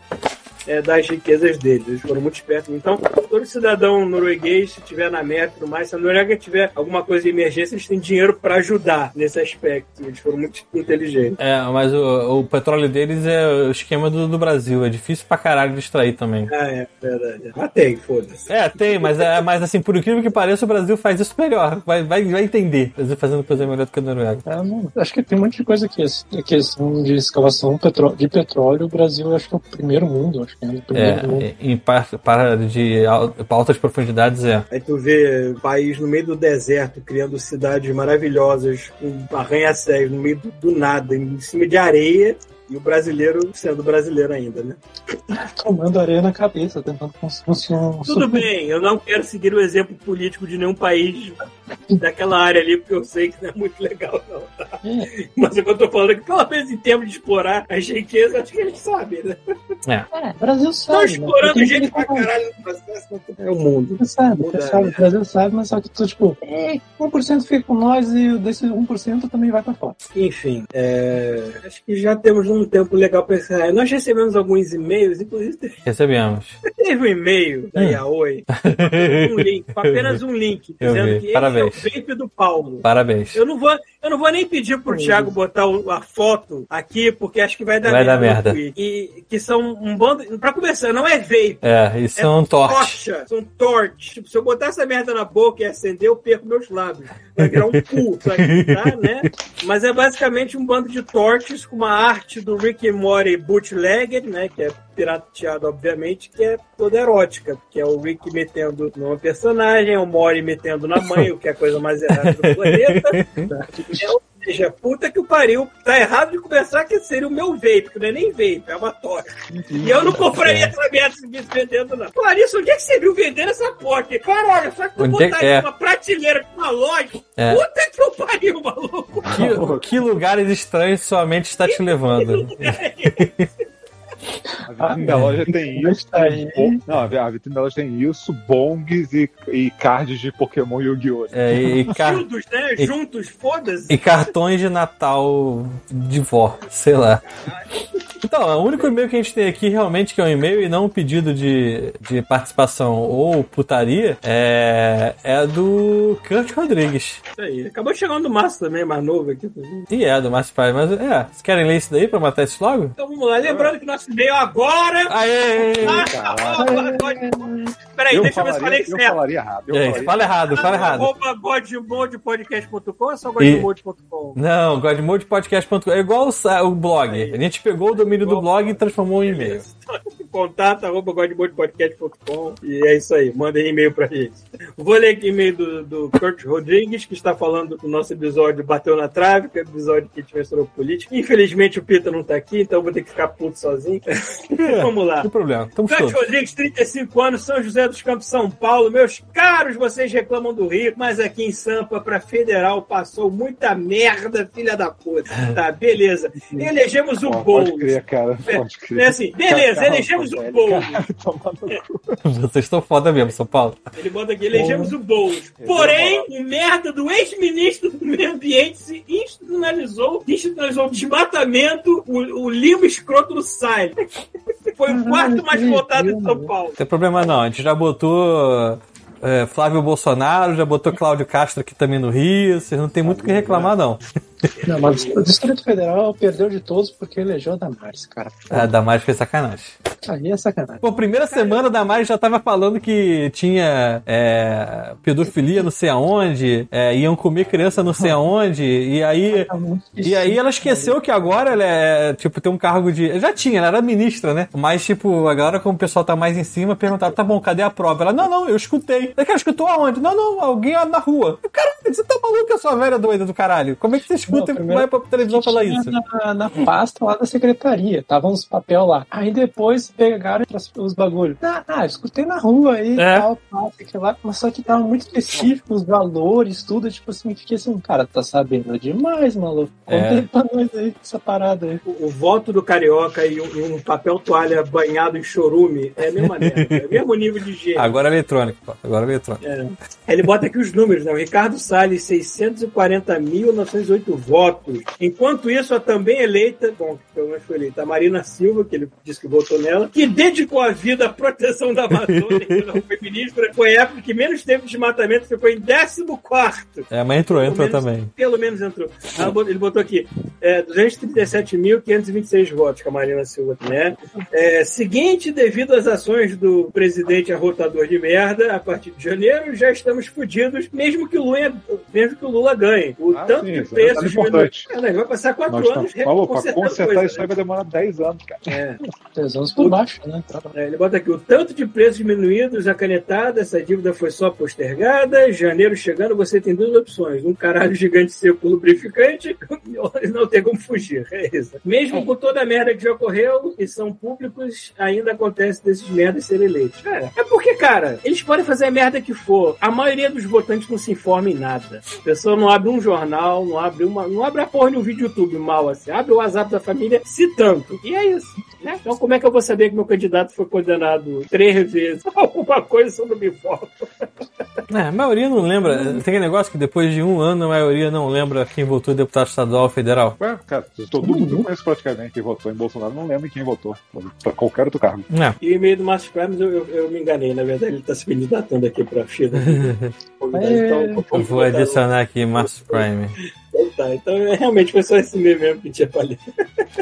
é, das riquezas deles. Eles foram muito espertos. Então, todo cidadão norueguês, se tiver na meta e tudo mais, se a Noruega tiver alguma coisa de emergência, eles têm dinheiro para ajudar nesse aspecto. Eles foram muito inteligentes. É, mas o, o petróleo deles é o esquema do, do Brasil. É difícil pra caralho de extrair também. Ah, é, verdade. Mas tem, foda-se. É, tem, mas, é, mas assim, por incrível que pareça, o Brasil faz isso melhor. Vai, vai, vai entender. O Brasil fazendo coisa melhor do que a Noruega. É, não, acho que tem um monte de coisa aqui. A questão de escavação petró- de petróleo, o Brasil acho que é o primeiro mundo. Acho é em par, para de altas profundidades é. Aí tu vê país no meio do deserto criando cidades maravilhosas com arranha-céus no meio do, do nada, em cima de areia. E o brasileiro sendo brasileiro ainda, né? Tomando areia na cabeça, tentando construir um. Tudo bem, eu não quero seguir o exemplo político de nenhum país daquela área ali, porque eu sei que não é muito legal, não, tá? É, Mas o que eu tô falando é que, pelo menos em termos de explorar as riquezas, acho que a gente sabe, né? é, o Brasil Estão sabe. né? explorando Tem gente pra caralho no processo, mas é o mundo. Você sabe, Muda, você sabe, né? o Brasil sabe, mas só que tu, tipo, é, 1% fica com nós e desse 1% também vai pra fora. Enfim, é, acho que já temos um tempo legal para encerrar. Nós recebemos alguns e-mails, inclusive Recebemos. teve um e-mail da Hum. Yaoi, um link, com apenas um link, Eu dizendo vi. que Parabéns. esse é o vape do Paulo. Parabéns. Eu não vou, eu não vou nem pedir pro Thiago botar a foto aqui, porque acho que vai dar Vai dar merda. no tweet. E que são um bando. Pra começar, não é vape. É, isso é um torte. Tocha, são torches. Tipo, se eu botar essa merda na boca e acender, eu perco meus lábios. Vai virar um cu tá, né? Mas é basicamente um bando de torches com uma arte do Rick and Morty bootlegger, né? Que é pirateado, obviamente, que é toda erótica. Que é o Rick metendo numa personagem, o Morty metendo na mãe, o que é a coisa mais errada do planeta. É, ou seja, puta que o pariu. Tá errado de começar que seria o meu vape, que não é nem vape, é uma tocha. E eu não compraria essa merda se visse vendendo, não. Clarice, onde é que você viu vendendo essa aqui? Caralho, só que tu Onde é que botaria é? uma prateleira com uma loja. É. Puta que eu pariu, maluco. Que, que lugares estranhos sua mente está te levando? A vitrine da loja tem isso. tá aí. Bom- Não, a vitrine da loja tem isso, bongs e, e cards de Pokémon Yu-Gi-Oh! É, e, car- Juntos, né? e- Juntos, foda-se. e cartões de Natal de vó, sei lá. Então, o único e-mail que a gente tem aqui realmente que é um e-mail e não um pedido de, de participação ou putaria é, é do Kurt Rodrigues. Isso aí. Acabou chegando do Márcio também, mais novo aqui. E é, do Márcio Paz. Mas é, vocês querem ler isso daí pra matar isso logo? Então vamos lá. Lembrando que nosso e-mail agora. Aê! Peraí, deixa eu ver se falei falaria, eu certo. falaria errado. Eu É, falaria fala errado, fala errado. Arroba godmodepodcast.com ou só godmode.com? Não, godmodepodcast.com é igual o, o blog. A gente pegou o domínio do blog e transformou em e-mail. Contato arroba godmodepodcast.com e é isso aí, manda e-mail pra gente. Vou ler aqui e-mail do, do Kurt Rodrigues, que está falando do nosso episódio Bateu na Trave, que é o episódio que a gente mencionou política. Infelizmente o Pita não tá aqui, então vou ter que ficar puto sozinho. Vamos lá. Não tem problema, estamos Kurt todos. Rodrigues, 35 anos, São José dos Campos, São Paulo. Meus caros, vocês reclamam do Rio, mas aqui em Sampa, pra Federal, passou muita merda, filha da puta. Tá, beleza. Elegemos o Boulos. Pode crer, cara. Pode crer. É assim, beleza, Calma, elegemos o velho, Boulos. Vocês estão foda mesmo, São Paulo. Ele bota aqui, elegemos o Boulos. Porém, o merda do ex-ministro do Meio Ambiente se institucionalizou, institucionalizou o desmatamento, o, o limo escroto do Sai. Foi o quarto mais votado em São Paulo. Não tem problema não, a gente já botou é, Flávio Bolsonaro, já botou Cláudio Castro aqui também no Rio, vocês não tem muito o que reclamar não. Não, mas o Distrito Federal perdeu de todos porque elegeu a Damares, cara. A Damares fez sacanagem. Aí é sacanagem. Pô, primeira semana a Damares já tava falando que tinha é, pedofilia não sei aonde, é, iam comer criança não sei aonde, e aí... Tá muito E aí ela esqueceu que agora ela é, tipo, tem um cargo de... Já tinha, ela era ministra, né? Mas, tipo, agora como o pessoal tá mais em cima, perguntaram, tá bom, cadê a prova? Ela, não, não, eu escutei. Ela, escutou aonde? Não, não, alguém na rua. Caralho, você tá maluco, a sua velha doida do caralho? Como é que você escuta Não, e primeiro- vai pra televisão falar isso? Na, na pasta lá da secretaria, tava uns papel lá. Aí depois pegaram os, os bagulhos. Ah, ah, escutei na rua aí, É. tal, tal, que lá, mas só que tava muito específico, os valores, tudo, tipo assim, fiquei assim, cara, tá sabendo demais, maluco. Conta É. aí pra nós aí, essa parada aí. O, o voto do Carioca e um, um papel toalha banhado em chorume é a mesma merda. É o mesmo nível de gênero. Agora é eletrônico, pô. Agora é eletrônico. É. Ele bota aqui os números, né? O Ricardo Salles, 640.908 votos. Enquanto isso, a também eleita, bom, pelo menos foi eleita, a Marina Silva, que ele disse que votou nela, que dedicou a vida à proteção da Amazônia quando ela foi ministra. Foi a época que menos teve desmatamento, ficou em 14. É, mas entrou, Pelo entrou menos- também. Pelo menos entrou. Botou- Ele botou aqui: é, 237.526 votos com a Marina Silva, né? É, seguinte, devido às ações do presidente arrotador de merda, a partir de janeiro já estamos fodidos, mesmo que o Lula, mesmo que o Lula ganhe. O Ah, tanto sim, de preços detalhe importante. É, né, vai passar quatro Nós anos estamos, Malu, pra consertando consertar coisa, isso aí né? vai demorar 10 anos, cara. É. Três anos por baixo, né? É, ele bota aqui, o tanto de preços diminuídos, a canetada, essa dívida foi só postergada, janeiro chegando, você tem duas opções, um caralho gigante seco lubrificante, e não tem como fugir, é isso. Mesmo com toda a merda que já ocorreu, e são públicos, ainda acontece desses merdas serem eleitos. É, é porque, cara, eles podem fazer a merda que for, a maioria dos votantes não se informa em nada. A pessoa não abre um jornal, não abre uma, não abre a porra de um vídeo YouTube mal assim, abre o WhatsApp da família, se tanto. E é isso. Né? Então, como é que eu vou saber que meu candidato foi condenado três vezes? Alguma coisa não me informo. É, a maioria não lembra. Tem aquele negócio que depois de um ano a maioria não lembra quem votou deputado estadual ou federal. Ué, cara, todo mundo conheço praticamente quem votou em Bolsonaro não lembra quem votou. Pra qualquer outro cargo. É. E o e-mail do Márcio Primes eu, eu, eu me enganei. Na verdade, ele está se candidatando aqui para a FIDA. É. Eu vou adicionar aqui Márcio Prime. Então, tá. então, é, realmente foi só esse e-mail mesmo que tinha pra ler.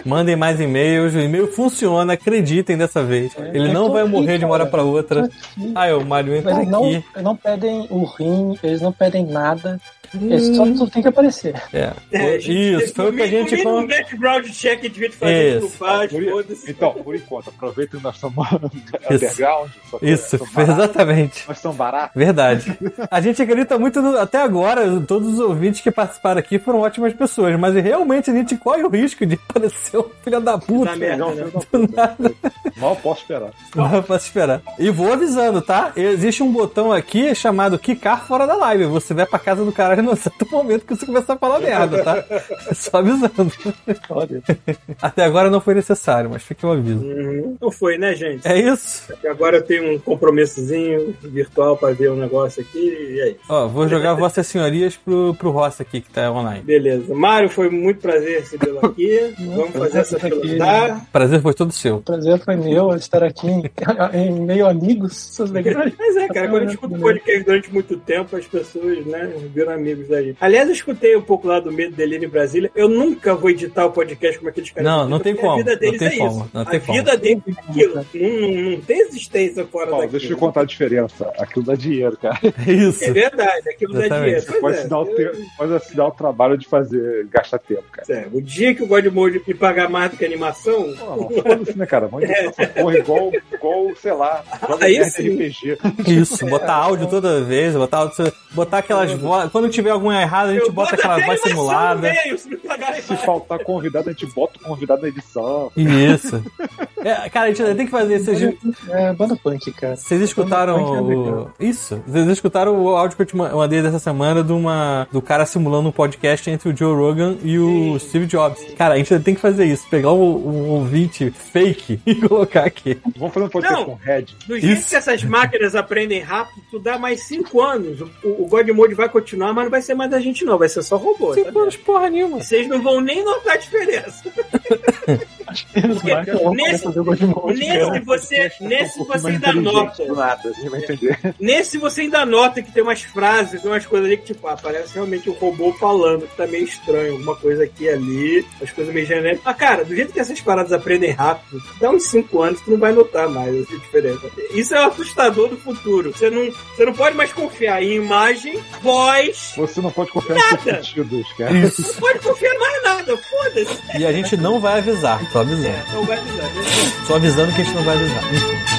Mandem mais e-mails. O e-mail funciona, acreditem dessa vez. Ele não vai morrer de uma hora pra outra. Ah, o Mário Mas entra eles não, aqui. eles não pedem o rim, eles não pedem nada. Eles só, só tem que aparecer. É. É, Isso, foi o que a gente. com- um background check que devia fazer, a gente não Isso. faz, Por-. Então, por enquanto, aproveita nós estamos underground. só que Isso, baratos. exatamente. Nós somos baratos. Verdade. A gente acredita muito no- até agora, todos os ouvintes que participaram aqui foram ótimas pessoas, mas realmente a gente corre o risco de parecer um filho da puta. Merda, Não, né? da puta. Mal posso esperar. Não posso esperar. E vou avisando, tá? Existe um botão aqui chamado Quicar fora da live. Você vai pra casa do caralho no certo momento que você começar a falar merda, tá? Só avisando. Olha. Até agora não foi necessário, mas fica o aviso. Uhum. Não foi, né, gente? É isso? E Agora eu tenho um compromissozinho virtual pra ver o negócio aqui e é isso. Ó, vou jogar Vossas Senhorias pro, pro Rossi aqui, que tá online. Beleza. Mário, foi muito prazer recebê-lo aqui. Vamos fazer essa fila aqui. andar. Prazer foi todo seu. Prazer foi meu estar aqui em, em meio amigos. Mas é, cara, quando eu escuto podcast durante muito tempo, as pessoas, né, viram amigos daí. Aliás, eu escutei um pouco lá do Medo Delírio em Brasília. Eu nunca vou editar o podcast como aqueles caras. Não, não editam, tem como, A vida deles não tem é como, isso. não a tem como. vida deles é aquilo. Não, não, tem existência fora Paulo, daquilo. deixa eu contar a diferença. Aquilo dá dinheiro, cara. É isso. É verdade, aquilo dá Exatamente. dinheiro. Pois Pode é, se dar o, eu- te... pode se dar o trabalho de fazer gastar tempo, cara. É, o dia que o Godmode me pagar mais do que animação, Pô, Foda-se, né, cara? Vamos editar essa porra igual, igual, sei lá, Aí merda sim. RPG. Isso, botar áudio toda vez, botar áudio, botar aquelas vozes. Quando tiver alguma errada, a gente eu bota aquela voz simulada. meio, se Se faltar convidado, a gente bota o convidado na edição. Isso. É, cara, a gente ainda tem que fazer. Vocês, É banda punk, cara. vocês escutaram é. Isso. Vocês escutaram o áudio que eu te mandei dessa semana de uma, do cara simulando um podcast entre o Joe Rogan e o Steve Jobs. Cara, a gente ainda tem que fazer isso. Pegar um, um ouvinte fake e colocar aqui. Vamos fazer um podcast Não. com Red. Do jeito Isso. que essas máquinas aprendem rápido, tu dá mais cinco anos. O, o Godmode vai continuar, mas não vai ser mais a gente, não. Vai ser só robô. Cinco tá anos, porra nenhuma. Vocês não vão nem notar a diferença. Eles marcam vamos nesse- fazer o Godmode, cara. Nesse você, nesse Um você ainda nota. nada, entender. Nesse você ainda nota que tem umas frases, tem umas coisas ali que, tipo, ah, parece realmente um robô falando, que tá meio estranho, alguma coisa aqui e ali, as coisas meio genéricas. Mas, cara, do jeito que essas paradas aprendem rápido, dá uns 5 anos tu não vai notar mais essa diferença. Isso é o assustador do futuro. Você não, você não pode mais confiar em imagem, voz, Você não pode confiar Nada. sentidos, cara. Isso. não pode confiar em mais nada, foda-se. E a gente não vai avisar. Tô avisando. Não vai avisar. Tô avisando que a gente não vai avisar. Enfim.